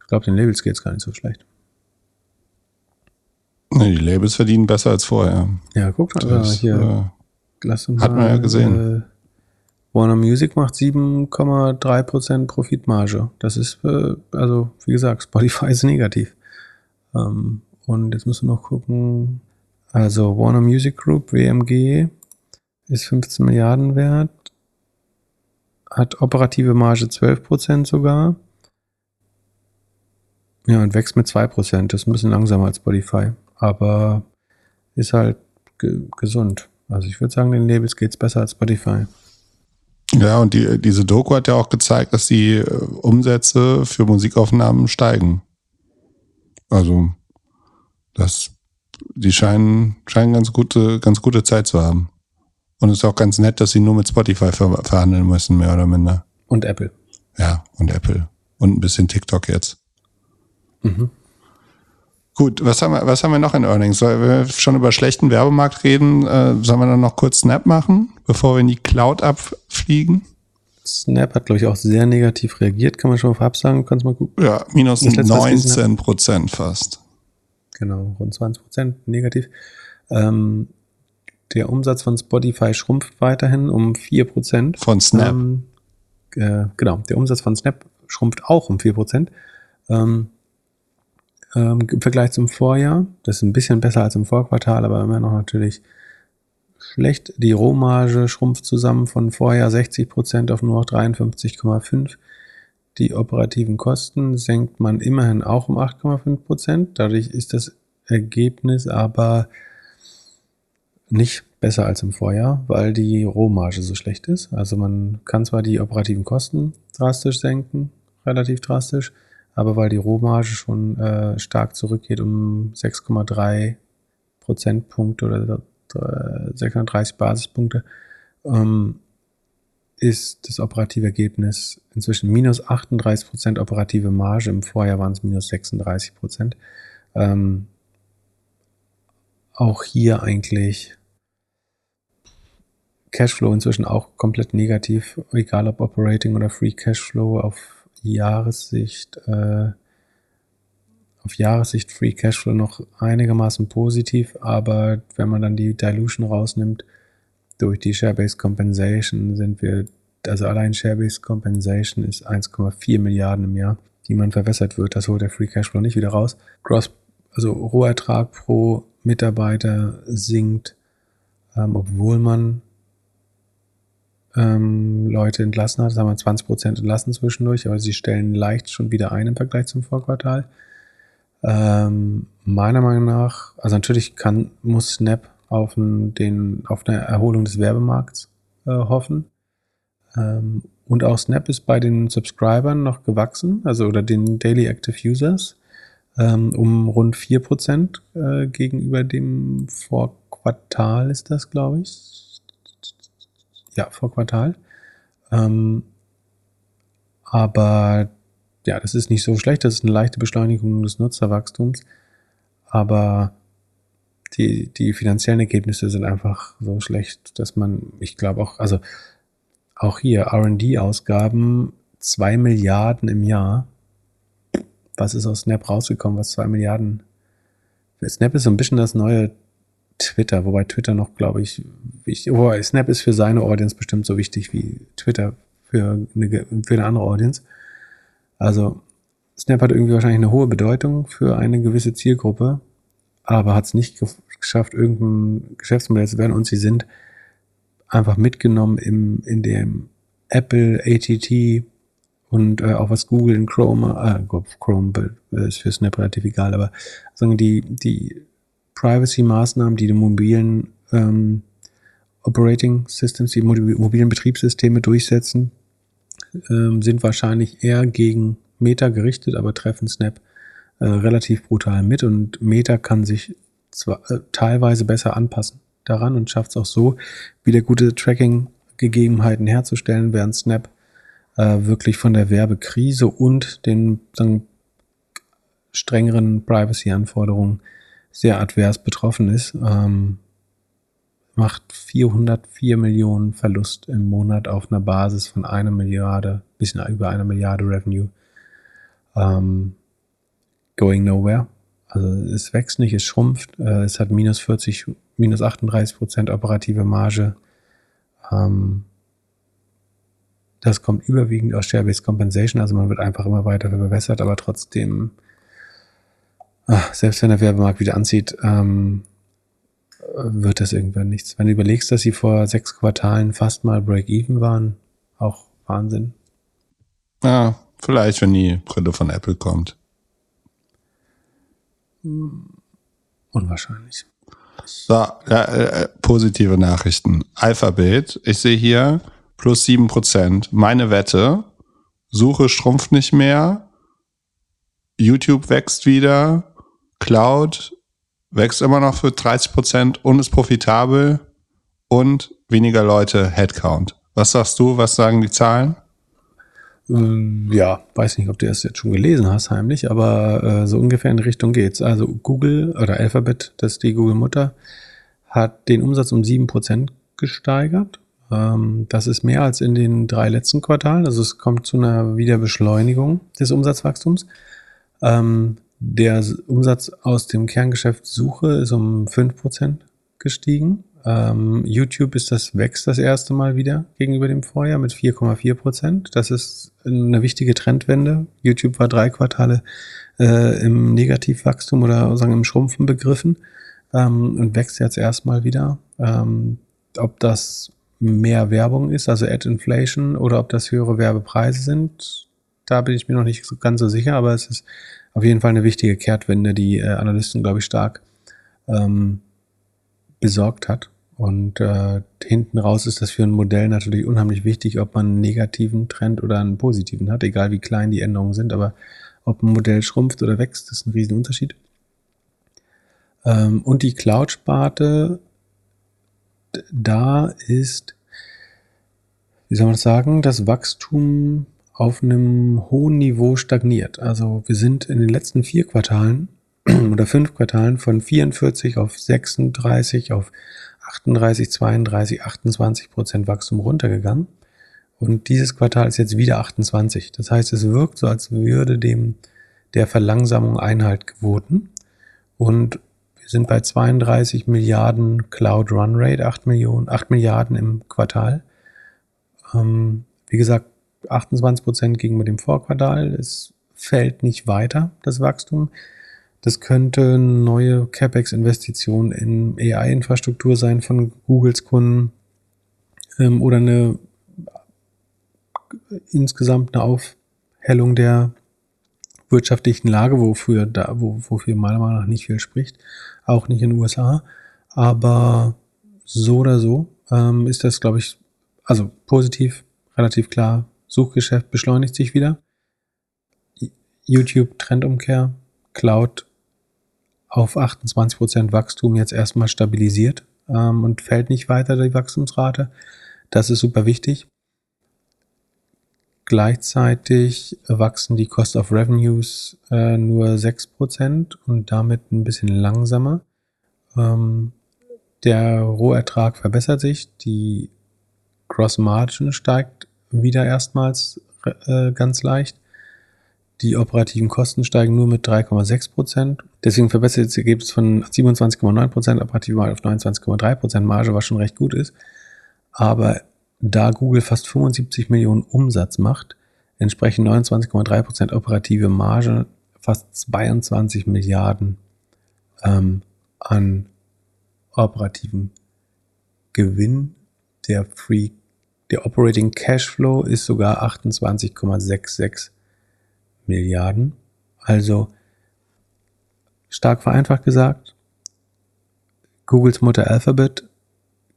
Speaker 2: Ich glaube, den Labels geht's gar nicht so schlecht.
Speaker 1: Nee, die Labels verdienen besser als vorher.
Speaker 2: Ja, guck mal, das, hier.
Speaker 1: Äh, hat man ja gesehen.
Speaker 2: Äh, Warner Music macht 7,3% Profitmarge. Das ist, äh, also wie gesagt, Spotify ist negativ. Ähm, und jetzt müssen wir noch gucken. Also Warner Music Group, WMG, ist 15 Milliarden wert, hat operative Marge 12% sogar. Ja, und wächst mit 2%. Das ist ein bisschen langsamer als Spotify. Aber ist halt ge gesund. Also ich würde sagen, den Labels geht's besser als Spotify.
Speaker 1: Ja, und die, diese Doku hat ja auch gezeigt, dass die äh, Umsätze für Musikaufnahmen steigen. Also, das, die scheinen, scheinen ganz gute, ganz gute Zeit zu haben. Und es ist auch ganz nett, dass sie nur mit Spotify ver verhandeln müssen, mehr oder minder.
Speaker 2: Und Apple.
Speaker 1: Ja, und Apple. Und ein bisschen TikTok jetzt. Mhm. Gut, was haben, wir, was haben wir noch in Earnings? Sollen wir schon über schlechten Werbemarkt reden? Äh, sollen wir dann noch kurz Snap machen, bevor wir in die Cloud abfliegen?
Speaker 2: Snap hat, glaube ich, auch sehr negativ reagiert, kann man schon mal vorab sagen. Kannst mal gucken.
Speaker 1: Ja, minus 19 Prozent fast.
Speaker 2: Genau, rund 20 Prozent negativ. Ähm, der Umsatz von Spotify schrumpft weiterhin um 4 Prozent.
Speaker 1: Von Snap?
Speaker 2: Ähm, äh, genau, der Umsatz von Snap schrumpft auch um 4 Prozent. Ähm, ähm, im Vergleich zum Vorjahr. Das ist ein bisschen besser als im Vorquartal, aber immer noch natürlich schlecht. Die Rohmarge schrumpft zusammen von vorher 60 Prozent auf nur noch 53,5. Die operativen Kosten senkt man immerhin auch um 8,5%. Prozent. Dadurch ist das Ergebnis aber nicht besser als im Vorjahr, weil die Rohmarge so schlecht ist. Also man kann zwar die operativen Kosten drastisch senken, relativ drastisch, aber weil die Rohmarge schon äh, stark zurückgeht um 6,3 Prozentpunkte oder 630 Basispunkte, ähm, ist das operative Ergebnis inzwischen minus 38 Prozent operative Marge. Im Vorjahr waren es minus 36 Prozent. Ähm, auch hier eigentlich Cashflow inzwischen auch komplett negativ, egal ob Operating oder Free Cashflow auf Jahressicht, äh, auf Jahressicht Free Cashflow noch einigermaßen positiv, aber wenn man dann die Dilution rausnimmt, durch die Share-Based Compensation sind wir, also allein Share-Based Compensation ist 1,4 Milliarden im Jahr, die man verwässert wird. Das holt der Free Cashflow nicht wieder raus. Gross, also Rohertrag pro Mitarbeiter sinkt, ähm, obwohl man ähm, Leute entlassen hat. Das haben wir 20 Prozent entlassen zwischendurch, aber sie stellen leicht schon wieder ein im Vergleich zum Vorquartal. Ähm, meiner Meinung nach, also natürlich kann, muss Snap auf, den, auf eine Erholung des Werbemarkts äh, hoffen. Ähm, und auch Snap ist bei den Subscribern noch gewachsen, also oder den Daily Active Users, ähm, um rund 4% äh, gegenüber dem Vorquartal ist das, glaube ich ja, vor Quartal. Ähm, aber ja, das ist nicht so schlecht. Das ist eine leichte Beschleunigung des Nutzerwachstums. Aber die, die finanziellen Ergebnisse sind einfach so schlecht, dass man, ich glaube auch, also auch hier RD-Ausgaben, zwei Milliarden im Jahr. Was ist aus Snap rausgekommen, was zwei Milliarden? Snap ist so ein bisschen das neue Twitter, wobei Twitter noch, glaube ich, wichtig, wobei Snap ist für seine Audience bestimmt so wichtig wie Twitter für eine, für eine andere Audience. Also Snap hat irgendwie wahrscheinlich eine hohe Bedeutung für eine gewisse Zielgruppe, aber hat es nicht geschafft, irgendein Geschäftsmodell zu werden und sie sind einfach mitgenommen im, in dem Apple ATT und äh, auch was Google in Chrome, äh, Chrome ist für Snap relativ egal, aber sagen die, die Privacy-Maßnahmen, die die mobilen ähm, Operating Systems, die mobilen Betriebssysteme durchsetzen, ähm, sind wahrscheinlich eher gegen Meta gerichtet, aber treffen Snap äh, relativ brutal mit. Und Meta kann sich zwar äh, teilweise besser anpassen daran und schafft es auch so, wieder gute Tracking-Gegebenheiten herzustellen, während Snap äh, wirklich von der Werbekrise und den sagen, strengeren Privacy-Anforderungen sehr advers betroffen ist. Ähm, macht 404 Millionen Verlust im Monat auf einer Basis von einer Milliarde, bisschen über einer Milliarde Revenue. Ähm, going nowhere. Also es wächst nicht, es schrumpft. Äh, es hat minus 40, minus 38 Prozent operative Marge. Ähm, das kommt überwiegend aus Share-Based Compensation, also man wird einfach immer weiter verbessert, aber trotzdem, ach, selbst wenn der Werbemarkt wieder anzieht, ähm, wird das irgendwann nichts. Wenn du überlegst, dass sie vor sechs Quartalen fast mal Break-Even waren, auch Wahnsinn.
Speaker 1: Ja, vielleicht, wenn die Brille von Apple kommt.
Speaker 2: Unwahrscheinlich.
Speaker 1: So, ja, äh, positive Nachrichten. Alphabet, ich sehe hier plus sieben Prozent. Meine Wette, Suche schrumpft nicht mehr, YouTube wächst wieder, Cloud wächst immer noch für 30 Prozent und ist profitabel und weniger Leute Headcount. Was sagst du? Was sagen die Zahlen?
Speaker 2: Ähm, ja, weiß nicht, ob du das jetzt schon gelesen hast, heimlich, aber äh, so ungefähr in die Richtung geht's. Also Google oder Alphabet, das ist die Google-Mutter, hat den Umsatz um sieben Prozent gesteigert. Ähm, das ist mehr als in den drei letzten Quartalen. Also es kommt zu einer Wiederbeschleunigung des Umsatzwachstums. Ähm, der Umsatz aus dem Kerngeschäft Suche ist um 5% gestiegen. Ähm, YouTube ist das, wächst das erste Mal wieder gegenüber dem Vorjahr mit 4,4%. Das ist eine wichtige Trendwende. YouTube war drei Quartale äh, im Negativwachstum oder sagen im Schrumpfen begriffen ähm, und wächst jetzt erstmal wieder. Ähm, ob das mehr Werbung ist, also Ad Inflation, oder ob das höhere Werbepreise sind, da bin ich mir noch nicht ganz so sicher, aber es ist auf jeden Fall eine wichtige Kehrtwende, die äh, Analysten, glaube ich, stark ähm, besorgt hat. Und äh, hinten raus ist das für ein Modell natürlich unheimlich wichtig, ob man einen negativen Trend oder einen positiven hat, egal wie klein die Änderungen sind. Aber ob ein Modell schrumpft oder wächst, ist ein Riesenunterschied. Ähm, und die Cloud-Sparte, da ist, wie soll man das sagen, das Wachstum auf einem hohen Niveau stagniert. Also wir sind in den letzten vier Quartalen oder fünf Quartalen von 44 auf 36 auf 38, 32, 28 Prozent Wachstum runtergegangen. Und dieses Quartal ist jetzt wieder 28. Das heißt, es wirkt so, als würde dem der Verlangsamung Einhalt geboten. Und wir sind bei 32 Milliarden Cloud Run Rate, 8 Millionen, 8 Milliarden im Quartal. Ähm, wie gesagt, 28 Prozent gegenüber dem Vorquartal. Es fällt nicht weiter, das Wachstum. Das könnte neue CapEx-Investition in AI-Infrastruktur sein von Googles Kunden ähm, oder eine insgesamt eine Aufhellung der wirtschaftlichen Lage, wofür da, wo, wofür meiner Meinung nach nicht viel spricht, auch nicht in den USA. Aber so oder so ähm, ist das, glaube ich, also positiv, relativ klar Suchgeschäft beschleunigt sich wieder. YouTube Trendumkehr, Cloud auf 28% Wachstum jetzt erstmal stabilisiert ähm, und fällt nicht weiter die Wachstumsrate. Das ist super wichtig. Gleichzeitig wachsen die Cost of Revenues äh, nur 6% und damit ein bisschen langsamer. Ähm, der Rohertrag verbessert sich, die Gross Margin steigt wieder erstmals äh, ganz leicht. Die operativen Kosten steigen nur mit 3,6 Prozent. Deswegen verbessert das Ergebnis von 27,9 Prozent operativ auf 29,3 Prozent Marge, was schon recht gut ist. Aber da Google fast 75 Millionen Umsatz macht, entsprechen 29,3 Prozent operative Marge fast 22 Milliarden ähm, an operativen Gewinn. Der Free, der Operating Cashflow ist sogar 28,66 Milliarden. Also stark vereinfacht gesagt, Googles Mutter Alphabet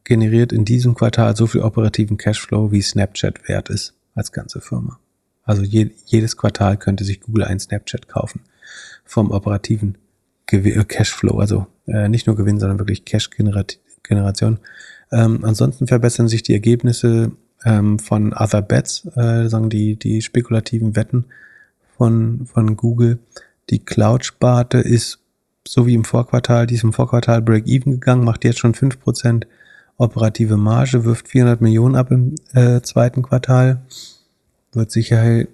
Speaker 2: generiert in diesem Quartal so viel operativen Cashflow, wie Snapchat wert ist als ganze Firma. Also je, jedes Quartal könnte sich Google ein Snapchat kaufen vom operativen äh, Cashflow, also äh, nicht nur Gewinn, sondern wirklich Cash-Generation. Ähm, ansonsten verbessern sich die Ergebnisse ähm, von Other Bets, äh, sagen die, die spekulativen Wetten von, von Google. Die Cloud-Sparte ist so wie im Vorquartal, diesem Vorquartal Break-Even gegangen, macht jetzt schon fünf Prozent operative Marge, wirft 400 Millionen ab im äh, zweiten Quartal, wird sicher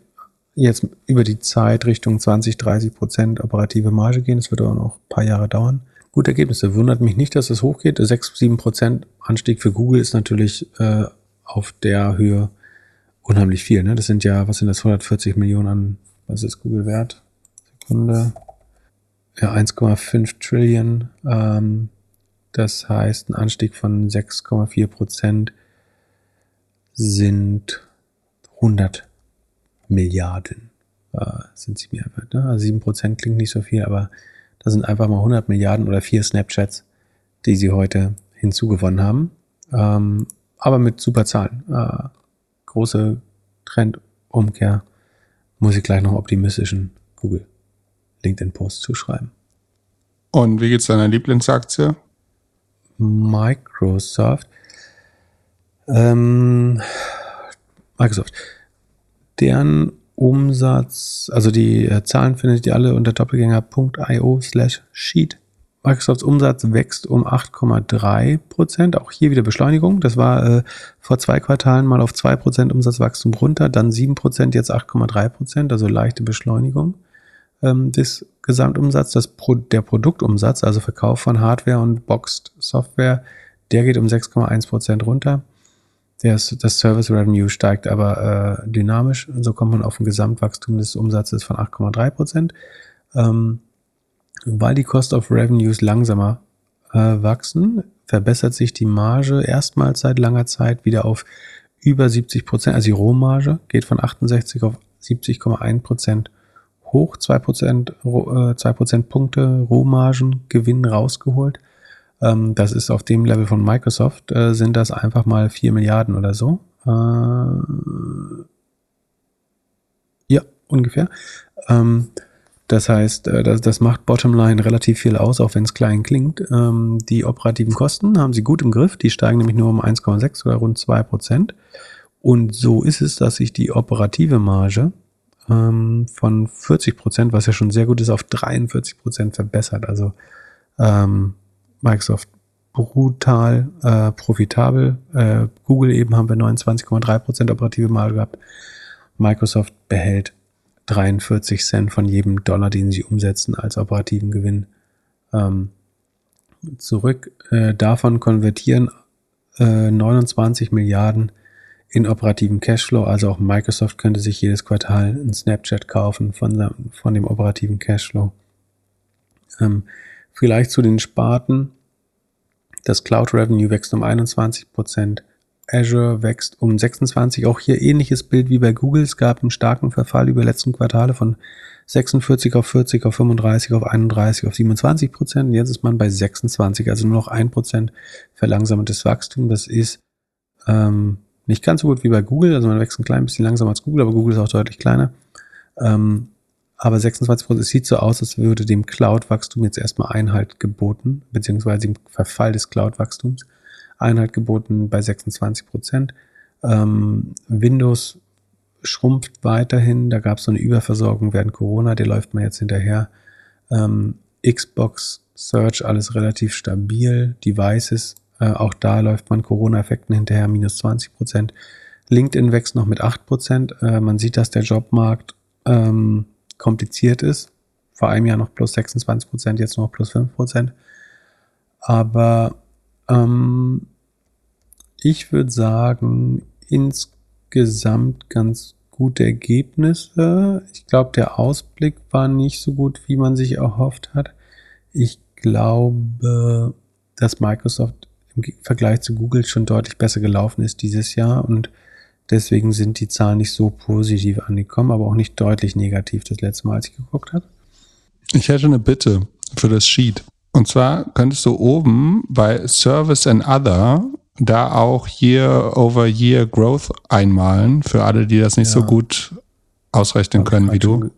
Speaker 2: jetzt über die Zeit Richtung 20, 30 Prozent operative Marge gehen. Das wird aber noch ein paar Jahre dauern. Gute Ergebnisse. Wundert mich nicht, dass es hochgeht. 6, 7 Prozent Anstieg für Google ist natürlich äh, auf der Höhe unheimlich viel. Ne? Das sind ja, was sind das, 140 Millionen an, was ist Google wert? Sekunde. Ja, 1,5 Trillion. Ähm, das heißt, ein Anstieg von 6,4 Prozent sind 100 Milliarden. Äh, sind sie mir einfach. Ne? Also 7 Prozent klingt nicht so viel, aber das sind einfach mal 100 Milliarden oder vier Snapchats, die sie heute hinzugewonnen haben. Ähm, aber mit super Zahlen. Äh, große Trendumkehr. Muss ich gleich noch optimistischen Google LinkedIn-Post zuschreiben.
Speaker 1: Und wie geht's deiner Lieblingsaktie?
Speaker 2: Microsoft. Ähm, Microsoft. Deren Umsatz, also die äh, Zahlen findet ihr alle unter doppelgänger.io slash sheet. Microsofts Umsatz wächst um 8,3 Prozent. Auch hier wieder Beschleunigung. Das war äh, vor zwei Quartalen mal auf 2 Prozent Umsatzwachstum runter, dann 7 Prozent, jetzt 8,3 Prozent, also leichte Beschleunigung ähm, des Gesamtumsatzes. Das Pro der Produktumsatz, also Verkauf von Hardware und Boxed Software, der geht um 6,1 Prozent runter. Das, Service Revenue steigt aber äh, dynamisch. So kommt man auf ein Gesamtwachstum des Umsatzes von 8,3 Prozent. Ähm, weil die Cost of Revenues langsamer äh, wachsen, verbessert sich die Marge erstmals seit langer Zeit wieder auf über 70 Prozent. Also die Rohmarge geht von 68 auf 70,1 Prozent hoch, 2 Prozent, äh, 2 Prozentpunkte Rohmargengewinn rausgeholt. Ähm, das ist auf dem Level von Microsoft, äh, sind das einfach mal 4 Milliarden oder so. Äh, ja, ungefähr. Ähm, das heißt, äh, das, das macht Bottomline relativ viel aus, auch wenn es klein klingt. Ähm, die operativen Kosten haben sie gut im Griff. Die steigen nämlich nur um 1,6 oder rund 2 Prozent. Und so ist es, dass sich die operative Marge ähm, von 40 Prozent, was ja schon sehr gut ist, auf 43 Prozent verbessert. Also ähm, Microsoft brutal äh, profitabel. Äh, Google eben haben wir 29,3 Prozent operative Marge gehabt. Microsoft behält 43 Cent von jedem Dollar, den sie umsetzen als operativen Gewinn ähm, zurück. Äh, davon konvertieren äh, 29 Milliarden in operativen Cashflow. Also auch Microsoft könnte sich jedes Quartal ein Snapchat kaufen von, von dem operativen Cashflow. Ähm, vielleicht zu den Sparten. Das Cloud Revenue wächst um 21 Prozent. Azure wächst um 26. Auch hier ähnliches Bild wie bei Google. Es gab einen starken Verfall über letzten Quartale von 46 auf 40 auf 35 auf 31 auf 27 Prozent. Jetzt ist man bei 26, also nur noch ein Prozent verlangsamtes Wachstum. Das ist ähm, nicht ganz so gut wie bei Google. Also man wächst ein klein bisschen langsamer als Google, aber Google ist auch deutlich kleiner. Ähm, aber 26 Prozent, es sieht so aus, als würde dem Cloud-Wachstum jetzt erstmal Einhalt geboten, beziehungsweise dem Verfall des Cloud-Wachstums. Einheit geboten bei 26 Prozent. Ähm, Windows schrumpft weiterhin. Da gab es so eine Überversorgung während Corona, der läuft man jetzt hinterher. Ähm, Xbox Search, alles relativ stabil. Devices, äh, auch da läuft man Corona-Effekten hinterher, minus 20 Prozent. LinkedIn wächst noch mit 8 Prozent. Äh, man sieht, dass der Jobmarkt ähm, kompliziert ist. Vor einem Jahr noch plus 26 Prozent, jetzt noch plus 5 Prozent. Aber ähm, ich würde sagen, insgesamt ganz gute Ergebnisse. Ich glaube, der Ausblick war nicht so gut, wie man sich erhofft hat. Ich glaube, dass Microsoft im Vergleich zu Google schon deutlich besser gelaufen ist dieses Jahr und deswegen sind die Zahlen nicht so positiv angekommen, aber auch nicht deutlich negativ das letzte Mal, als ich geguckt habe.
Speaker 1: Ich hätte eine Bitte für das Sheet. Und zwar könntest du oben bei Service and Other da auch Year over Year Growth einmalen für alle, die das nicht ja. so gut ausrechnen hab können wie du.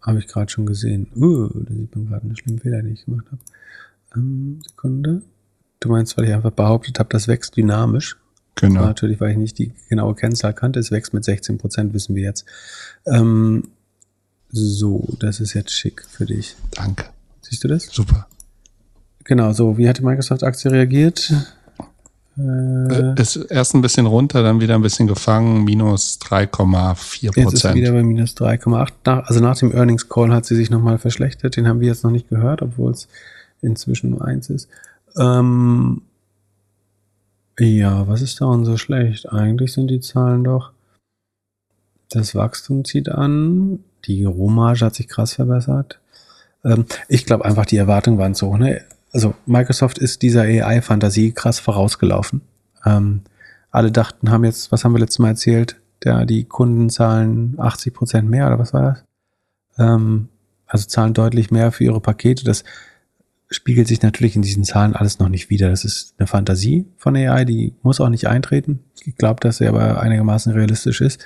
Speaker 2: Habe ich gerade schon gesehen. Uh, da sieht man gerade einen schlimmen Fehler, den ich gemacht habe. Ähm, Sekunde. Du meinst, weil ich einfach behauptet habe, das wächst dynamisch. Genau. natürlich, weil ich nicht die genaue Kennzahl kannte. Es wächst mit 16 Prozent, wissen wir jetzt. Ähm, so, das ist jetzt schick für dich.
Speaker 1: Danke.
Speaker 2: Siehst du das?
Speaker 1: Super.
Speaker 2: Genau, so, wie hat die Microsoft-Aktie reagiert?
Speaker 1: Äh, ist erst ein bisschen runter, dann wieder ein bisschen gefangen, minus 3,4 Prozent. Jetzt ist
Speaker 2: wieder bei minus 3,8. also nach dem Earnings Call hat sie sich nochmal verschlechtert. Den haben wir jetzt noch nicht gehört, obwohl es inzwischen nur eins ist. Ähm, ja, was ist daran so schlecht? Eigentlich sind die Zahlen doch. Das Wachstum zieht an. Die Rohmarge hat sich krass verbessert. Ähm, ich glaube einfach, die Erwartungen waren so. Ne? Also Microsoft ist dieser AI-Fantasie krass vorausgelaufen. Ähm, alle dachten, haben jetzt, was haben wir letztes Mal erzählt? Der, die Kunden zahlen 80 Prozent mehr oder was war das? Ähm, also zahlen deutlich mehr für ihre Pakete. Das spiegelt sich natürlich in diesen Zahlen alles noch nicht wieder. Das ist eine Fantasie von AI, die muss auch nicht eintreten. Ich glaube, dass sie aber einigermaßen realistisch ist.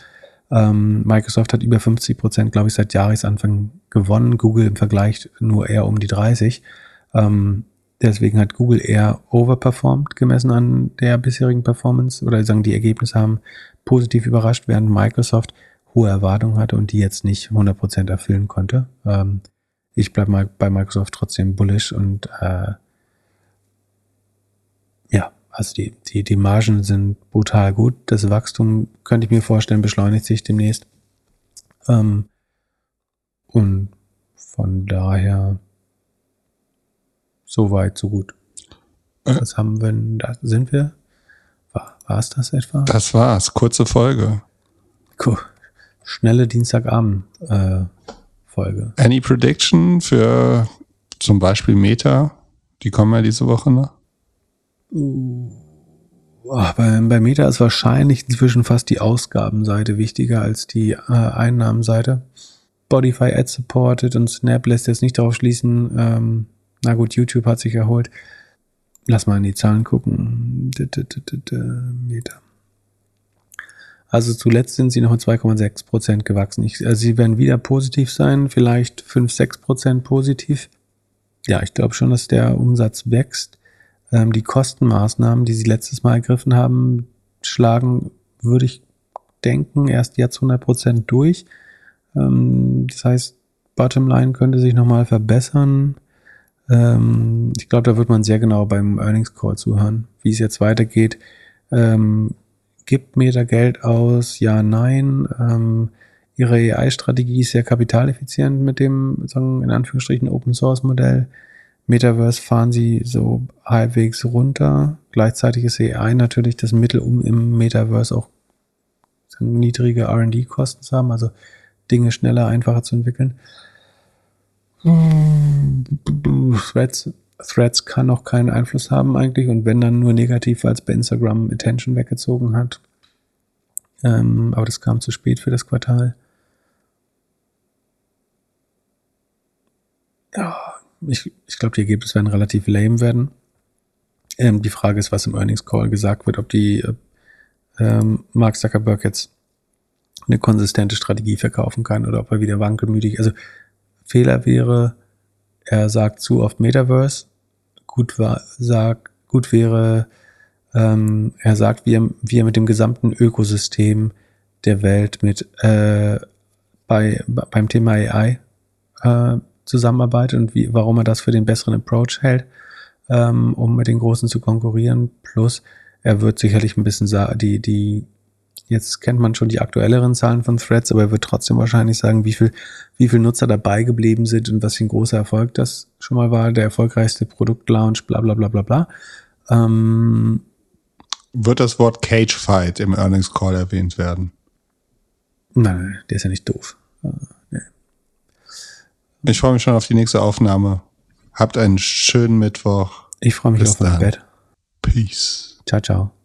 Speaker 2: Ähm, Microsoft hat über 50 Prozent, glaube ich, seit Jahresanfang gewonnen. Google im Vergleich nur eher um die 30. Ähm, deswegen hat Google eher overperformed gemessen an der bisherigen Performance oder sagen die Ergebnisse haben positiv überrascht, während Microsoft hohe Erwartungen hatte und die jetzt nicht 100 Prozent erfüllen konnte. Ähm, ich bleibe mal bei Microsoft trotzdem bullish und äh, ja, also die, die, die Margen sind brutal gut. Das Wachstum könnte ich mir vorstellen, beschleunigt sich demnächst. Ähm, und von daher so weit, so gut. Äh. Was haben wir denn, da sind wir? War, war es das etwa?
Speaker 1: Das war's, kurze Folge.
Speaker 2: Cool. Schnelle Dienstagabend. Äh, Folge.
Speaker 1: Any Prediction für zum Beispiel Meta? Die kommen ja diese Woche noch.
Speaker 2: Uh, bei, bei Meta ist wahrscheinlich inzwischen fast die Ausgabenseite wichtiger als die äh, Einnahmenseite. Spotify Ad supported und Snap lässt jetzt nicht darauf schließen. Ähm, na gut, YouTube hat sich erholt. Lass mal in die Zahlen gucken. Meta. Also zuletzt sind sie noch um 2,6 Prozent gewachsen. Ich, also sie werden wieder positiv sein, vielleicht 5, 6 Prozent positiv. Ja, ich glaube schon, dass der Umsatz wächst. Ähm, die Kostenmaßnahmen, die sie letztes Mal ergriffen haben, schlagen, würde ich denken, erst jetzt 100 Prozent durch. Ähm, das heißt, Bottomline könnte sich nochmal verbessern. Ähm, ich glaube, da wird man sehr genau beim Earnings Call zuhören, wie es jetzt weitergeht. Ähm, gibt Meta Geld aus? Ja, nein. Ähm, ihre AI-Strategie ist sehr kapitaleffizient mit dem, sagen, in Anführungsstrichen Open Source Modell. Metaverse fahren sie so halbwegs runter. Gleichzeitig ist AI natürlich das Mittel, um im Metaverse auch sagen, niedrige R&D-Kosten zu haben, also Dinge schneller, einfacher zu entwickeln. Threads, Threads kann auch keinen Einfluss haben eigentlich und wenn dann nur negativ, weil es bei Instagram Attention weggezogen hat. Ähm, aber das kam zu spät für das Quartal. Ja, ich, ich glaube, die Ergebnisse werden relativ lame werden. Ähm, die Frage ist, was im Earnings Call gesagt wird, ob die äh, ähm, Mark Zuckerberg jetzt eine konsistente Strategie verkaufen kann oder ob er wieder wankelmütig. Also Fehler wäre, er sagt zu oft Metaverse. Gut war, sagt, gut wäre, ähm, er sagt, wie er, wie er mit dem gesamten Ökosystem der Welt mit äh, bei, beim Thema AI äh, zusammenarbeitet und wie, warum er das für den besseren Approach hält, ähm, um mit den Großen zu konkurrieren. Plus, er wird sicherlich ein bisschen die, die Jetzt kennt man schon die aktuelleren Zahlen von Threads, aber er wird trotzdem wahrscheinlich sagen, wie viel, wie viel Nutzer dabei geblieben sind und was für ein großer Erfolg das schon mal war, der erfolgreichste Produktlaunch, bla bla bla bla bla. Ähm,
Speaker 1: wird das Wort Cage Fight im Earnings Call erwähnt werden?
Speaker 2: Nein, nein, der ist ja nicht doof. Äh.
Speaker 1: Ich freue mich schon auf die nächste Aufnahme. Habt einen schönen Mittwoch.
Speaker 2: Ich freue mich
Speaker 1: Bis
Speaker 2: auf mein. Bett.
Speaker 1: Peace.
Speaker 2: Ciao, ciao.